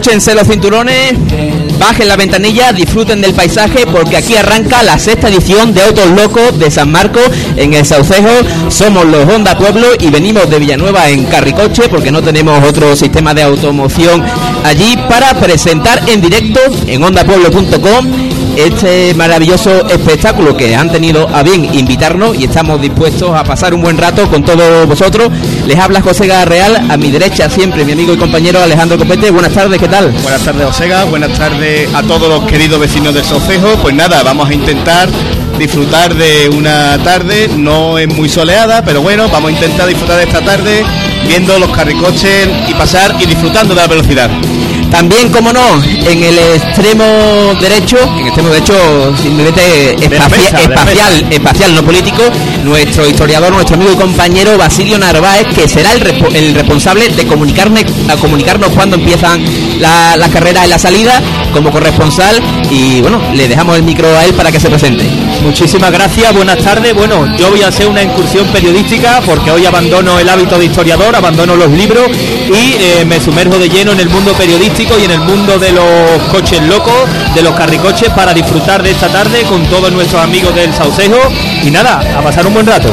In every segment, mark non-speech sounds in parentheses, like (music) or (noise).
Abróchense los cinturones, bajen la ventanilla, disfruten del paisaje porque aquí arranca la sexta edición de Autos Locos de San Marcos en el Saucejo. Somos los Honda Pueblo y venimos de Villanueva en Carricoche porque no tenemos otro sistema de automoción allí para presentar en directo en hondapueblo.com este maravilloso espectáculo que han tenido a bien invitarnos y estamos dispuestos a pasar un buen rato con todos vosotros. Les habla José Real, a mi derecha siempre mi amigo y compañero Alejandro Copete. Buenas tardes, ¿qué tal? Buenas tardes, Osega. Buenas tardes a todos los queridos vecinos de Socejo. Pues nada, vamos a intentar disfrutar de una tarde, no es muy soleada, pero bueno, vamos a intentar disfrutar de esta tarde viendo los carricoches y pasar y disfrutando de la velocidad. También, como no, en el extremo derecho, en el extremo derecho simplemente espacial, espacial, no político, nuestro historiador, nuestro amigo y compañero Basilio Narváez, que será el, el responsable de comunicarme, a comunicarnos cuando empiezan las la carreras en la salida como corresponsal y bueno, le dejamos el micro a él para que se presente. Muchísimas gracias, buenas tardes. Bueno, yo voy a hacer una incursión periodística porque hoy abandono el hábito de historiador, abandono los libros y eh, me sumerjo de lleno en el mundo periodístico y en el mundo de los coches locos, de los carricoches para disfrutar de esta tarde con todos nuestros amigos del Saucejo y nada, a pasar un buen rato.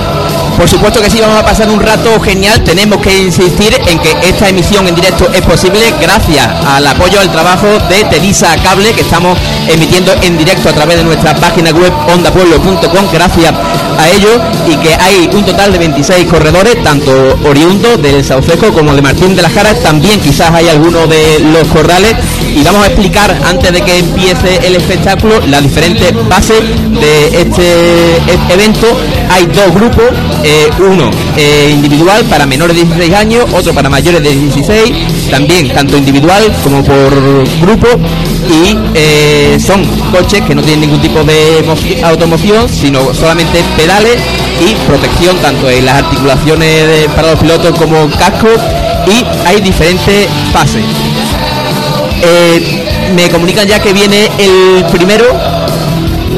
Por supuesto que sí, vamos a pasar un rato genial. Tenemos que insistir en que esta emisión en directo es posible gracias al apoyo al trabajo de Teresa Cable que estamos emitiendo en directo a través de nuestra página web ondapueblo.com. Gracias a ello y que hay un total de 26 corredores, tanto oriundos del Saucejo como de Martín de las Jaras. También quizás hay algunos de los corrales y vamos a explicar antes de que empiece el espectáculo las diferentes bases de este e-, evento. Hay dos grupos eh, uno eh, individual para menores de 16 años, otro para mayores de 16, también tanto individual como por grupo y eh, son coches que no tienen ningún tipo de automoción, sino solamente pedales y protección tanto en las articulaciones para los pilotos como casco y hay diferentes fases. me comunican ya que viene el primero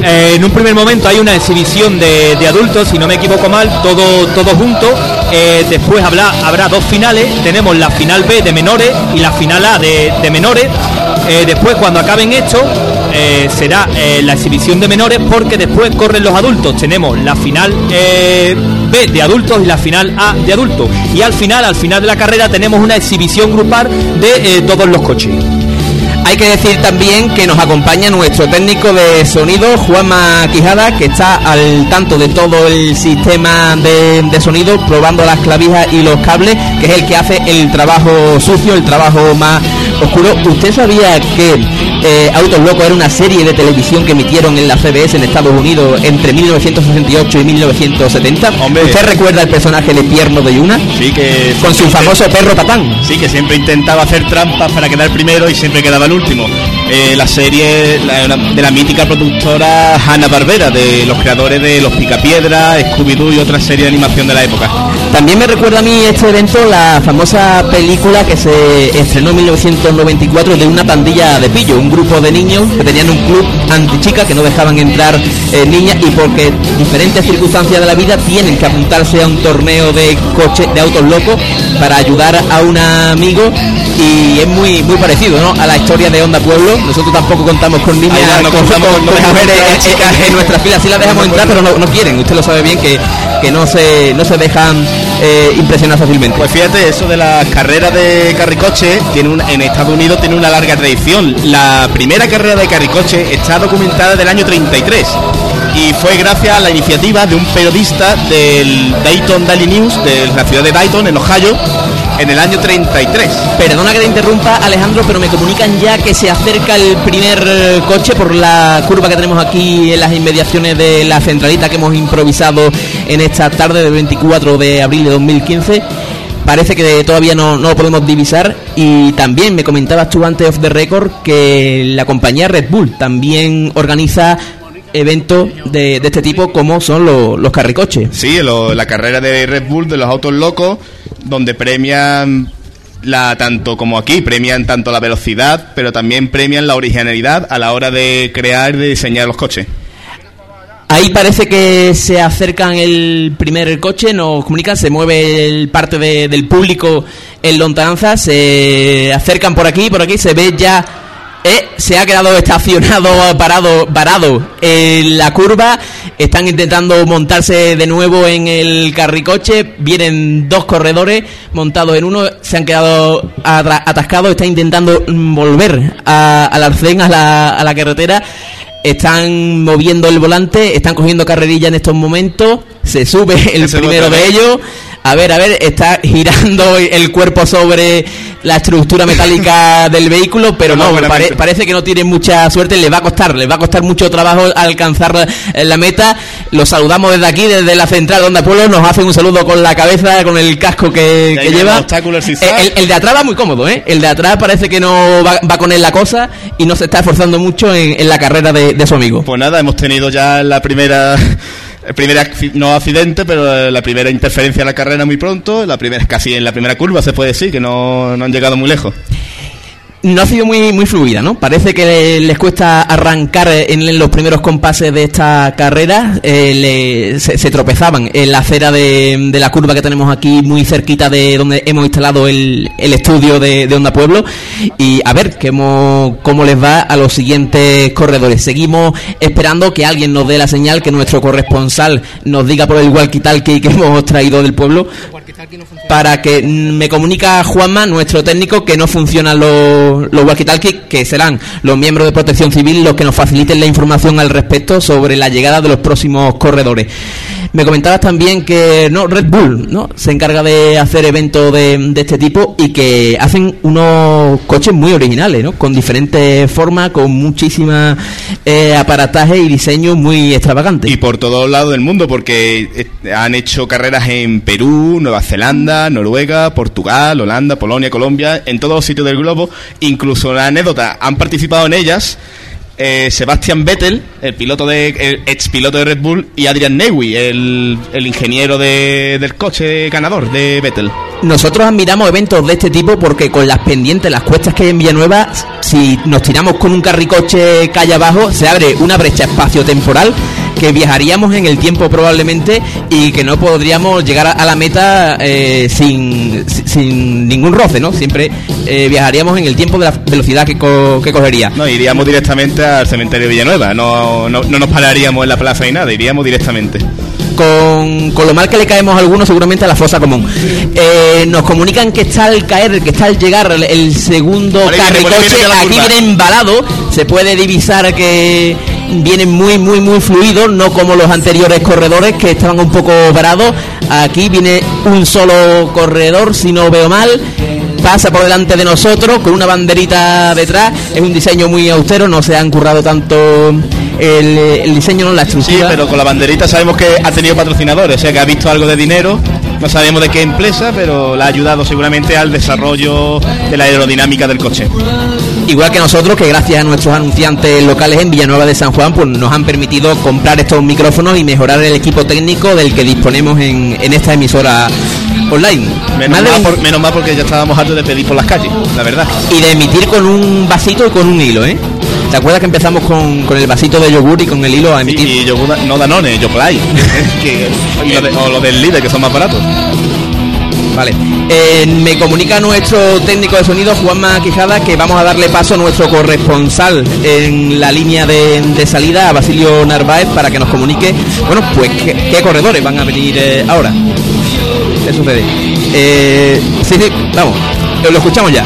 eh, en un primer momento hay una exhibición de, adultos, si no me equivoco mal, todo, todo junto. Eh, después habrá, habrá dos finales. Tenemos la final B de menores y la final A de, menores. Eh, después, cuando acaben esto, será la exhibición de menores porque después corren los adultos. Tenemos la final B de adultos y la final A de adultos. Y al final, al final de la carrera, tenemos una exhibición grupal de todos los coches. Hay que decir también que nos acompaña nuestro técnico de sonido, Juanma Quijada, que está al tanto de todo el sistema de, sonido, probando las clavijas y los cables, que es el que hace el trabajo sucio, el trabajo más oscuro. ¿Usted sabía que eh, Autos Locos era una serie de televisión que emitieron en la CBS en Estados Unidos entre 1968 y 1970? ¿Usted recuerda el personaje de Pierno de Yuna? Sí, que... Con su famoso perro Patán. Sí, que siempre intentaba hacer trampas para quedar primero y siempre quedaba el último. Eh, la serie de la mítica productora Hanna Barbera, de los creadores de Los Picapiedras, Scooby-Doo y otra serie de animación de la época. También me recuerda a mí este evento la famosa película que se estrenó en 1994 de una pandilla de pillo, un grupo de niños que tenían un club anti-chica que no dejaban entrar eh, niñas y porque diferentes circunstancias de la vida tienen que apuntarse a un torneo de coche de autos locos para ayudar a un amigo y es muy muy parecido ¿no? a la historia de Onda Pueblo. Nosotros tampoco contamos con niñas no, con, en, nuestra fila, sí las dejamos entrar, pero no, quieren. Usted lo sabe bien que, que no se no se dejan eh, impresionar fácilmente. Pues fíjate, eso de las carreras de carricoche tiene un, en Estados Unidos tiene una larga tradición. La primera carrera de carricoche está documentada del año 33 y fue gracias a la iniciativa de un periodista del Dayton Daily News de la ciudad de Dayton en Ohio en el año 33. Perdona que te interrumpa, Alejandro, pero me comunican ya que se acerca el primer coche por la curva que tenemos aquí en las inmediaciones de la centralita que hemos improvisado en esta tarde del 24 de abril de 2015 parece que todavía no, no, lo podemos divisar. Y también me comentabas tú antes of the record que la compañía Red Bull también organiza eventos de, este tipo como son los carricoches. Sí, la carrera de Red Bull de los autos locos, donde premian la tanto como aquí premian tanto la velocidad, pero también premian la originalidad a la hora de crear y de diseñar los coches. Ahí parece que se acercan el primer coche, nos comunican, se mueve el parte del público en lontananza, se acercan por aquí, por aquí, se ve ya, eh, se ha quedado estacionado, (laughs) parado, parado en la curva, están intentando montarse de nuevo en el carricoche, vienen dos corredores montados en uno, se han quedado atascados, están intentando volver al arcén, a la, a la carretera. Están moviendo el volante, están cogiendo carrerilla en estos momentos, se sube el primero de ellos, a ver, a ver, está girando (laughs) el cuerpo sobre la estructura metálica (laughs) del vehículo, pero no, parece que no tiene mucha suerte, le va a costar, le va a costar mucho trabajo alcanzar la, meta. Lo saludamos desde aquí, desde la central donde Pueblo, nos hace un saludo con la cabeza, con el casco que, lleva. Eh, el, de atrás va muy cómodo, ¿eh? El de atrás parece que no va, con él la cosa y no se está esforzando mucho en, la carrera de, de su amigo. Pues nada, hemos tenido ya la primera el primer no accidente, pero la primera interferencia en la carrera muy pronto, la primera casi en la primera curva se puede decir que no, no han llegado muy lejos no ha sido muy, muy fluida, ¿no? Parece que les cuesta arrancar en los primeros compases de esta carrera. Eh, se, tropezaban en la acera de, la curva que tenemos aquí, muy cerquita de donde hemos instalado el, estudio de, Onda Pueblo. Y a ver cómo, cómo les va a los siguientes corredores. Seguimos esperando que alguien nos dé la señal, que nuestro corresponsal nos diga por el walkie-talkie que (laughs) hemos traído del pueblo. Para que me comunica Juanma, nuestro técnico, que no funcionan los los, walkie-talkie, que serán los miembros de protección civil los que nos faciliten la información al respecto sobre la llegada de los próximos corredores. Me comentabas también que no Red Bull no se encarga de hacer eventos de, este tipo y que hacen unos coches muy originales, ¿no? con diferentes formas, con muchísimas eh, aparataje y diseños muy extravagantes. Y por todos lados del mundo, porque eh, han hecho carreras en Perú, Nueva Zelanda, Noruega, Portugal, Holanda, Polonia, Colombia, en todos los sitios del globo Incluso la anécdota, han participado en ellas eh, Sebastian Vettel, el piloto de ex piloto de Red Bull, y Adrian Newey, el, el ingeniero de, del coche ganador de Vettel. Nosotros admiramos eventos de este tipo porque con las pendientes, las cuestas que hay en Villanueva, si nos tiramos con un carricoche calle abajo, se abre una brecha espacio-temporal que viajaríamos en el tiempo probablemente y que no podríamos llegar a, la meta eh, sin, sin, ningún roce, ¿no? Siempre eh, viajaríamos en el tiempo de la velocidad que, que cogería. No, iríamos directamente al cementerio de Villanueva, no, no, no nos pararíamos en la plaza ni nada, iríamos directamente con, con, lo mal que le caemos a algunos, seguramente a la fosa común. Eh, nos comunican que está al caer, que está al llegar el segundo carricoche, aquí viene embalado, se puede divisar que viene muy, muy, muy fluido, no como los anteriores corredores que estaban un poco varados. Aquí viene un solo corredor, si no veo mal pasa por delante de nosotros con una banderita detrás. Es un diseño muy austero, no se han currado tanto el, diseño, no la estructura. Sí, pero con la banderita sabemos que ha tenido patrocinadores, o sea que ha visto algo de dinero. No sabemos de qué empresa, pero la ha ayudado seguramente al desarrollo de la aerodinámica del coche. Igual que nosotros, que gracias a nuestros anunciantes locales en Villanueva de San Juan, pues nos han permitido comprar estos micrófonos y mejorar el equipo técnico del que disponemos en, en esta emisora online. Menos mal, menos mal porque ya estábamos hartos de pedir por las calles, la verdad. Y de emitir con un vasito y con un hilo, ¿eh? ¿Te acuerdas que empezamos con, con el vasito de yogur y con el hilo a emitir? y yogur, no Danone, Yoplay. (laughs) o lo del líder, que son más baratos. Vale. Eh, me comunica nuestro técnico de sonido, Juanma Quijada, que vamos a darle paso a nuestro corresponsal en la línea de, salida, a Basilio Narváez, para que nos comunique, bueno, pues qué, corredores van a venir eh, ahora. ¿Qué sucede? Eh, sí, sí, vamos, lo escuchamos ya.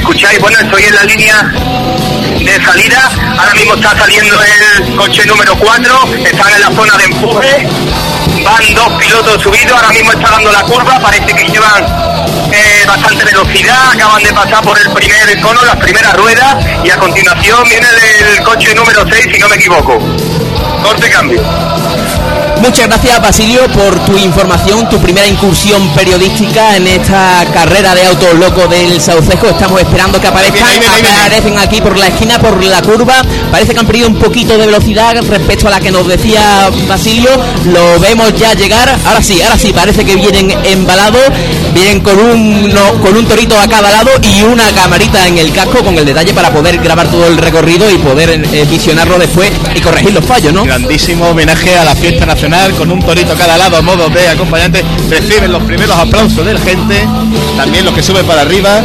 ¿Me escucháis? Bueno, estoy en la línea de salida. Ahora mismo está saliendo el coche número 4. Están en la zona de empuje. Van dos pilotos subidos. Ahora mismo está dando la curva. Parece que llevan eh, bastante velocidad. Acaban de pasar por el primer cono, las primeras ruedas. Y a continuación viene del coche número 6, si no me equivoco. Corte cambio. Muchas gracias Basilio por tu información, tu primera incursión periodística en esta carrera de autos locos del Saucejo. Estamos esperando que aparezcan, aparecen aquí por la esquina, por la curva. Parece que han perdido un poquito de velocidad respecto a la que nos decía Basilio. Lo vemos vemos ya llegar. Ahora sí, ahora sí, parece que vienen embalados. Vienen con un, con un torito a cada lado y una camarita en el casco con el detalle para poder grabar todo el recorrido y poder eh, visionarlo después y corregir los fallos, ¿no? Grandísimo homenaje a la fiesta nacional con un torito a cada lado a modo de acompañante. Reciben los primeros aplausos de la gente, también los que suben para arriba.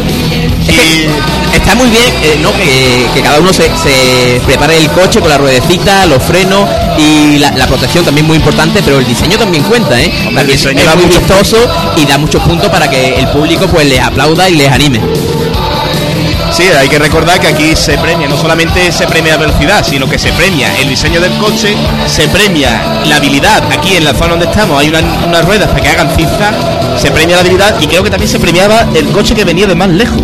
Y está muy bien eh, ¿no? que, cada uno se, se, prepare el coche con la ruedecita, los frenos y la, protección también muy importante, pero el diseño también cuenta, ¿eh? También es muy vistoso y da muchos puntos para que el público pues les aplauda y les anime. Sí, hay que recordar que aquí se premia, no solamente se premia la velocidad, sino que se premia el diseño del coche, se premia la habilidad. Aquí en la zona donde estamos hay unas ruedas para que hagan zigzag, se premia la habilidad y creo que también se premiaba el coche que venía de más lejos.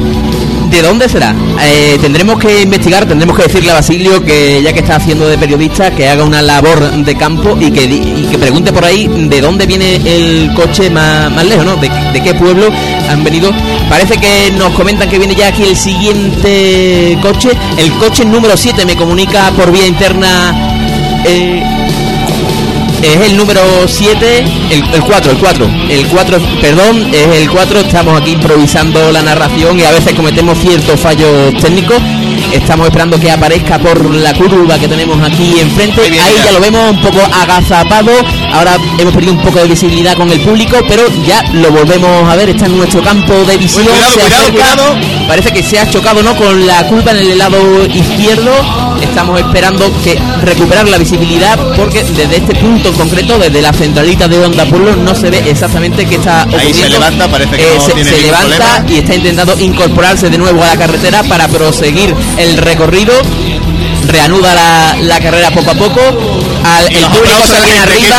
¿De dónde será? Eh, tendremos que investigar, tendremos que decirle a Basilio que ya que está haciendo de periodista, que haga una labor de campo y que, pregunte por ahí de dónde viene el coche más, lejos, ¿no? De, qué pueblo han venido. Parece que nos comentan que viene ya aquí el siguiente coche. El coche número 7 me comunica por vía interna. Eh, es el número 7, el, 4, el 4, el 4, perdón, es el 4, estamos aquí improvisando la narración y a veces cometemos ciertos fallos técnicos. Estamos esperando que aparezca por la curva que tenemos aquí enfrente. Ahí ya lo vemos un poco agazapado. Ahora hemos perdido un poco de visibilidad con el público, pero ya lo volvemos a ver. Está en nuestro campo de visión. Parece que se ha chocado no con la curva en el lado izquierdo. Estamos esperando que recuperar la visibilidad porque desde este punto en concreto, desde la centralita de Onda Pueblo, no se ve exactamente qué está ocurriendo. Ahí se levanta, parece que no se, se levanta y está intentando incorporarse de nuevo a la carretera para proseguir el recorrido reanuda la, carrera poco a poco. El público se viene arriba.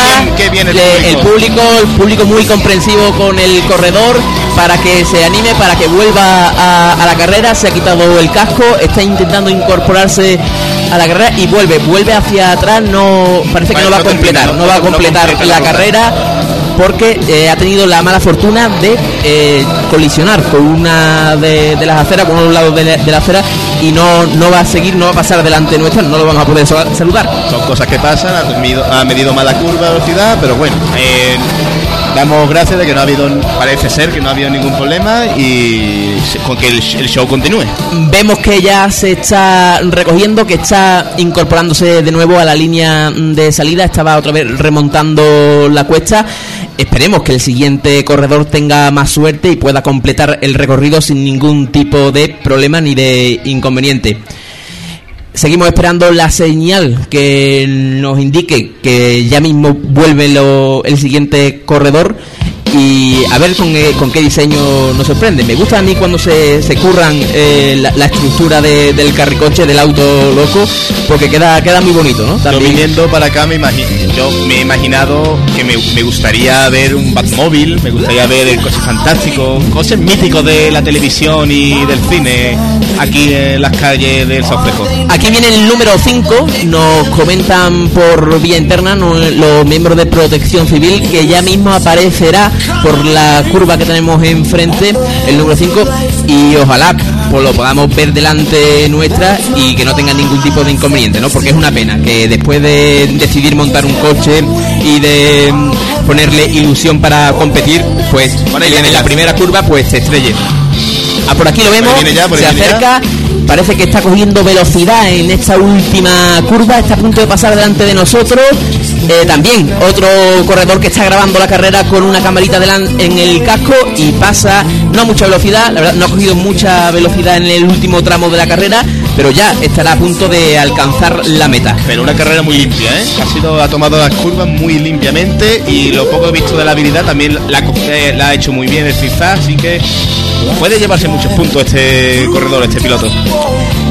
el, público. el público muy comprensivo con el corredor para que se anime para que vuelva a, la carrera. Se ha quitado el casco está intentando incorporarse a la carrera y vuelve vuelve hacia atrás. No parece que no va a completar no va a completar la carrera porque eh, ha tenido la mala fortuna de eh, colisionar con una de, las aceras, con un lado de la, acera y no, no va a seguir, no va a pasar delante nuestra, no lo vamos a poder saludar. Son cosas que pasan, ha medido, ha medido mala curva, velocidad, pero bueno, eh, damos gracias de que no ha habido, parece ser que no ha habido ningún problema y con que el, show continúe. Vemos que ya se está recogiendo, que está incorporándose de nuevo a la línea de salida, estaba otra vez remontando la cuesta. Esperemos que el siguiente corredor tenga más suerte y pueda completar el recorrido sin ningún tipo de problema ni de inconveniente. Seguimos esperando la señal que nos indique que ya mismo vuelve el siguiente corredor y a ver con, eh, con, qué diseño nos sorprende. Me gusta a mí cuando se, se curran eh, la, estructura del carricoche, del auto loco, porque queda, queda muy bonito, ¿no? También... Yo viniendo para acá me imagino, yo me he imaginado que me, me, gustaría ver un Batmóvil, me gustaría ver el coche fantástico, coches míticos de la televisión y del cine aquí en las calles del Saucejo. Aquí viene el número 5, nos comentan por vía interna los miembros de Protección Civil que ya mismo aparecerá por la curva que tenemos enfrente, el número 5, y ojalá pues lo podamos ver delante nuestra y que no tenga ningún tipo de inconveniente, ¿no? Porque es una pena que después de decidir montar un coche y de mm, ponerle ilusión para competir, pues bueno, en la primera curva pues se estrelle. Ah, por aquí lo vemos, se acerca, parece que está cogiendo velocidad en esta última curva, está a punto de pasar delante de nosotros. Eh, también otro corredor que está grabando la carrera con una camarita en el casco y pasa no a mucha velocidad, la verdad no ha cogido mucha velocidad en el último tramo de la carrera, pero ya estará a punto de alcanzar la meta. Pero una carrera muy limpia, ¿eh? Ha sido ha tomado las curvas muy limpiamente y lo poco visto de la habilidad también la, eh, la ha hecho muy bien el FIFA, así que puede llevarse muchos puntos este corredor, este piloto.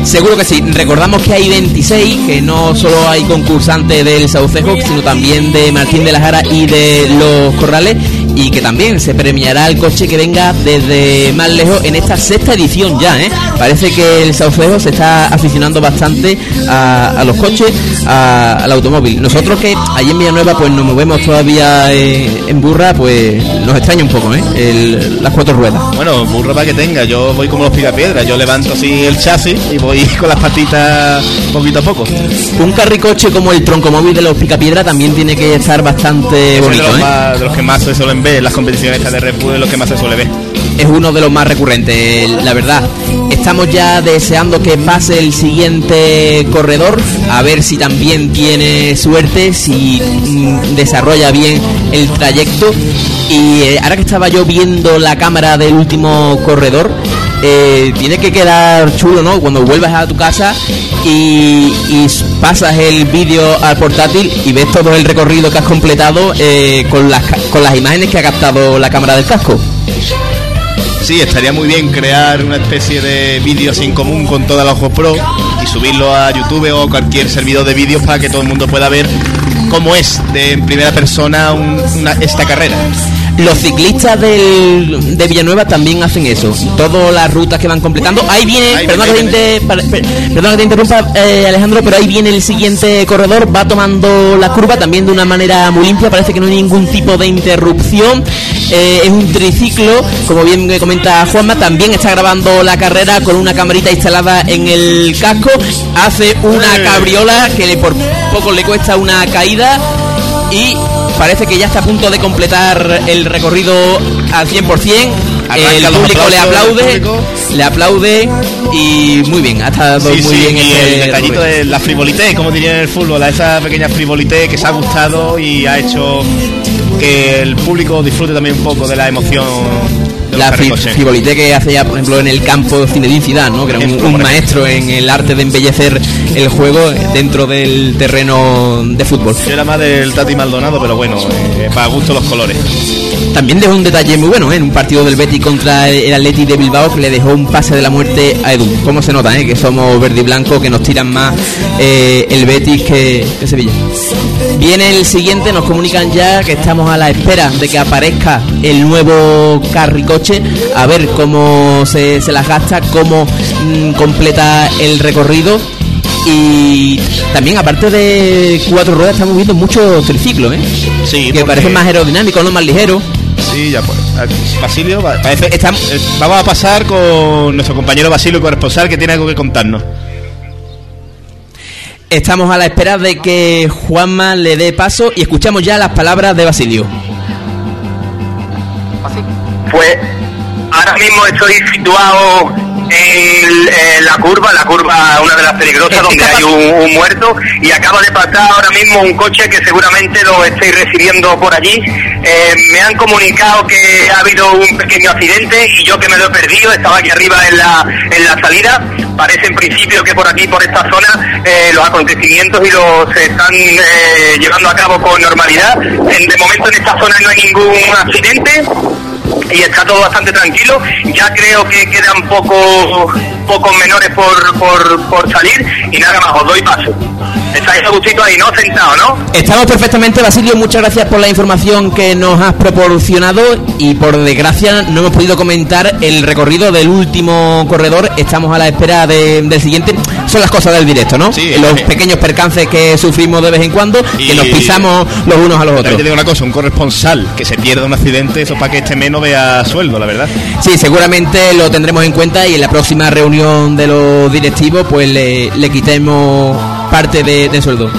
Seguro que sí. Recordamos que hay 26, que no solo hay concursantes del Saucejo, sino también de Martín de la Jara y de los Corrales, y que también se premiará el coche que venga desde más lejos en esta sexta edición ya, ¿eh? Parece que el Saucejo se está aficionando bastante a, los coches, al automóvil. Nosotros que allí en Villanueva pues nos movemos todavía eh, en burra, pues nos extraña un poco, ¿eh? las cuatro ruedas. Bueno, burra para que tenga, yo voy como los picapiedras, yo levanto así el chasis y voy (laughs) con las patitas poquito a poco. Un carricoche como el troncomóvil de los picapiedra también tiene que estar bastante bonito, de los, de los que más se suelen ver, las competiciones de Red Bull, los que más se suele ver es uno de los más recurrentes, la verdad. Estamos ya deseando que pase el siguiente corredor, a ver si también tiene suerte, si mm, desarrolla bien el trayecto. Y eh, ahora que estaba yo viendo la cámara del último corredor, eh, tiene que quedar chulo, ¿no? Cuando vuelvas a tu casa y, pasas el vídeo al portátil y ves todo el recorrido que has completado eh, con, las, con las imágenes que ha captado la cámara del casco. Sí, estaría muy bien crear una especie de vídeos en común con toda la Pro y subirlo a YouTube o cualquier servidor de vídeos para que todo el mundo pueda ver cómo es de en primera persona esta carrera. Los ciclistas del, de Villanueva también hacen eso. Todas las rutas que van completando. Ahí viene, perdón, que te, interrumpa, eh, Alejandro, pero ahí viene el siguiente corredor. Va tomando la curva también de una manera muy limpia. Parece que no hay ningún tipo de interrupción. Eh, es un triciclo, como bien comenta Juanma. También está grabando la carrera con una camarita instalada en el casco. Hace una cabriola que le, por poco le cuesta una caída. Y parece que ya está a punto de completar el recorrido al 100%. el público le aplaude, le aplaude y muy bien, ha estado muy bien. Y el detallito de la frivolité, como diría en el fútbol, esa pequeña frivolité que se ha gustado y ha hecho que el público disfrute también un poco de la emoción la frivolité que hace ya, por ejemplo, en el campo Zinedine Zidane, ¿no? que era un, maestro en el arte de embellecer el juego dentro del terreno de fútbol. Yo era más del Tati Maldonado, pero bueno, eh, para gusto los colores. También dejó un detalle muy bueno ¿eh? en un partido del Betis contra el Atleti de Bilbao que le dejó un pase de la muerte a Edu. ¿Cómo se nota eh? que somos verde y blanco, que nos tiran más eh, el Betis que, Sevilla? Viene el siguiente, nos comunican ya que estamos a la espera de que aparezca el nuevo carricoche, a ver cómo se, las gasta, cómo mm, completa el recorrido y también aparte de cuatro ruedas estamos viendo muchos triciclos, ¿eh? Sí, que parecen más aerodinámicos, no más ligeros. Sí, ya pues. Basilio, eh, vamos a pasar con nuestro compañero Basilio corresponsal que tiene algo que contarnos. Estamos a la espera de que Juanma le dé paso y escuchamos ya las palabras de Basilio. Pues ahora mismo estoy situado en, la curva, la curva una de las peligrosas (laughs) donde hay un, muerto y acaba de pasar ahora mismo un coche que seguramente lo estáis recibiendo por allí. Eh, me han comunicado que ha habido un pequeño accidente y yo que me lo he perdido, estaba aquí arriba en la, en la salida. Parece en principio que por aquí, por esta zona, eh, los acontecimientos y los se están eh, llevando a cabo con normalidad. de momento en esta zona no hay ningún accidente y está todo bastante tranquilo. Ya creo que quedan pocos pocos menores por, por, por salir y nada más, os doy paso. Estáis a gustito ahí, ¿no? Sentado, ¿no? Estamos perfectamente, Basilio. Muchas gracias por la información que nos has proporcionado y por desgracia no hemos podido comentar el recorrido del último corredor. Estamos a la espera del siguiente. Son las cosas del directo, ¿no? Sí, los pequeños percances que sufrimos de vez en cuando, que nos pisamos los unos a los otros. Te digo una cosa, un corresponsal que se pierda un accidente, eso para que este menos vea sueldo, la verdad. Sí, seguramente lo tendremos en cuenta y en la próxima reunión de los directivos pues le, le quitemos parte de, de sueldo.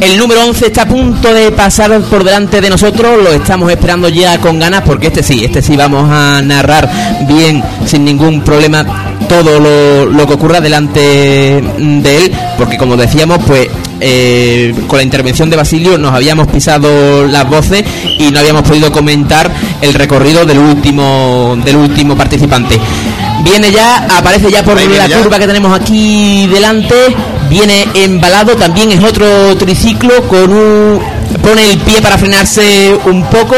El número 11 está a punto de pasar por delante de nosotros, lo estamos esperando ya con ganas porque este sí, este sí vamos a narrar bien, sin ningún problema, todo lo, que ocurra delante de él, porque como decíamos, pues eh, con la intervención de Basilio nos habíamos pisado las voces y no habíamos podido comentar el recorrido del último del último participante. Viene ya, aparece ya por la curva que tenemos aquí delante viene embalado, también es otro triciclo con un pone el pie para frenarse un poco.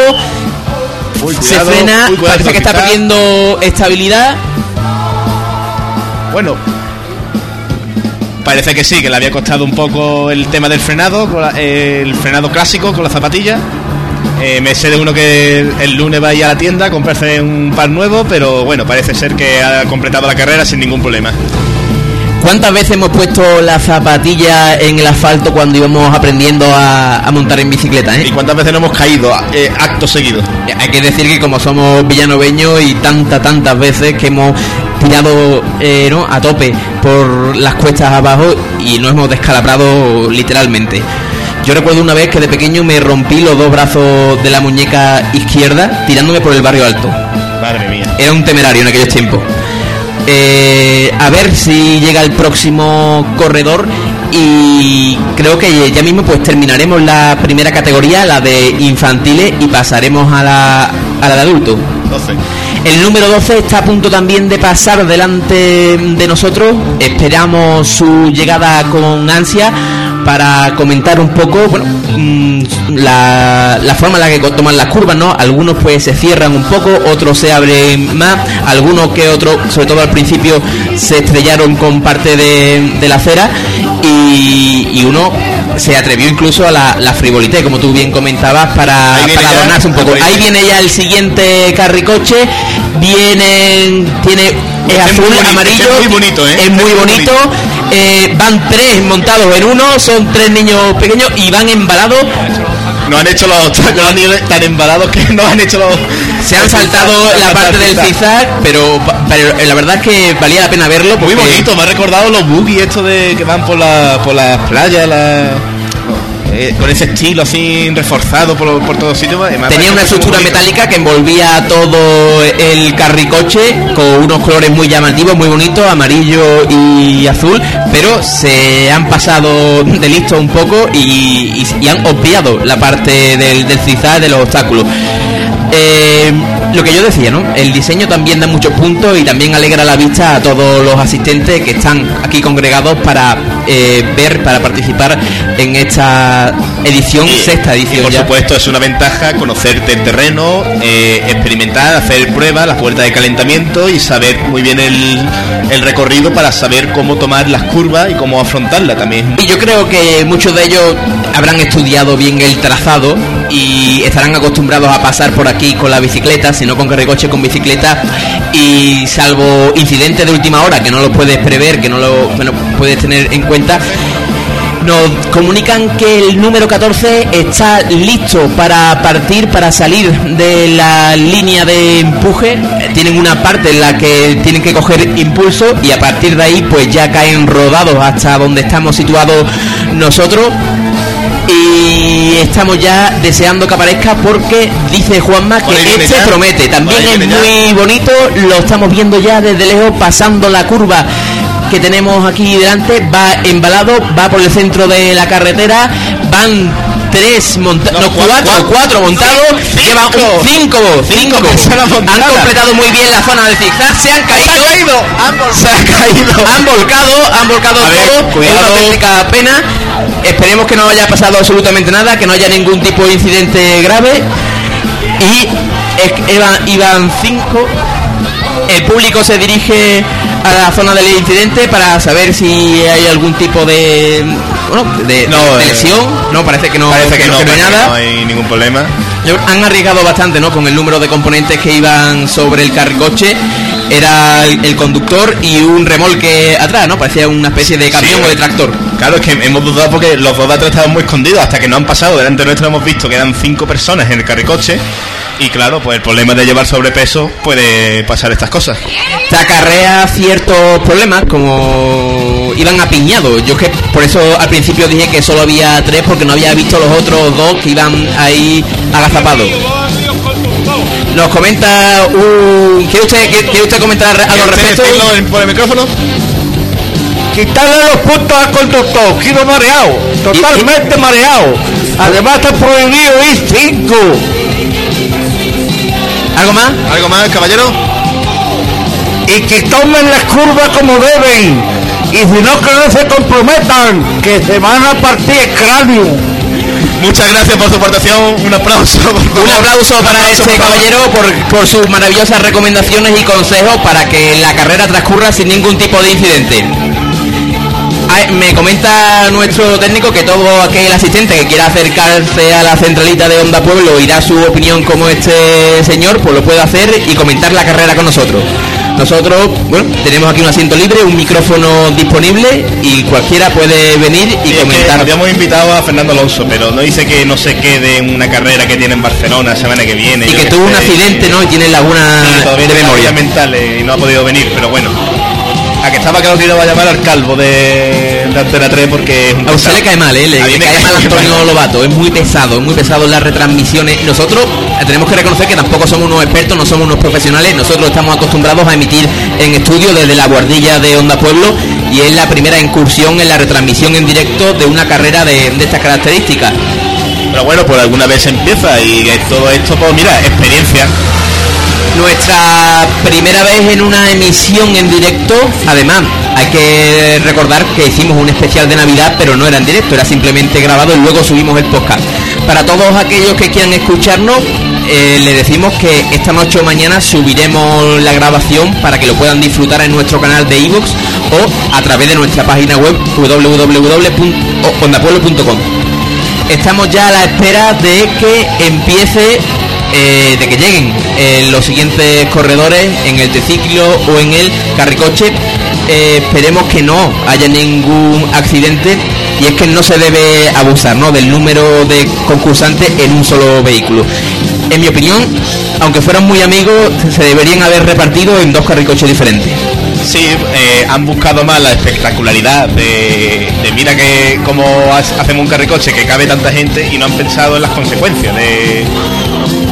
se frena, parece que está perdiendo estabilidad. Bueno, parece que sí, que le había costado un poco el tema del frenado, el frenado clásico con la zapatilla. Eh, me sé de uno que el lunes va a ir a la tienda a comprarse un par nuevo, pero bueno, parece ser que ha completado la carrera sin ningún problema. ¿Cuántas veces hemos puesto la zapatilla en el asfalto cuando íbamos aprendiendo a, montar en bicicleta? ¿Y cuántas veces no hemos caído eh, acto seguido? Hay que decir que como somos villanoveños y tantas, tantas veces que hemos tirado eh, ¿no? a tope por las cuestas abajo y nos hemos descalabrado literalmente. Yo recuerdo una vez que de pequeño me rompí los dos brazos de la muñeca izquierda tirándome por el barrio alto. Madre mía. Era un temerario en aquellos tiempos. Eh, a ver si llega el próximo corredor y creo que ya mismo pues terminaremos la primera categoría, la de infantiles y pasaremos a la, a la de adultos. 12. El número 12 está a punto también de pasar delante de nosotros. Esperamos su llegada con ansia para comentar un poco bueno, mm, la, la, forma en la que toman las curvas, ¿no? Algunos pues se cierran un poco, otros se abren más, algunos que otros, sobre todo al principio, se estrellaron con parte de, la acera y uno se atrevió incluso a la, la frivolité, como tú bien comentabas, para, para adornarse un poco. Ahí viene ya el siguiente carricoche, viene, tiene es azul, amarillo, es muy bonito, ¿eh? es muy bonito. Eh, van tres montados en uno, son tres niños pequeños y van embalados. No han hecho los (laughs) tan embalados que no han hecho los. Se han saltado (laughs) la parte del zigzag, pero, pero la verdad es que valía la pena verlo. Muy bonito, me ha recordado los boogies estos de que van por, la, por las playas, la eh, con ese estilo así reforzado por, por todos sitios. Tenía una estructura metálica que envolvía todo el carricoche con unos colores muy llamativos, muy bonitos, amarillo y azul, pero se han pasado de listo un poco y, han obviado la parte del, del de los obstáculos. Eh, lo que yo decía, ¿no? El diseño también da muchos puntos y también alegra la vista a todos los asistentes que están aquí congregados para eh, ver, para participar en esta edición, sexta edición. por supuesto, es una ventaja conocerte el terreno, eh, experimentar, hacer pruebas, las puertas de calentamiento y saber muy bien el, el recorrido para saber cómo tomar las curvas y cómo afrontarla también. Y yo creo que muchos de ellos habrán estudiado bien el trazado y estarán acostumbrados a pasar por aquí con la bicicleta sino con carricoche con bicicleta y salvo incidentes de última hora que no lo puedes prever, que no lo puedes tener en cuenta, nos comunican que el número 14 está listo para partir, para salir de la línea de empuje. Tienen una parte en la que tienen que coger impulso y a partir de ahí pues ya caen rodados hasta donde estamos situados nosotros y estamos ya deseando que aparezca porque dice Juanma que este promete. También es muy bonito, lo estamos viendo ya desde lejos pasando la curva que tenemos aquí delante, va embalado, va por el centro de la carretera, van tres montados, no, cuatro, cuatro, montados, llevan cinco, cinco, han completado muy bien la zona del zigzag, se han caído, se, caído, se han caído, han volcado, han volcado todo, cuidado. una pena, esperemos que no haya pasado absolutamente nada, que no haya ningún tipo de incidente grave. Y iban, iban cinco el público se dirige a la zona del incidente para saber si hay algún tipo de bueno, de, no, eh, lesión. No, parece que no, parece que, no, hay nada. no hay ningún problema. Han arriesgado bastante, ¿no? Con el número de componentes que iban sobre el carricoche. Era el, conductor y un remolque atrás, ¿no? Parecía una especie de camión o de tractor. Claro, es que hemos dudado porque los dos de atrás estaban muy escondidos. Hasta que no han pasado delante nuestro hemos visto que eran cinco personas en el carricoche y claro, pues el problema de llevar sobrepeso puede pasar estas cosas. Te acarrea ciertos problemas, como iban apiñados. Yo que por eso al principio dije que solo había tres, porque no había visto los otros dos que iban ahí agazapados. Nos comenta un... ¿Quiere usted, quiere usted comentar algo al respecto? por el micrófono? quitarle los puntos al conductor, quiero mareado, totalmente mareado. Además está prohibido ir cinco. ¿Algo más? ¿Algo más, caballero? Y que tomen las curvas como deben. Y si no, que no se comprometan, que se van a partir el cráneo. Muchas gracias por su aportación. Un aplauso. Un aplauso para este caballero por, por, sus maravillosas recomendaciones y consejos para que la carrera transcurra sin ningún tipo de incidente. Ah, Me comenta nuestro técnico que todo aquel asistente que quiera acercarse a la centralita de Onda Pueblo y dar su opinión como este señor, pues lo puede hacer y comentar la carrera con nosotros. Nosotros, bueno, tenemos aquí un asiento libre, un micrófono disponible y cualquiera puede venir y es que comentar. habíamos invitado a Fernando Alonso, pero no dice que no se quede en una carrera que tiene en Barcelona semana que viene. Y que qué tuvo un accidente, ¿no? Y tiene laguna Sí, de memoria. mental eh, y no ha podido venir, pero bueno. A que estaba claro que iba a llamar al calvo de, de Antena 3 porque A usted le cae mal, ¿eh? Le, A mí le me cae mal (laughs) Antonio. Lobato, es muy pesado, es muy pesado en las retransmisiones. Nosotros eh, tenemos que reconocer que tampoco somos unos expertos, no somos unos profesionales, nosotros estamos acostumbrados a emitir en estudio desde la guardilla de Onda Pueblo y es la primera incursión en la retransmisión en directo de una carrera de, de estas características. Pero bueno, pues alguna vez empieza y todo esto, pues mira, experiencia. Nuestra primera vez en una emisión en directo, además, hay que recordar que hicimos un especial de Navidad, pero no era en directo, era simplemente grabado y luego subimos el podcast. Para todos aquellos que quieran escucharnos, eh, le decimos que esta noche o mañana subiremos la grabación para que lo puedan disfrutar en nuestro canal de iVoox o a través de nuestra página web www.ondapueblo.com. Estamos ya a la espera de que empiece, eh, de que lleguen eh, los siguientes corredores en el triciclo o en el carricoche. Eh, esperemos que no haya ningún accidente y es que no se debe abusar ¿no? del número de concursantes en un solo vehículo. En mi opinión, aunque fueran muy amigos, se deberían haber repartido en dos carricoches diferentes. Sí, eh, han buscado más la espectacularidad de, de mira que cómo ha- hacemos un carricoche que cabe tanta gente y no han pensado en las consecuencias de,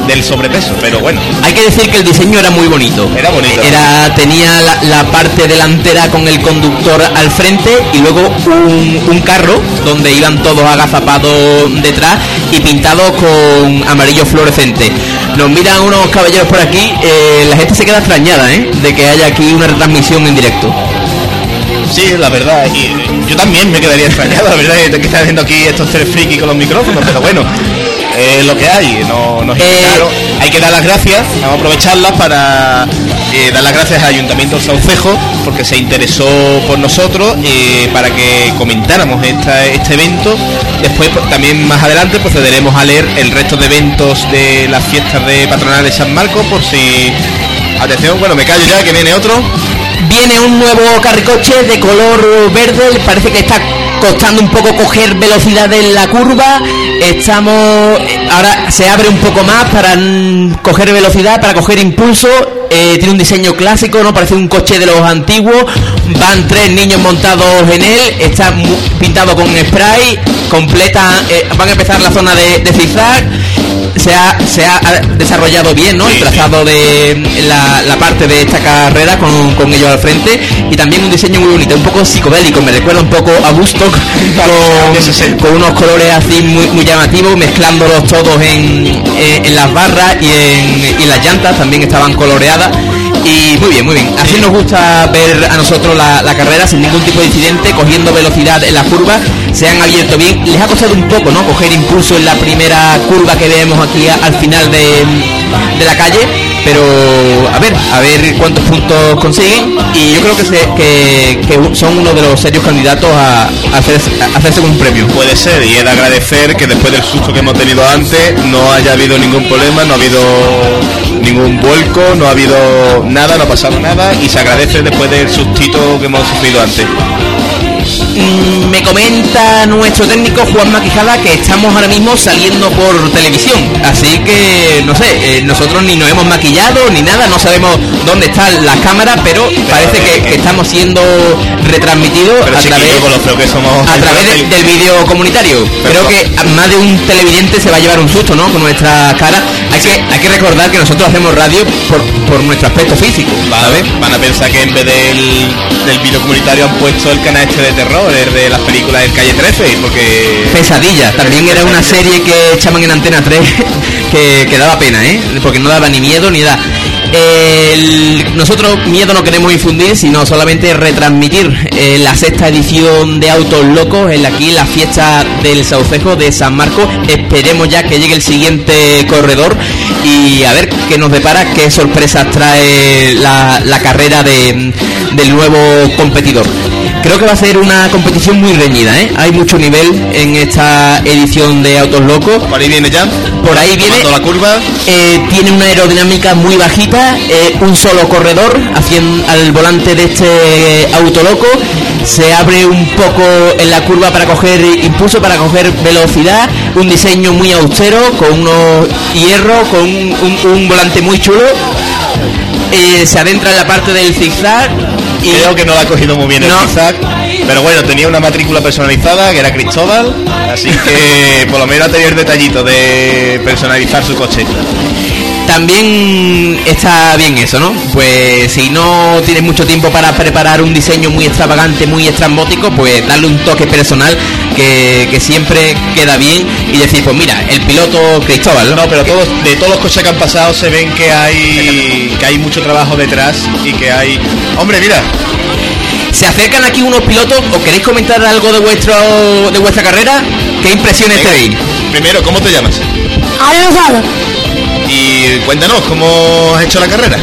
del sobrepeso, pero bueno. Hay que decir que el diseño era muy bonito. Era bonito. Era, tenía la, la parte delantera con el conductor al frente y luego un, un carro donde iban todos agazapados detrás y pintados con amarillo fluorescente. Nos miran unos caballeros por aquí, eh, la gente se queda extrañada ¿eh? de que haya aquí una retransmisión en directo. Sí, la verdad, y yo también me quedaría extrañado, la verdad, que están haciendo aquí estos tres frikis con los micrófonos, pero bueno, es lo que hay, no, no es Eh, claro. Hay que dar las gracias, vamos a aprovecharlas para eh, dar las gracias al Ayuntamiento Saucejo, porque se interesó por nosotros, eh, para que comentáramos esta- este evento. Después, pues, también más adelante, procederemos a leer el resto de eventos de las fiestas de patronal de San Marcos, por si... Atención, bueno, me callo ya, que viene otro. Viene un nuevo carricoche de color verde, parece que está costando un poco coger velocidad en la curva. Estamos ahora se abre un poco más para coger velocidad, para coger impulso. Eh, tiene un diseño clásico, no parece un coche de los antiguos. Van tres niños montados en él. Está pintado con spray. Completa. eh, van a empezar la zona de, de zigzag. Se ha, se ha desarrollado bien, ¿no? El trazado de la, la parte de esta carrera con, con ellos al frente y también un diseño muy bonito, un poco psicodélico, me recuerda un poco a Woodstock (laughs) de 60. con, con unos colores así muy, muy llamativos, mezclándolos todos en, en- en las barras y en, y las llantas también estaban coloreadas y muy bien, muy bien. Así nos gusta ver a nosotros la, la carrera sin ningún tipo de incidente, cogiendo velocidad en las curvas, se han abierto bien, les ha costado un poco, ¿no? Coger impulso en la primera curva que vemos aquí al final de, de la calle, pero a ver, a ver cuántos puntos consiguen y yo creo que, se- que, son uno de los serios candidatos a, a hacerse, un premio. Puede ser, y es de agradecer que después del susto que hemos tenido antes no haya habido ningún problema, no ha habido ningún vuelco, no ha habido nada, no ha pasado nada, y se agradece después del sustito que hemos sufrido antes. Mm, Me comenta nuestro técnico Juan Maquijada que estamos ahora mismo saliendo por televisión, así que no sé, eh, nosotros ni nos hemos maquillado ni nada, no sabemos dónde están las cámaras, pero parece que, que estamos siendo retransmitidos Pero a través con lo feo que somos. a través de- del vídeo comunitario. Creo que más de un televidente se va a llevar un susto, ¿no? Con nuestra cara. Hay que, hay que recordar que nosotros hacemos radio por, por nuestro aspecto físico, ¿sabes? Van a pensar que en vez del, del vídeo comunitario han puesto el canal este de terror, el de las películas del Calle 13, porque... Pesadilla, también era una serie que echaban en Antena 3 (laughs) que, daba pena, ¿eh? Porque no daba ni miedo ni da. El- nosotros miedo no queremos infundir, sino solamente retransmitir eh, la sexta edición de Autos Locos, en aquí la fiesta del Saucejo de San Marcos. Esperemos ya que llegue el siguiente corredor y a ver qué nos depara, qué sorpresas trae la carrera de- del nuevo competidor. Creo que va a ser una competición muy reñida, ¿eh? Hay mucho nivel en esta edición de Autos Locos. Por ahí viene ya. Por ahí viene. La curva. Eh, tiene una aerodinámica muy bajita, eh, un solo corredor haciendo al volante de este auto loco. Se abre un poco en la curva para coger impulso, para coger velocidad. Un diseño muy austero, con unos hierros, con un, un- un volante muy chulo. Eh, se adentra en la parte del zigzag. Y Creo que no la ha cogido muy bien No. el zigzag. Pero bueno, tenía una matrícula personalizada que era Cristóbal. Así que por lo menos ha tenido el detallito de personalizar su coche. También está bien eso, ¿no? Pues si no tienes mucho tiempo para preparar un diseño muy extravagante, muy estrambótico, pues darle un toque personal que, que siempre queda bien y decir, pues mira, el piloto Cristóbal, ¿no? No, pero todos, de todos los coches que han pasado se ven que hay que hay mucho trabajo detrás y que hay. Hombre, mira, Se acercan aquí unos pilotos, ¿os queréis comentar algo de vuestro de vuestra carrera? ¿Qué impresiones venga, tenéis? primero, ¿cómo te llamas? Ahora Rosado. Y cuéntanos, ¿cómo has hecho la carrera?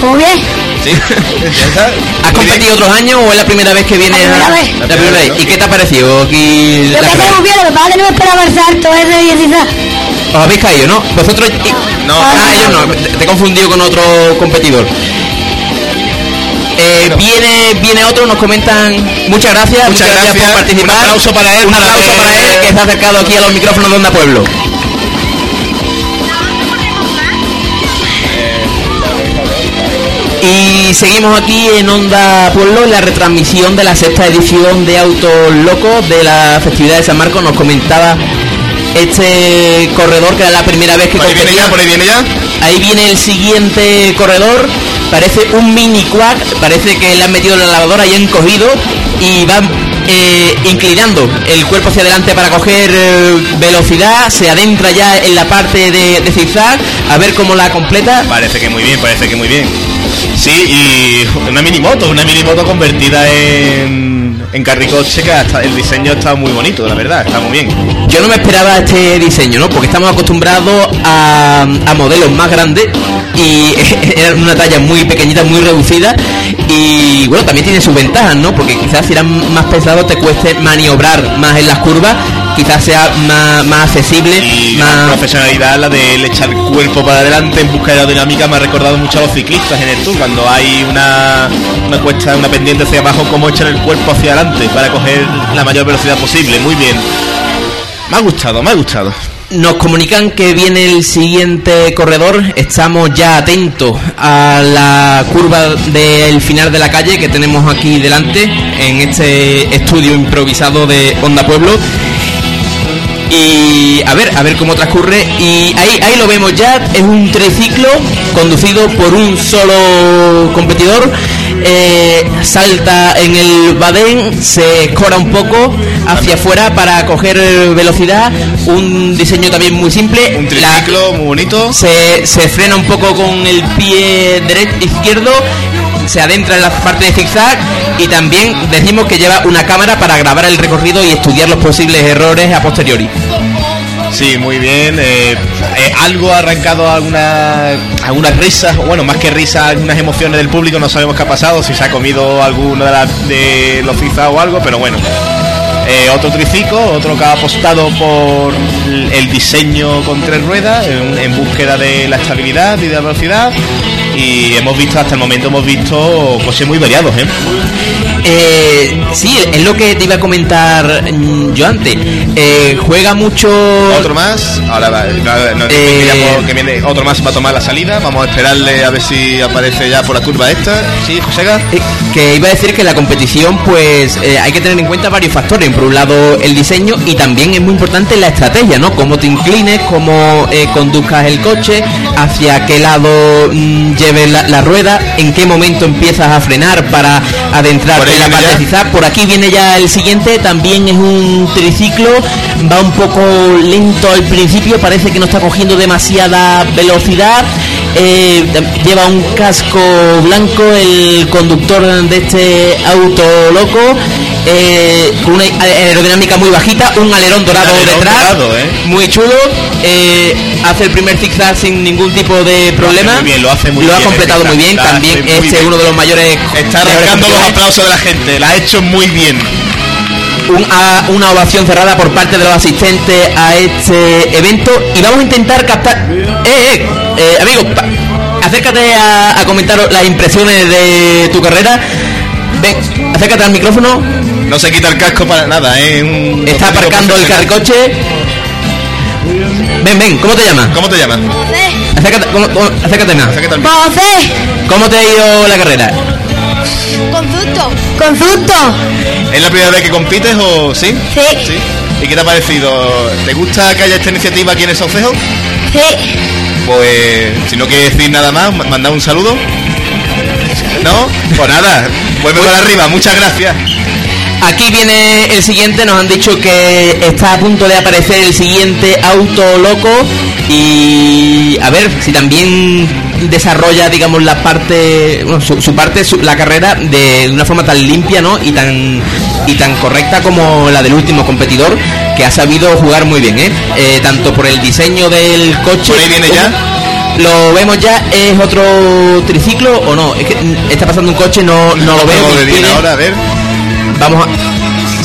¿Cómo bien? ¿Sí? (laughs) ¿Has Muy bien. competido otros años o es la primera vez que vienes? La primera a- vez. La primera vez. ¿Y qué te ha parecido aquí Lo la que carrera? hacemos bien, lo que pasa es que no me esperaba el salto ese de 16. ¿Os habéis caído, no? Vosotros... No. Ah, ellos no, te, te he confundido con otro competidor. Eh, viene, viene otro, nos comentan muchas gracias, Muchas gracias. por participar. Un aplauso para él, Un aplauso que- para él que ha acercado aquí a los micrófonos de Onda Pueblo. Y seguimos aquí en Onda Pueblo en la retransmisión de la sexta edición de Autos Locos de la festividad de San Marcos. Nos comentaba este corredor que era la primera vez que Por ahí viene competía. ya, por ahí viene ya. Ahí viene el siguiente corredor. Parece un mini quack. Parece que le han metido en la lavadora y han cogido. Y van eh, inclinando el cuerpo hacia adelante para coger eh, velocidad. Se adentra ya en la parte de, de. A ver cómo la completa. Parece que muy bien, parece que muy bien. Sí, y una mini moto, una mini moto convertida en, en carricoche hasta el diseño está muy bonito, la verdad, está muy bien. Yo no me esperaba este diseño, ¿no? Porque estamos acostumbrados a, a modelos más grandes y (laughs) era una talla muy pequeñita, muy reducida y bueno, también tiene sus ventajas, ¿no? Porque quizás si eran más pesados te cueste maniobrar más en las curvas, quizás sea más, más accesible, Y la más... profesionalidad, la de él echar el cuerpo para adelante en busca de aerodinámica, me ha recordado mucho a los ciclistas en el Tour, cuando hay una, una cuesta, una pendiente hacia abajo, cómo echan el cuerpo hacia adelante para coger la mayor velocidad posible. Muy bien. Me ha gustado, me ha gustado. Nos comunican que viene el siguiente corredor. Estamos ya atentos a la curva del final de la calle que tenemos aquí delante en este estudio improvisado de Onda Pueblo. Y a ver, a ver cómo transcurre. Y ahí, ahí lo vemos ya. Es un triciclo conducido por un solo competidor. Eh, salta en el badén, se escora un poco hacia afuera para coger velocidad. Un diseño también muy simple. Un La- triciclo muy bonito. se, se frena un poco con el pie derecho izquierdo se adentra en la parte de zigzag y también decimos que lleva una cámara para grabar el recorrido y estudiar los posibles errores a posteriori. Sí, muy bien. eh, eh, algo ha arrancado alguna, algunas risas, bueno, más que risas, algunas emociones del público. No sabemos qué ha pasado, si se ha comido alguno de, las de los zigzags o algo, pero bueno. Eh, otro triciclo, otro que ha apostado por el diseño con tres ruedas en, en búsqueda de la estabilidad y de la velocidad. Y hemos visto, hasta el momento, hemos visto coches muy variados, ¿eh? Eh, sí, es lo que te iba a comentar mm, yo antes. Eh, juega mucho... Otro más, ahora va, no, no, Eh, que viene, otro más va a tomar la salida, vamos a esperarle a ver si aparece ya por la curva esta, sí, Josega. Eh, que iba a decir que la competición pues eh, hay que tener en cuenta varios factores. Por un lado el diseño y también es muy importante la estrategia no cómo te inclines cómo eh, conduzcas el coche hacia qué lado mm, lleves la, la rueda en qué momento empiezas a frenar para adentrar Por ahí en la parte zigzag. por aquí viene ya el siguiente también es un triciclo va un poco lento al principio parece que no está cogiendo demasiada velocidad eh, lleva un casco blanco el conductor de este auto loco eh, con una aerodinámica muy bajita, un alerón dorado Un alerón detrás, dorado, ¿eh? muy chulo, eh, hace el primer zigzag sin ningún tipo de problema, muy bien, lo hace muy ha bien completado muy bien, lo también este es bien. uno de los mayores Está arrancando los aplausos de la gente. La ha hecho muy bien. Un- a- una ovación cerrada por parte de los asistentes a este evento y vamos a intentar captar eh, eh, eh, amigo pa- acércate a, a comentar las impresiones de tu carrera ven acércate al micrófono No se quita el casco para nada, ¿eh? Un- está aparcando el carricoche ven ven ¿cómo te llamas? ¿Cómo te llamas? acércate, ¿cómo- cómo- acércate más Acércate al José, ¿cómo te ha ido la carrera? con susto. Con susto. ¿Es la primera vez que compites o sí? Sí. ¿Sí? ¿Y qué te ha parecido? ¿Te gusta que haya esta iniciativa aquí en el Saucejo? Sí. Pues si no quieres decir nada más, ma- mandar un saludo. ¿No? Pues nada, vuelve para arriba, muchas gracias. Aquí viene el siguiente, nos han dicho que está a punto de aparecer el siguiente auto loco y a ver si también desarrolla, digamos, la parte, bueno, su, su parte, su- la carrera de una forma tan limpia, ¿no? Y tan y tan correcta como la del último competidor que ha sabido jugar muy bien, ¿eh? Eh, tanto por el diseño del coche. ¿Por ahí viene ya? Lo vemos ya, ¿es otro triciclo o no? Es que está pasando un coche, no, no lo veo. De ahora, a ver. Vamos a...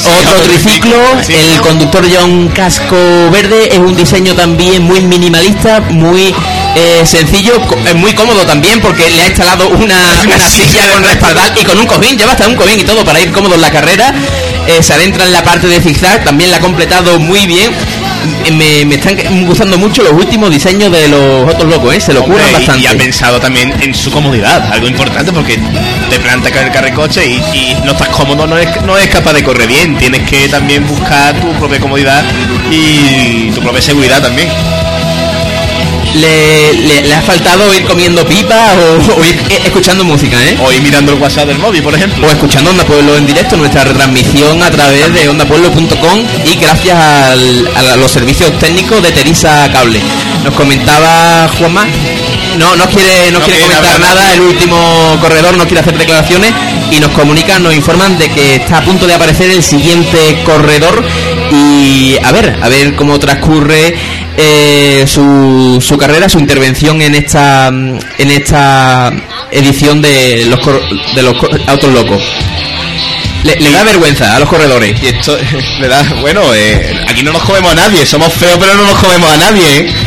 Otro triciclo, el conductor lleva un casco verde, es un diseño también muy minimalista, muy eh, sencillo, es muy cómodo también porque le ha instalado una, (laughs) una silla con respaldar y con un cojín, lleva hasta un cojín y todo para ir cómodo en la carrera, Eh, se adentra en la parte de zigzag, también la ha completado muy bien, me, me están gustando mucho los últimos diseños de los otros locos, ¿eh? se lo curan bastante. Y ha pensado también en su comodidad, algo importante porque te planta con el carricoche y, y no estás cómodo, no es, no es capaz de correr bien. Tienes que también buscar tu propia comodidad y tu propia seguridad también. Le, le- le ha faltado ir comiendo pipa o, o ir eh, escuchando música, ¿eh? O ir mirando el WhatsApp del móvil, por ejemplo. o escuchando Onda Pueblo en directo, nuestra retransmisión a través de ondapueblo.com y gracias al- a los servicios técnicos de Teresa Cable. Nos comentaba Juanma, no, no quiere, no, No quiere quiere comentar hablar nada, el último corredor no quiere hacer declaraciones y nos comunican, nos informan de que está a punto de aparecer el siguiente corredor y a ver, a ver cómo transcurre eh, su, su carrera, su intervención en esta en esta edición de los cor- de los autos locos. Le, le da vergüenza a los corredores. Y esto, (laughs) le da, bueno, eh, aquí no nos comemos a nadie, somos feos pero no nos comemos a nadie, ¿eh? (laughs)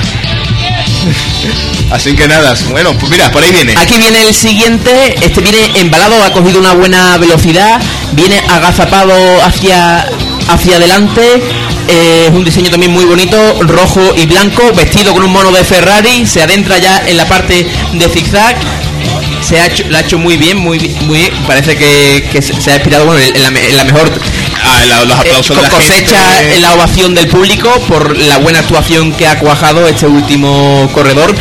Así que nada, bueno, pues mira, por ahí viene. Aquí viene el siguiente, este viene embalado, ha cogido una buena velocidad, viene agazapado hacia, hacia adelante, eh, es un diseño también muy bonito, rojo y blanco, vestido con un mono de Ferrari, se adentra ya en la parte de zigzag, se ha hecho, lo ha hecho muy bien, muy, muy bien, parece que, que se se ha inspirado bueno, en, la, en la mejor Ah, la- los eh, aplausos co- de la cosecha gente. en la ovación del público por la buena actuación que ha cuajado este último corredor.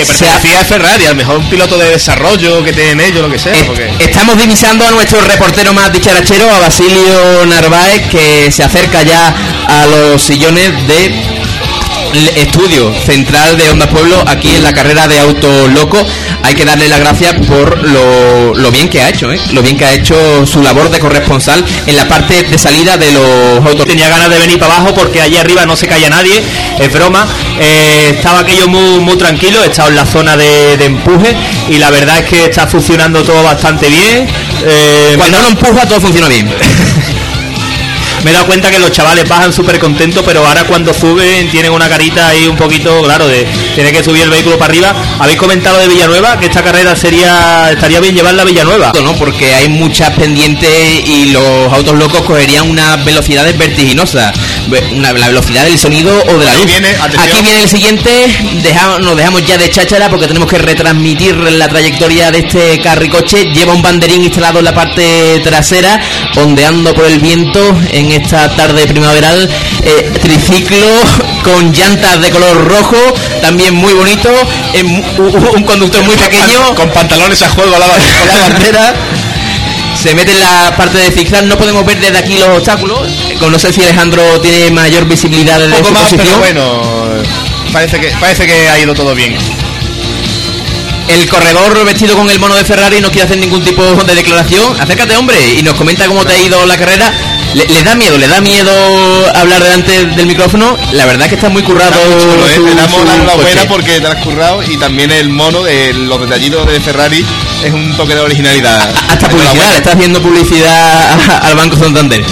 Que pertenecía a Ferrari, a lo mejor un piloto de desarrollo que tienen ellos, lo que sea. Porque- Estamos divisando a nuestro reportero más dicharachero, a Basilio Narváez, que se acerca ya a los sillones de estudio central de Onda Pueblo aquí en la carrera de Auto Loco. Hay que darle las gracias por lo, lo bien que ha hecho, ¿eh? lo bien que ha hecho su labor de corresponsal en la parte de salida de los autos. Tenía ganas de venir para abajo porque allí arriba no se calla nadie, es broma. Eh, estaba aquello muy, muy tranquilo, he estado en la zona de, de empuje y la verdad es que está funcionando todo bastante bien. Eh, Cuando uno empuja todo funciona bien. (laughs) me he dado cuenta que los chavales bajan súper contentos, pero ahora cuando suben tienen una carita ahí un poquito, claro, de tiene que subir el vehículo para arriba. Habéis comentado de Villanueva que esta carrera sería estaría bien llevarla a Villanueva. ¿no? Porque hay muchas pendientes y los autos locos cogerían unas velocidades vertiginosas. Una, la velocidad del sonido o de la Aquí luz. viene. Aquí viene el siguiente. Dejamos, nos dejamos ya de cháchara porque tenemos que retransmitir la trayectoria de este carricoche. Lleva un banderín instalado en la parte trasera, ondeando por el viento en esta tarde primaveral. Eh, triciclo con llantas de color rojo, también muy bonito. u- un conductor muy pequeño. Con pantalones a juego a la, con la bandera. (laughs) Se mete en la parte de zigzag, no podemos ver desde aquí los obstáculos. Eh, No sé si Alejandro tiene mayor visibilidad Un poco su más, posición. pero bueno, parece que, parece que ha ido todo bien. El corredor vestido con el mono de Ferrari no quiere hacer ningún tipo de declaración. Acércate, hombre, y nos comenta cómo te ha ido la carrera. Le, le da miedo, le da miedo hablar delante del micrófono. La verdad es que está muy currado. Está muy chulo, ¿eh? su- Le damos su la coche. porque te has currado y también el mono, de los detallitos de Ferrari, es un toque de originalidad. (laughs) Hasta publicidad, le está haciendo publicidad al Banco Santander.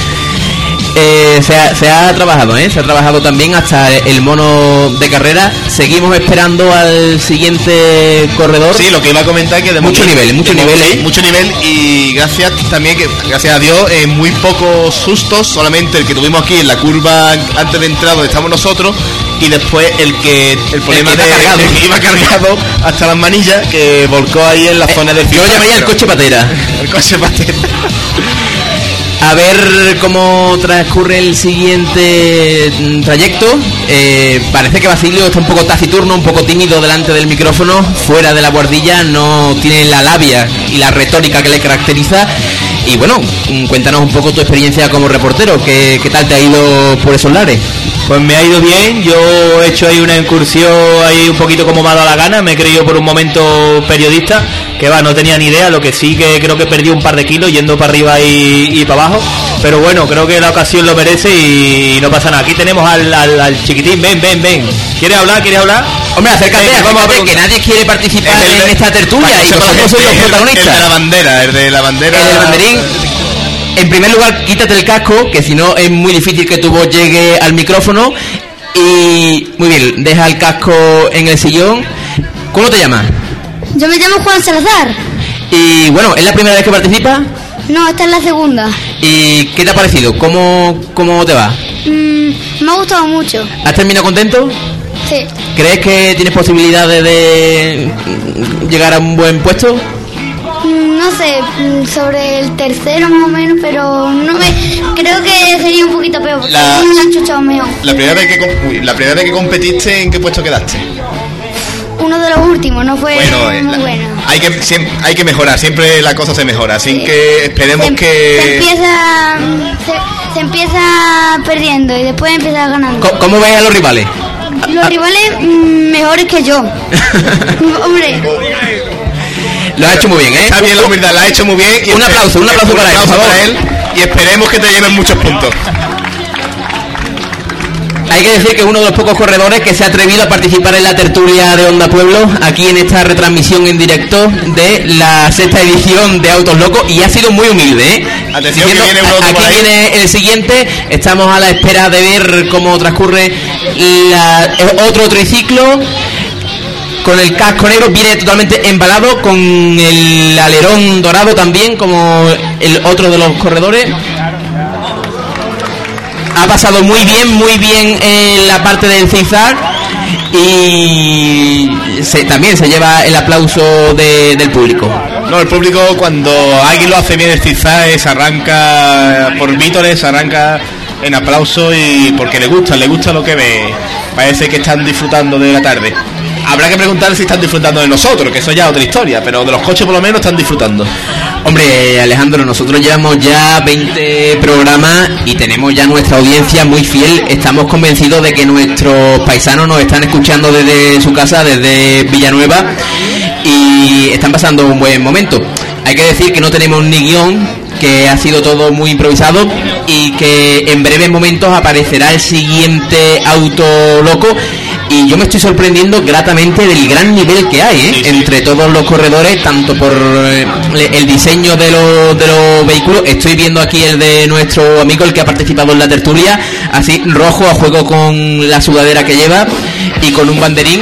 Eh, se, ha, se ha trabajado, ¿eh? Se ha trabajado también hasta el mono de carrera. Seguimos esperando al siguiente corredor. Sí, lo que iba a comentar que de Mucho nivel, mucho nivel, ¿eh? mucho nivel y gracias también que gracias a Dios eh, muy pocos sustos, solamente el que tuvimos aquí en la curva antes de entrar donde estamos nosotros y después el que el problema que iba de cargado. el que iba cargado hasta las manillas que volcó ahí en la zona del Eh, Yo llamaría el coche patera. el coche patera. (laughs) A ver cómo transcurre el siguiente mm, trayecto. Eh, parece que Basilio está un poco taciturno, un poco tímido delante del micrófono, fuera de la guardilla, no tiene la labia y la retórica que le caracteriza. Y bueno, mm, cuéntanos un poco tu experiencia como reportero, ¿qué, qué tal te ha ido por esos lares? Pues me ha ido bien, yo he hecho ahí una incursión ahí un poquito como me ha dado la gana, me he creído por un momento periodista, que va, no tenía ni idea, lo que sí que creo que perdí un par de kilos yendo para arriba y, y para abajo, pero bueno, creo que la ocasión lo merece y no pasa nada. Aquí tenemos al, al- al chiquitín, ven, ven, ven. ¿Quieres hablar? ¿Quieres hablar? Hombre, acércate, vamos a acércate, que nadie quiere participar El en esta tertulia y vosotros sois los gente, el- de la protagonistas. bandera, el de la bandera. El del banderín. En primer lugar, quítate el casco, que si no es muy difícil que tu voz llegue al micrófono. Y muy bien, deja el casco en el sillón. ¿Cómo te llamas? Yo me llamo Juan Salazar. Y bueno, ¿es la primera vez que participas? No, esta es la segunda. ¿Y qué te ha parecido? ¿Cómo, cómo te va? Mm, me ha gustado mucho. ¿Has terminado contento? Sí. ¿Crees que tienes posibilidades de llegar a un buen puesto? Mm, No sé, mm, sobre el tercero más o menos, pero no me creo que sería un poquito peor porque La- me han chuchado meo. La primera vez que uy, la primera vez que competiste, ¿en qué puesto quedaste? Uno de los últimos, no fue Bueno, eh, muy la- bueno. hay que siem- hay que mejorar, siempre la cosa se mejora, así que esperemos se, se que empieza se, se empieza perdiendo y después empieza ganando. Co- ¿Cómo ves a los rivales? Los rivales mm, mejores que yo. (laughs) Hombre, Lo has hecho muy bien, ¿eh? está bien la humildad, la ha hecho muy bien. y Un espe- aplauso, un aplauso para él, para él y esperemos que te lleven muchos puntos. Hay que decir que es uno de los pocos corredores que se ha atrevido a participar en la tertulia de Onda Pueblo, aquí en esta retransmisión en directo de la sexta edición de Autos Locos, y ha sido muy humilde, ¿eh? Atención, que Diciendo, viene uno aquí viene el siguiente, estamos a la espera de ver cómo transcurre la- otro triciclo. Con el casco negro viene totalmente embalado, con el alerón dorado también, como el otro de los corredores ha pasado muy bien, muy bien en la parte del zigzag y también se lleva el aplauso de- del público. No, el público cuando alguien lo hace bien el zigzag se arranca por vítores, arranca en aplauso y porque le gusta, le gusta lo que ve. Parece que están disfrutando de la tarde. Habrá que preguntar si están disfrutando de nosotros, que eso ya es otra historia, pero de los coches por lo menos están disfrutando. Hombre, Alejandro, nosotros llevamos ya 20 programas y tenemos ya nuestra audiencia muy fiel. Estamos convencidos de que nuestros paisanos nos están escuchando desde su casa, desde Villanueva, y están pasando un buen momento. Hay que decir que no tenemos ni guion, que ha sido todo muy improvisado y que en breves momentos aparecerá el siguiente auto loco. Y yo me estoy sorprendiendo gratamente del gran nivel que hay ¿eh? Sí, sí. entre todos los corredores, tanto por eh, el diseño de los, de los vehículos. Estoy viendo aquí el de nuestro amigo, el que ha participado en la tertulia, así rojo a juego con la sudadera que lleva y con un banderín.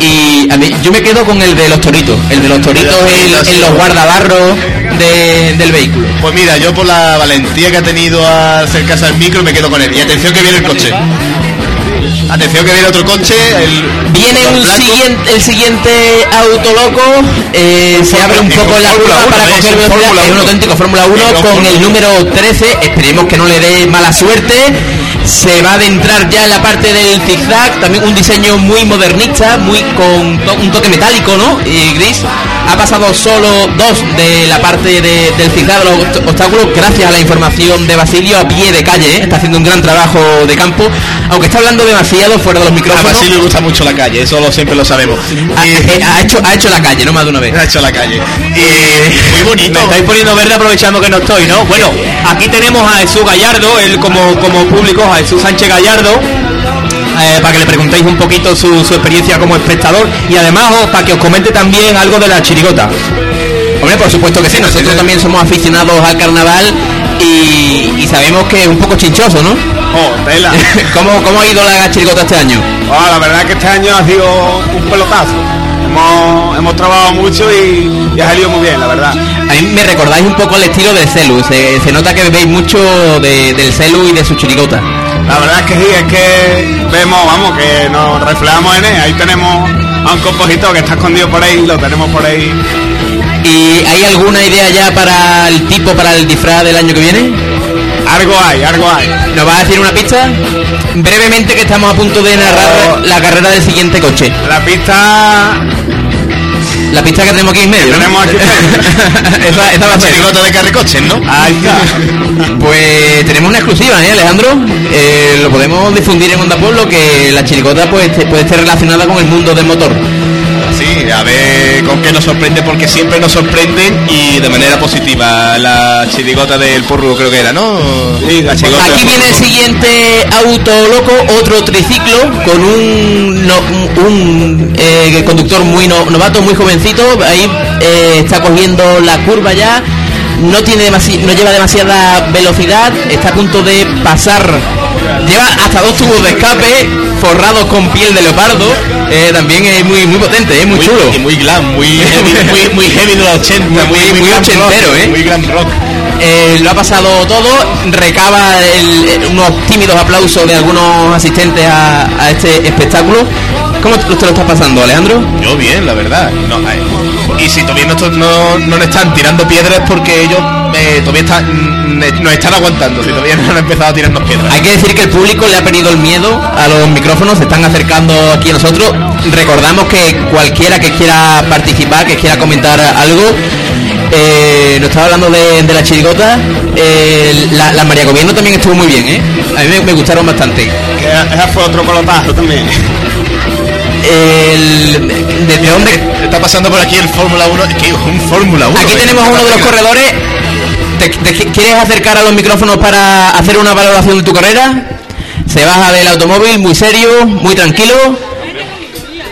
Y a mí, yo me quedo con el de los toritos, el de los toritos en, en los guardabarros de- del vehículo. Pues mira, yo por la valentía que ha tenido al acercarse al micro me quedo con él. Y atención que viene el coche. Atención que viene otro coche. El, Viene un blanco. siguiente, el siguiente auto loco, eh, se abre un poco la curva para coger velocidad, Fórmula es un auténtico Fórmula 1 Es un con el número 13, esperemos que no le dé mala suerte, se va a adentrar ya en la parte del zigzag, también un diseño muy modernista, muy con to- un toque metálico, ¿no? Y gris, ha pasado solo dos de la parte de- del zigzag de los obstáculos, gracias a la información de Basilio a pie de calle, ¿eh? está haciendo un gran trabajo de campo, Aunque está hablando demasiado fuera de los A micrófonos. Basile le gusta mucho la calle, eso lo, siempre lo sabemos. Ha, eh, ha hecho, ha hecho la calle, no más de una vez. ha hecho la calle. Y muy bonito. Me estáis poniendo verde aprovechando que no estoy, ¿no? Bueno, aquí tenemos a Jesús Gallardo, él como, como público, a Jesús Sánchez Gallardo, eh, para que le preguntéis un poquito su, su experiencia como espectador y además os- para que os comente también algo de la chirigota. Hombre, por supuesto que sí, nosotros también somos aficionados al carnaval y, y sabemos que es un poco chinchoso, ¿no? Oh, tela. (laughs) ¿Cómo, ¿Cómo ha ido la chirigota este año? Oh, la verdad es que este año ha sido un pelotazo. Hemos, hemos trabajado mucho y, y ha salido muy bien, la verdad. A mí me recordáis un poco el estilo del celu, se, se nota que veis mucho de- del celu y de su chirigota. La verdad es que sí, es que vemos, vamos, que nos reflejamos en él. Ahí tenemos a un compositor que está escondido por ahí, lo tenemos por ahí. ¿Y hay alguna idea ya para el tipo, para el disfraz del año que viene? Algo hay, algo hay. ¿Nos va a decir una pista? Brevemente que estamos a punto de narrar la carrera del siguiente coche. La pista La pista que tenemos aquí en medio. tenemos aquí (laughs) esa, esa va a La ser. chirigota de Carricoches, ¿no? Ahí está. Pues tenemos una exclusiva, ¿eh, Alejandro? Eh, lo podemos difundir en Onda Pueblo que la chirigota pues, puede estar relacionada con el mundo del motor. A ver con qué nos sorprende, porque siempre nos sorprenden y de manera positiva. La chirigota del porro creo que era, ¿no? Sí, la chirigota Aquí viene el siguiente auto loco, otro triciclo con un, no- un eh, conductor muy no- novato, muy jovencito. Ahí eh, está cogiendo la curva ya. No tiene demasi- no lleva demasiada velocidad. Está a punto de pasar. Lleva hasta dos tubos de escape forrados con piel de leopardo. Eh, también es muy muy potente, es muy, chulo. Y muy glam, muy heavy, (laughs) muy, muy heavy de los 80, muy, Muy- muy ochentero, rock, ¿eh? Muy glam rock. Eh, lo ha pasado todo, recaba el- eh, unos tímidos aplausos de algunos asistentes a, a este espectáculo. ¿Cómo te, te lo estás pasando, Alejandro? Yo bien, la verdad. No, y si todavía no, no, no le están tirando piedras porque ellos eh, todavía están, mm, nos están aguantando, si todavía no han empezado a tirarnos piedras. Hay que decir que el público le ha perdido el miedo a los micrófonos, se están acercando aquí a nosotros. Recordamos que cualquiera que quiera participar, que quiera comentar algo, eh, nos estaba hablando de, de la chirigota, eh, la, la María Gobierno también estuvo muy bien, ¿eh? A mí me, me gustaron bastante. Que ese fue otro colotazo también. El- ¿Desde dónde? Está pasando por aquí el Fórmula 1, que es un Fórmula 1. Aquí eh. tenemos a uno de los corredores. ¿Te, te quieres acercar a los micrófonos para hacer una valoración de tu carrera? Se baja del automóvil, muy serio, muy tranquilo.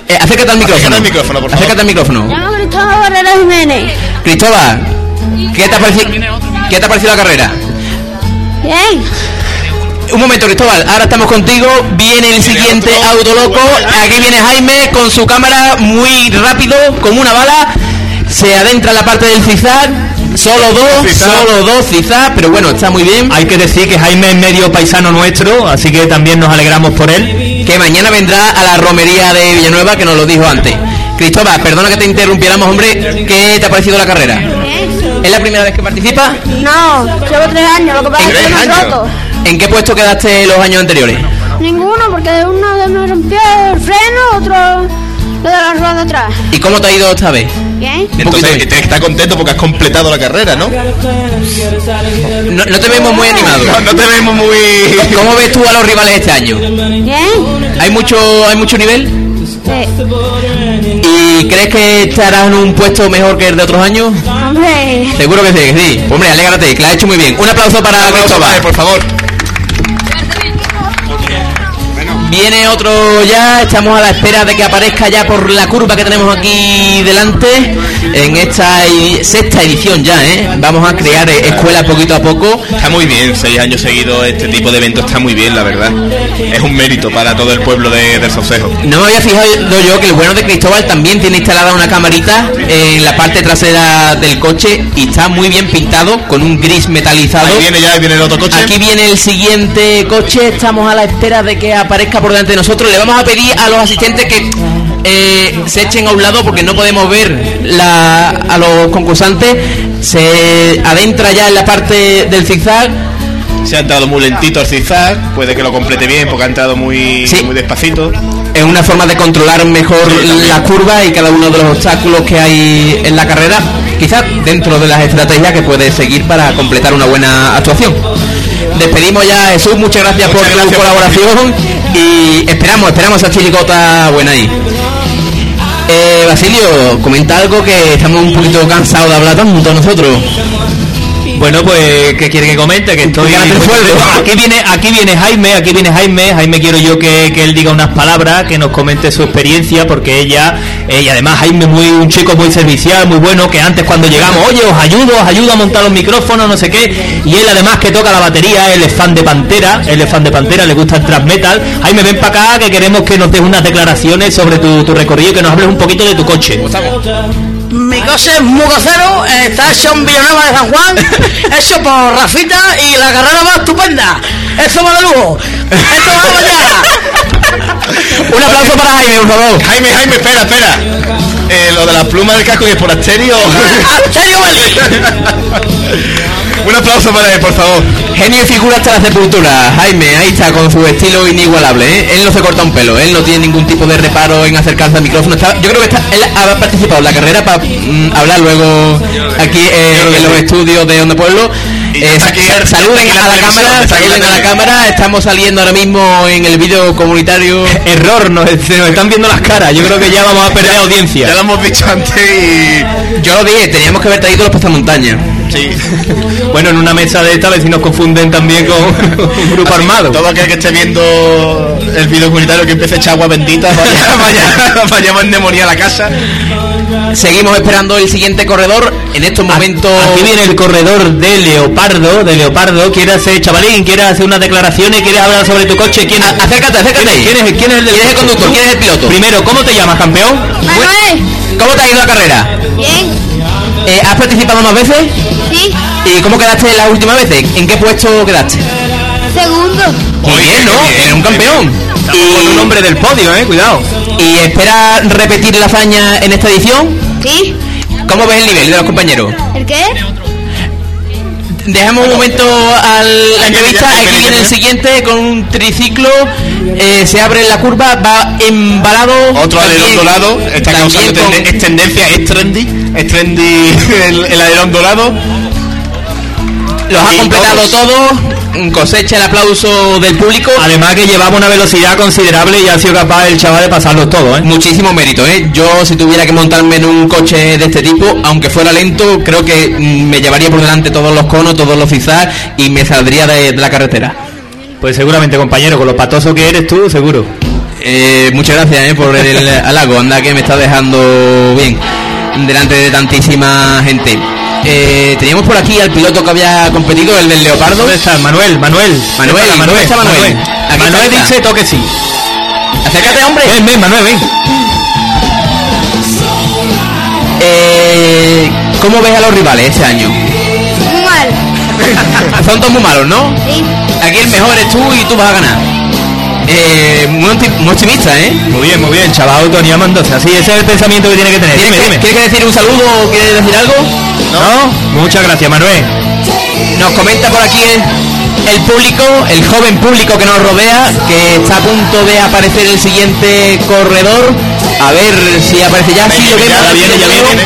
Eh, acércate al micrófono. Acércate al micrófono, por favor. Acércate al micrófono. Cristóbal Barrera Jiménez. Cristóbal, ¿qué te ha parecido, ¿qué te ha parecido la carrera? Bien. Un momento, Cristóbal, ahora estamos contigo. Viene el siguiente auto loco. Aquí viene Jaime con su cámara muy rápido, como una bala. Se adentra en la parte del zigzag. Solo dos, solo dos zigzag, pero bueno, está muy bien. Hay que decir que Jaime es medio paisano nuestro, así que también nos alegramos por él. que mañana vendrá a la romería de Villanueva, que nos lo dijo antes. Cristóbal, perdona que te interrumpiéramos, hombre. ¿Qué te ha parecido la carrera? ¿Es la primera vez que participas? No, llevo tres años, lo que pasa es que ¿Tres me roto. ¿En qué puesto quedaste los años anteriores? Ninguno, porque uno de me rompió el freno, otro lo de la rueda de atrás. ¿Y cómo te ha ido esta vez? Bien. Un Entonces poquito tienes que estar contento porque has completado la carrera, ¿no? No, no te vemos muy animado. No, no te vemos muy... ¿Cómo ves tú a los rivales este año? Bien. ¿Hay mucho, hay mucho nivel? Sí. ¿Y crees que estarás en un puesto mejor que el de otros años? Hombre. Seguro que sí, que sí. Hombre, alégrate, que la has hecho muy bien. Un aplauso para Cristóbal. por favor. Viene otro ya, estamos a la espera de que aparezca ya por la curva que tenemos aquí delante en esta sexta edición ya, ¿eh? Vamos a crear escuelas poquito a poco. Está muy bien, seis años seguidos este tipo de evento está muy bien, la verdad. Es un mérito para todo el pueblo de, del Saucejo. No me había fijado yo que el bueno de Cristóbal también tiene instalada una camarita en la parte trasera del coche y está muy bien pintado con un gris metalizado. Ahí viene ya, ahí viene el otro coche. Aquí viene el siguiente coche, estamos a la espera de que aparezca por delante de nosotros. Le vamos a pedir a los asistentes que eh, se echen a un lado porque no podemos ver la- a los concursantes. Se adentra ya en la parte del zigzag. Se ha entrado muy lentito el zigzag, puede que lo complete bien porque ha entrado muy, Sí. muy despacito. Es una forma de controlar mejor Sí, la curva y cada uno de los obstáculos que hay en la carrera, quizás dentro de las estrategias que puede seguir para completar una buena actuación. Despedimos ya a Jesús, muchas gracias Muchas por gracias por colaboración Y esperamos, esperamos a chiricota buena ahí. Eh, Basilio, comenta algo que estamos un poquito cansados de hablar tanto nosotros. Bueno, pues, ¿qué quiere que comente? Que estoy... Pues, aquí viene aquí viene Jaime, aquí viene Jaime. Jaime quiero yo que, que él diga unas palabras, que nos comente su experiencia, porque ella, eh, y además Jaime muy un chico muy servicial, muy bueno, que antes cuando llegamos, oye, os ayudo, os ayudo a montar los micrófonos, no sé qué. Y él además que toca la batería, él es fan de Pantera, él es fan de Pantera, le gusta el thrash metal. Jaime, ven para acá, que queremos que nos des unas declaraciones sobre tu, tu recorrido que nos hables un poquito de tu coche. Mi coche es eh, está hecho en Villanueva de San Juan, (laughs) hecho por Rafita y la carrera va estupenda. Eso va de lujo. Esto va allá. Un aplauso para Jaime, por favor. Jaime, Jaime, espera, espera. Eh, lo de las plumas del casco y es por Asterio. Asterio Un aplauso para él, por favor. Genio y figura hasta la sepultura. Jaime, ahí está, con su estilo inigualable. ¿eh? Él no se corta un pelo, él no tiene ningún tipo de reparo en acercarse al micrófono. Está- yo creo que está, él ha participado en la carrera para mm, hablar luego aquí eh, en los estudios de Onda Pueblo. Eh, saluden la a la cámara, saluden a la cámara. Estamos saliendo ahora mismo en el vídeo comunitario. (laughs) Error, nos, nos están viendo las caras. Yo creo que ya vamos a perder audiencia. (laughs) Ya lo hemos dicho antes y. Yo lo dije, teníamos que haber traído los pasamontañas. Sí. (laughs) Bueno, en una mesa de esta, a ver si nos confunden también con un grupo Así, armado. Todo aquel que esté viendo el vídeo comunitario que empiece a echar agua bendita, vaya, vaya, vayamos endemoniar la casa. Seguimos esperando el siguiente corredor. En estos momentos. Aquí viene el corredor de Leopardo, de Leopardo. ¿Quieres hacer, chavalín? ¿Quieres hacer unas declaraciones? ¿Quieres hablar sobre tu coche? ¿Quién es? Acércate, acércate. ¿Quién es, quién es, el, del ¿Quién es el coche? conductor? ¿Quién es el piloto? Primero, ¿cómo te llamas, campeón? Manuel, ¿Cómo te ha ido la carrera? bien, Eh, ¿Has participado más veces? sí, ¿Y cómo quedaste las últimas veces? ¿En qué puesto quedaste? segundo, Muy bien, ¿no? Eres un campeón. Con un hombre del podio, eh, cuidado. ¿Y espera repetir la hazaña en esta edición? sí, ¿Cómo ves el nivel de los compañeros? ¿el qué? Dejamos un momento a la entrevista. Aquí viene el siguiente con un triciclo. eh, se abre la curva, va embalado. Otro alerón dorado, está también causando con- tende- es tendencia, es trendy, es trendy (laughs) el, el alerón dorado. Los ha Y completado todos. todos. Cosecha el aplauso del público. Además que llevaba una velocidad considerable y ha sido capaz el chaval de pasarlos todos, eh. Muchísimo mérito, ¿eh? Yo si tuviera que montarme en un coche de este tipo, aunque fuera lento, creo que mm, me llevaría por delante todos los conos, todos los zigzags y me saldría de, de la carretera. Pues seguramente, compañero, con lo patoso que eres tú, seguro. Eh, muchas gracias ¿eh? por el (laughs) halago, anda que me está dejando bien delante de tantísima gente. Eh, teníamos por aquí al piloto que había competido, el del Leopardo. ¿Dónde está? Manuel, Manuel. Manuel, Espera, ¿dónde está Manuel? Manuel está. dice toque sí. Acércate, hombre. Ven, ven, Manuel, ven. Eh, ¿Cómo ves a los rivales este año? Muy mal, (laughs) Son todos muy malos, ¿no? sí, Aquí el mejor es tú y tú vas a ganar. Eh, muy, muy optimista, ¿eh? Muy bien, muy bien, chaval Tony Mendoza. Sí, ese es el pensamiento que tiene que tener. ¿Quieres, Dime, que- dime. ¿Quieres que decir un saludo o quieres decir algo? ¿No? Muchas gracias, Manuel. Nos comenta por aquí el, el público, el joven público que nos rodea, que está a punto de aparecer el siguiente corredor. A ver si aparece ya. Sí, lo vemos, ya viene, ya viene.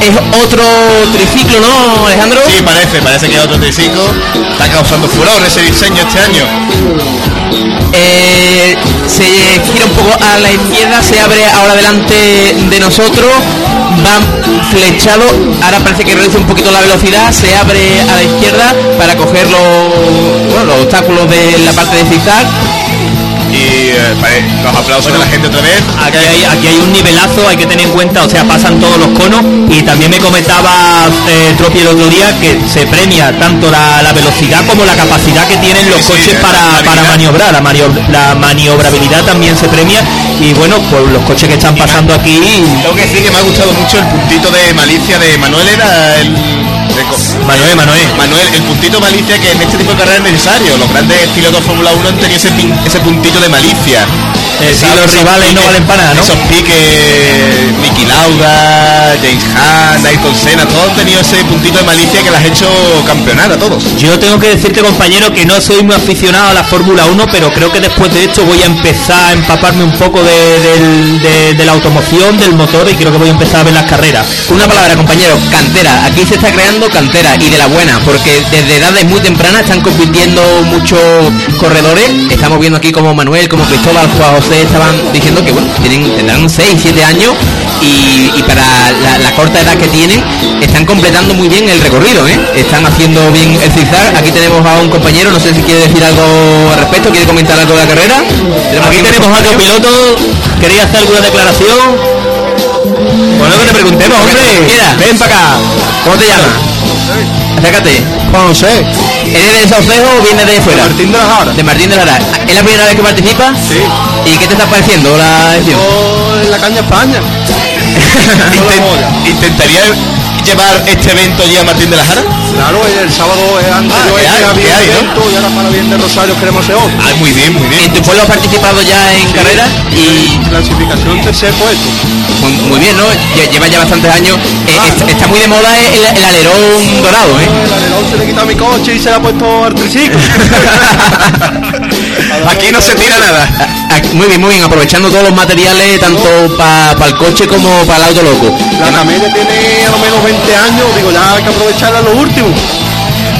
Es otro triciclo, ¿no, Alejandro? Sí, parece, parece que es otro triciclo. Está causando furor ese diseño este año. Eh, se gira un poco a la izquierda, se abre ahora delante de nosotros, va flechado, ahora parece que reduce un poquito la velocidad, se abre a la izquierda para coger los, bueno, los obstáculos de la parte de zigzag. Y eh, los aplausos de la gente otra vez. Aquí hay, aquí hay un nivelazo, hay que tener en cuenta, o sea, pasan todos los conos. Y también me comentaba eh, Tropi el otro día que se premia tanto la, la velocidad como la capacidad que tienen los Sí, coches para, para maniobrar, la, la maniobrabilidad también se premia. Y bueno, pues los coches que están pasando aquí Tengo que decir que me ha gustado mucho el puntito de malicia de Manuel era el de Manuel, Manuel. Manuel, el puntito malicia que en este tipo de carreras es necesario. Los grandes pilotos Fórmula 1 han tenido ese, pin- ese puntito de malicia. Eh, Esos- los rivales no piques- valen para nada, ¿no? Esos piques, Nicky Lauda, James Hunt, Ayrton Senna, todos han tenido ese puntito de malicia que las ha hecho campeonar a todos. Yo tengo que decirte, compañero, que no soy muy aficionado a la Fórmula 1, pero creo que después de esto voy a empezar a empaparme un poco de, de- de la automoción, del motor, y creo que voy a empezar a ver las carreras. Una palabra, compañero, cantera. Aquí se está creando cantera y de la buena, porque desde edades muy tempranas están compitiendo muchos corredores. Estamos viendo aquí como Manuel, como Cristóbal, Juan José estaban diciendo que bueno, tienen, tendrán 6, 7 años y, y para la, la corta edad que tienen están completando muy bien el recorrido, ¿eh? Están haciendo bien el zigzag. Aquí tenemos a un compañero, no sé si quiere decir algo al respecto, quiere comentar algo de la carrera. Aquí un tenemos a otro piloto. ¿Quería hacer alguna declaración? Bueno, que te preguntemos, hombre. Ven para acá. ¿Cómo te llamas? Acércate. Juan José, ¿Eres de Saucedo o vienes de fuera? Martín de la Jara. De Martín de Lara. ¿Es la primera vez que participas? Sí. ¿Y qué te está pareciendo la edición? Yo en la caña España. (laughs) Inten- ¿Intentaría llevar este evento ya a Martín de la Jara? Claro, el sábado anterior ¿qué hay? había ¿qué hay, no? evento y ahora para bien de Rosario queremos otro. Ah, muy bien, muy bien. ¿En tu pueblo has participado ya en carreras? Y Clasificación tercer puesto. muy, muy bien, ¿no? Lle- Lleva ya bastantes años. Eh, es- está muy de moda el, el alerón dorado, ¿eh? El alerón se le quita mi coche y se le ha puesto al triciclo. (laughs) (laughs) Aquí no se tira nada. Muy bien, muy bien. Aprovechando todos los materiales, tanto para el coche como para el auto loco. La Camelia tiene a lo menos 20 años, digo, ya hay que aprovecharla a lo último.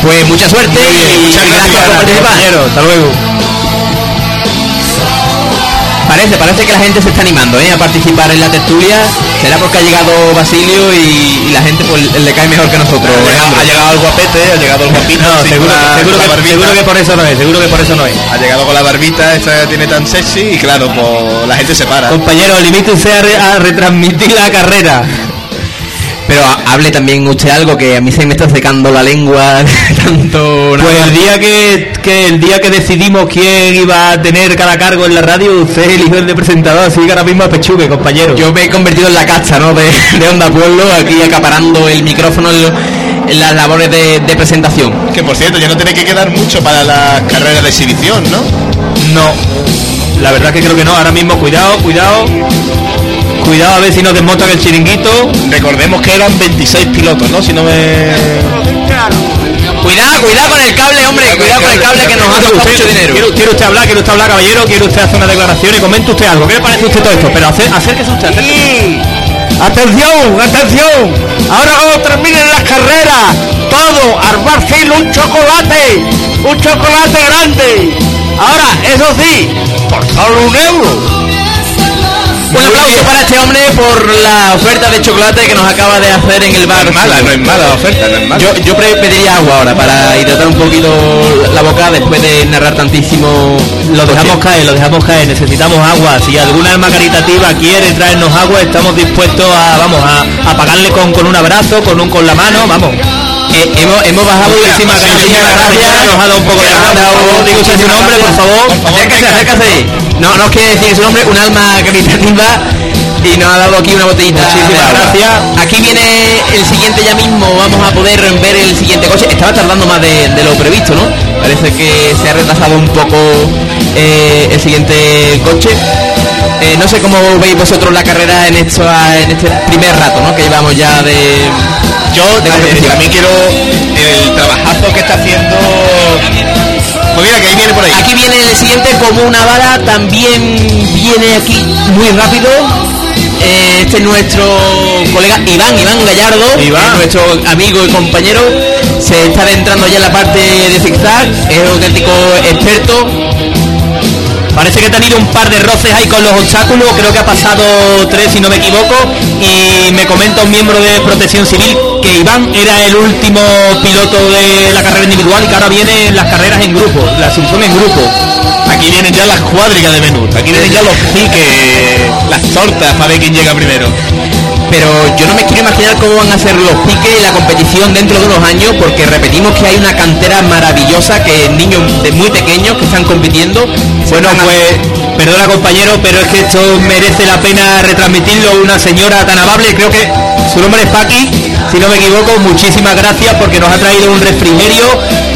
Pues mucha suerte y muchas gracias gracias, por participar. Hasta luego. Parece, parece que la gente se está animando ¿eh? a participar en la tertulia. Será porque ha llegado Basilio y, y la gente pues, le cae mejor que nosotros. Ha llegado, Alejandro. ha llegado el guapete, ha llegado el guapito. No, seguro, la- seguro, que, barbita. seguro que por eso no es, seguro que por eso no es. Ha llegado con la barbita, esta tiene tan sexy y claro, pues la gente se para. Compañero, limítese a, re- a retransmitir la carrera. Pero ha- hable también usted algo que a mí se me está secando la lengua (laughs) de tanto. Pues el día que, que el día que decidimos quién iba a tener cada cargo en la radio, usted eligió el de presentador, así que ahora mismo a pechugue, compañero. Yo me he convertido en la cacha, ¿no? De, de Onda Pueblo, aquí acaparando el micrófono en, en las labores de, de presentación. Que por cierto, ya no tiene que quedar mucho para las carreras de exhibición, ¿no? no. La verdad que creo que no. Ahora mismo, cuidado, cuidado. Cuidado a ver si nos desmontan el chiringuito. Recordemos que eran 26 pilotos, ¿no? Si no me... Cuidado, cuidado con el cable, hombre, cuidado con el cable que nos ha costado mucho dinero. ¿Quiere, quiere usted hablar? ¿Quiere usted hablar, caballero? ¿Quiere usted hacer una declaración y comente usted algo? ¿Qué le parece a usted todo esto? Pero acer- acérquese usted. acérquese. atención, atención. Ahora cuando terminen las carreras, todo, armar filo, un chocolate, un chocolate grande. Ahora, eso sí, por solo un euro. Un aplauso para este hombre por la oferta de chocolate que nos acaba de hacer en el bar. No es mala, no es mala la oferta, no es mala. Yo, yo pediría agua ahora para hidratar un poquito la boca después de narrar tantísimo. Lo dejamos caer, lo dejamos caer. Necesitamos agua. Si alguna alma caritativa quiere traernos agua, estamos dispuestos a, vamos, a, a pagarle con, con un abrazo, con un con la mano, vamos. Eh, hemos, hemos bajado Basilio, gracias, nos ha dado un poco de agua, diga usted su nombre, por favor. Acércase, acércase. No, no os quiere decir su nombre, un alma caritativa y nos ha dado aquí una botellita. Muchísimas gracias. Aquí viene el siguiente ya mismo, vamos a poder ver el siguiente coche. Estaba tardando más de, de lo previsto, ¿no? Parece que se ha retrasado un poco eh, el siguiente coche. Eh, no sé cómo veis vosotros la carrera en, esto, en este primer rato, ¿no? Que llevamos ya de... Yo de eh, también quiero el trabajazo que está haciendo. Pues mira que ahí viene por ahí. Aquí viene el siguiente como una bala, también viene aquí muy rápido. Eh, Este es nuestro colega Iván, Iván Gallardo, Iván. nuestro amigo y compañero. Se está adentrando ya en la parte de zigzag, es un auténtico experto. Parece que ha tenido un par de roces ahí con los obstáculos, creo que ha pasado tres si no me equivoco, y me comenta un miembro de protección civil que Iván era el último piloto de la carrera individual y que ahora vienen las carreras en grupo, la exhibición en grupo. Aquí vienen ya las cuadrigas de menú. Aquí vienen ya los piques, las tortas para ver quién llega primero. Pero yo no me quiero imaginar cómo van a ser los piques y la competición dentro de unos años, porque repetimos que hay una cantera maravillosa, que niños de muy pequeños que están compitiendo. Bueno, pues, perdona compañero, pero es que esto merece la pena retransmitirlo. Una señora tan amable, creo que su nombre es Paqui, si no me equivoco. Muchísimas gracias porque nos ha traído un refrigerio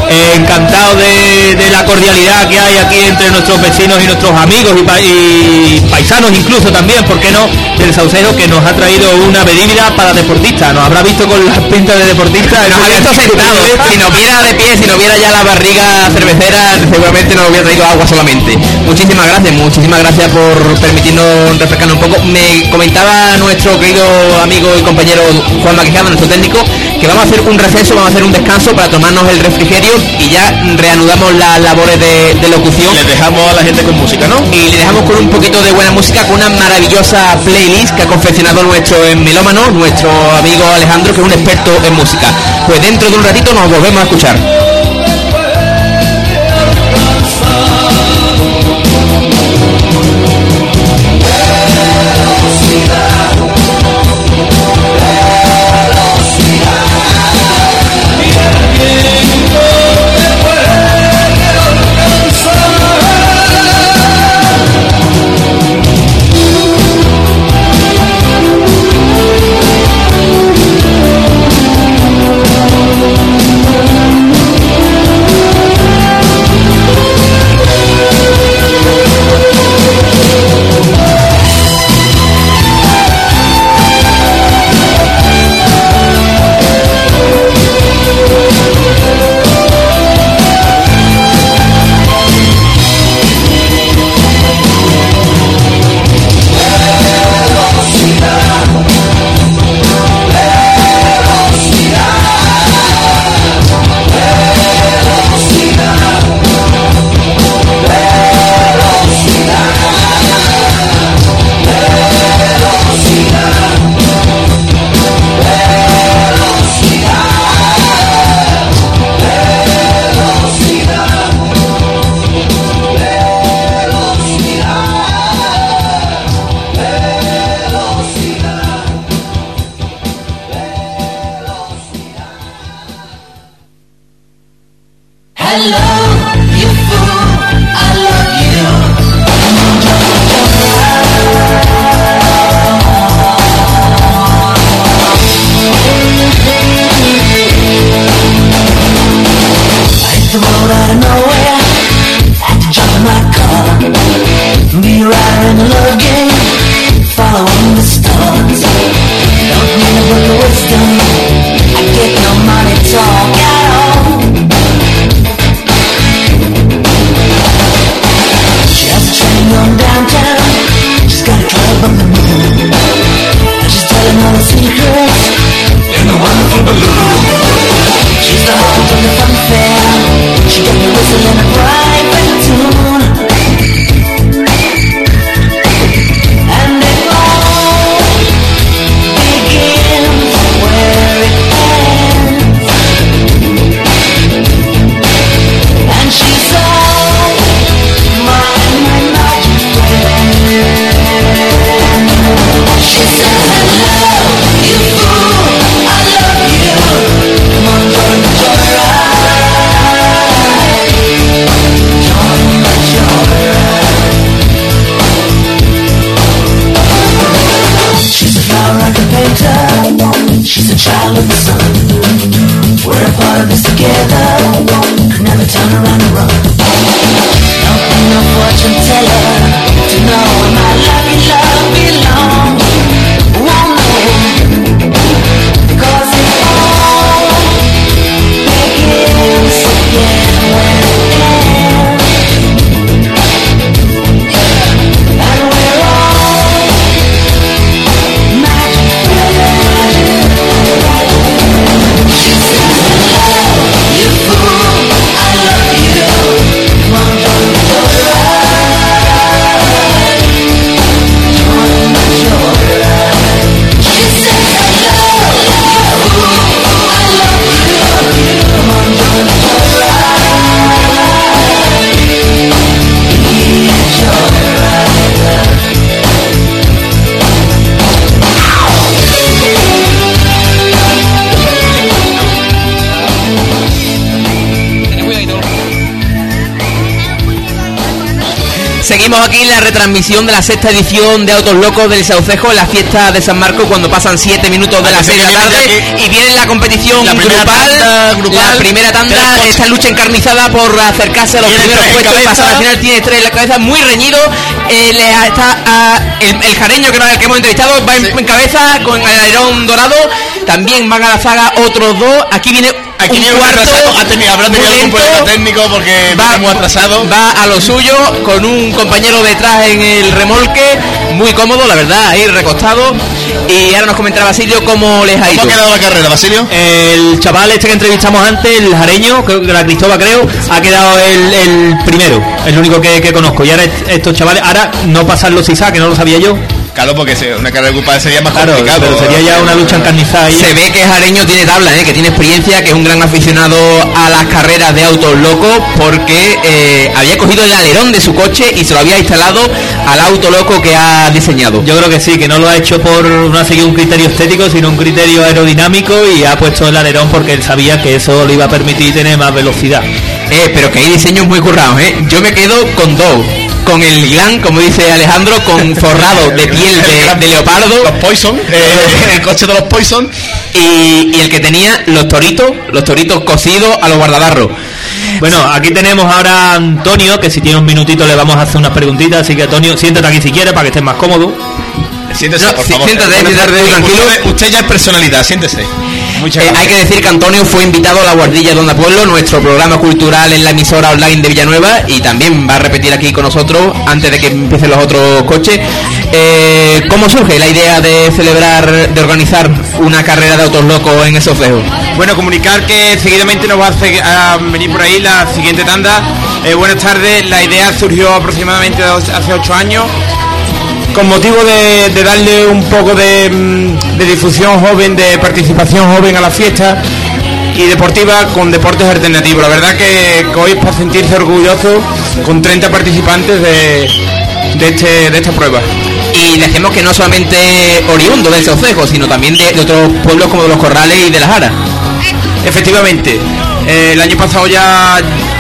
Eh, encantado de, de la cordialidad que hay aquí entre nuestros vecinos y nuestros amigos y, pa- y paisanos incluso también, ¿por qué no? Del Saucedo que nos ha traído una bebida para deportistas. Nos habrá visto con las pintas de deportistas. Nos ha visto sentados. Si nos viera de pie, si nos viera ya la barriga cervecera, seguramente nos hubiera traído agua solamente. Muchísimas gracias, muchísimas gracias por permitirnos refrescarnos un poco. Me comentaba nuestro querido amigo y compañero Juan Maquijada, nuestro técnico, que vamos a hacer un receso, vamos a hacer un descanso para tomarnos el refrigerio y ya reanudamos las labores de, de locución. Les dejamos a la gente con música, ¿no? Y le dejamos con un poquito de buena música, con una maravillosa playlist que ha confeccionado nuestro melómano, nuestro amigo Alejandro, que es un experto en música. Pues dentro de un ratito nos volvemos a escuchar. Seguimos aquí en la retransmisión de la sexta edición de Autos Locos del Saucejo en la fiesta de San Marcos cuando pasan siete minutos de las seis de la tarde y viene la competición La primera grupal, tanda grupal. la primera tanda, esta lucha encarnizada por acercarse a los primeros puestos pasar al final tiene tres en la cabeza, muy reñido, eh, le está a- el, el jareño que, no- el que hemos entrevistado va en, en cabeza con el alerón dorado, también van a la zaga otros dos, aquí viene Aquí un cuarto, ha tenido, habrá tenido algún problema técnico porque va, muy atrasado. va a lo suyo con un compañero detrás en el remolque, muy cómodo, la verdad, ahí recostado. Y ahora nos comentará Basilio cómo les ha ¿Cómo ido. ha quedado la carrera, Basilio? El chaval este que entrevistamos antes, el jareño, creo que la Cristóbal creo, ha quedado el, el primero, el único que, que conozco. Y ahora est- estos chavales, ahora no pasan los ISA, que no lo sabía yo. Claro, porque una carrera grupal sería más Claro, complicado. pero sería ya una lucha encarnizada ahí. Se ve que Jareño tiene tabla, ¿eh? que tiene experiencia, que es un gran aficionado a las carreras de autos locos, porque eh, había cogido el alerón de su coche y se lo había instalado al auto loco que ha diseñado. Yo creo que sí, que no lo ha hecho por no ha seguido un criterio estético, sino un criterio aerodinámico y ha puesto el alerón porque él sabía que eso le iba a permitir tener más velocidad. Eh, pero que hay diseños muy currados, ¿eh? Yo me quedo con dos. Con el glan, como dice Alejandro, con (laughs) forrado de piel de, de leopardo. Los Poison, eh, (laughs) el coche de los Poison. Y, y el que tenía los toritos, los toritos cosidos a los guardabarros. Bueno, aquí tenemos ahora a Antonio, que si tiene un minutito le vamos a hacer unas preguntitas, así que Antonio, siéntate aquí si quieres para que estés más cómodo. Siéntese, No, por sí, favor. siéntate, siéntate, tranquilo. Usted, usted ya es personalidad, siéntese. Eh, hay que decir que Antonio fue invitado a la Guardilla de Onda Pueblo, nuestro programa cultural en la emisora online de Villanueva, y también va a repetir aquí con nosotros antes de que empiecen los otros coches. Eh, ¿Cómo surge la idea de celebrar, de organizar una carrera de autos locos en esos fejos? Bueno, comunicar que seguidamente nos va a, venir por ahí la siguiente tanda. Eh, buenas tardes, la idea surgió aproximadamente hace ocho años con motivo de, de darle un poco de, mm, de difusión joven, de participación joven a la fiesta y deportiva con deportes alternativos. La verdad que, que hoy es para sentirse orgulloso con 30 participantes de, de, este, de esta prueba. Y decimos que no solamente oriundo del Saucejo, sino también de, de otros pueblos como de los Corrales y de las Aras. Efectivamente, eh, el año pasado ya,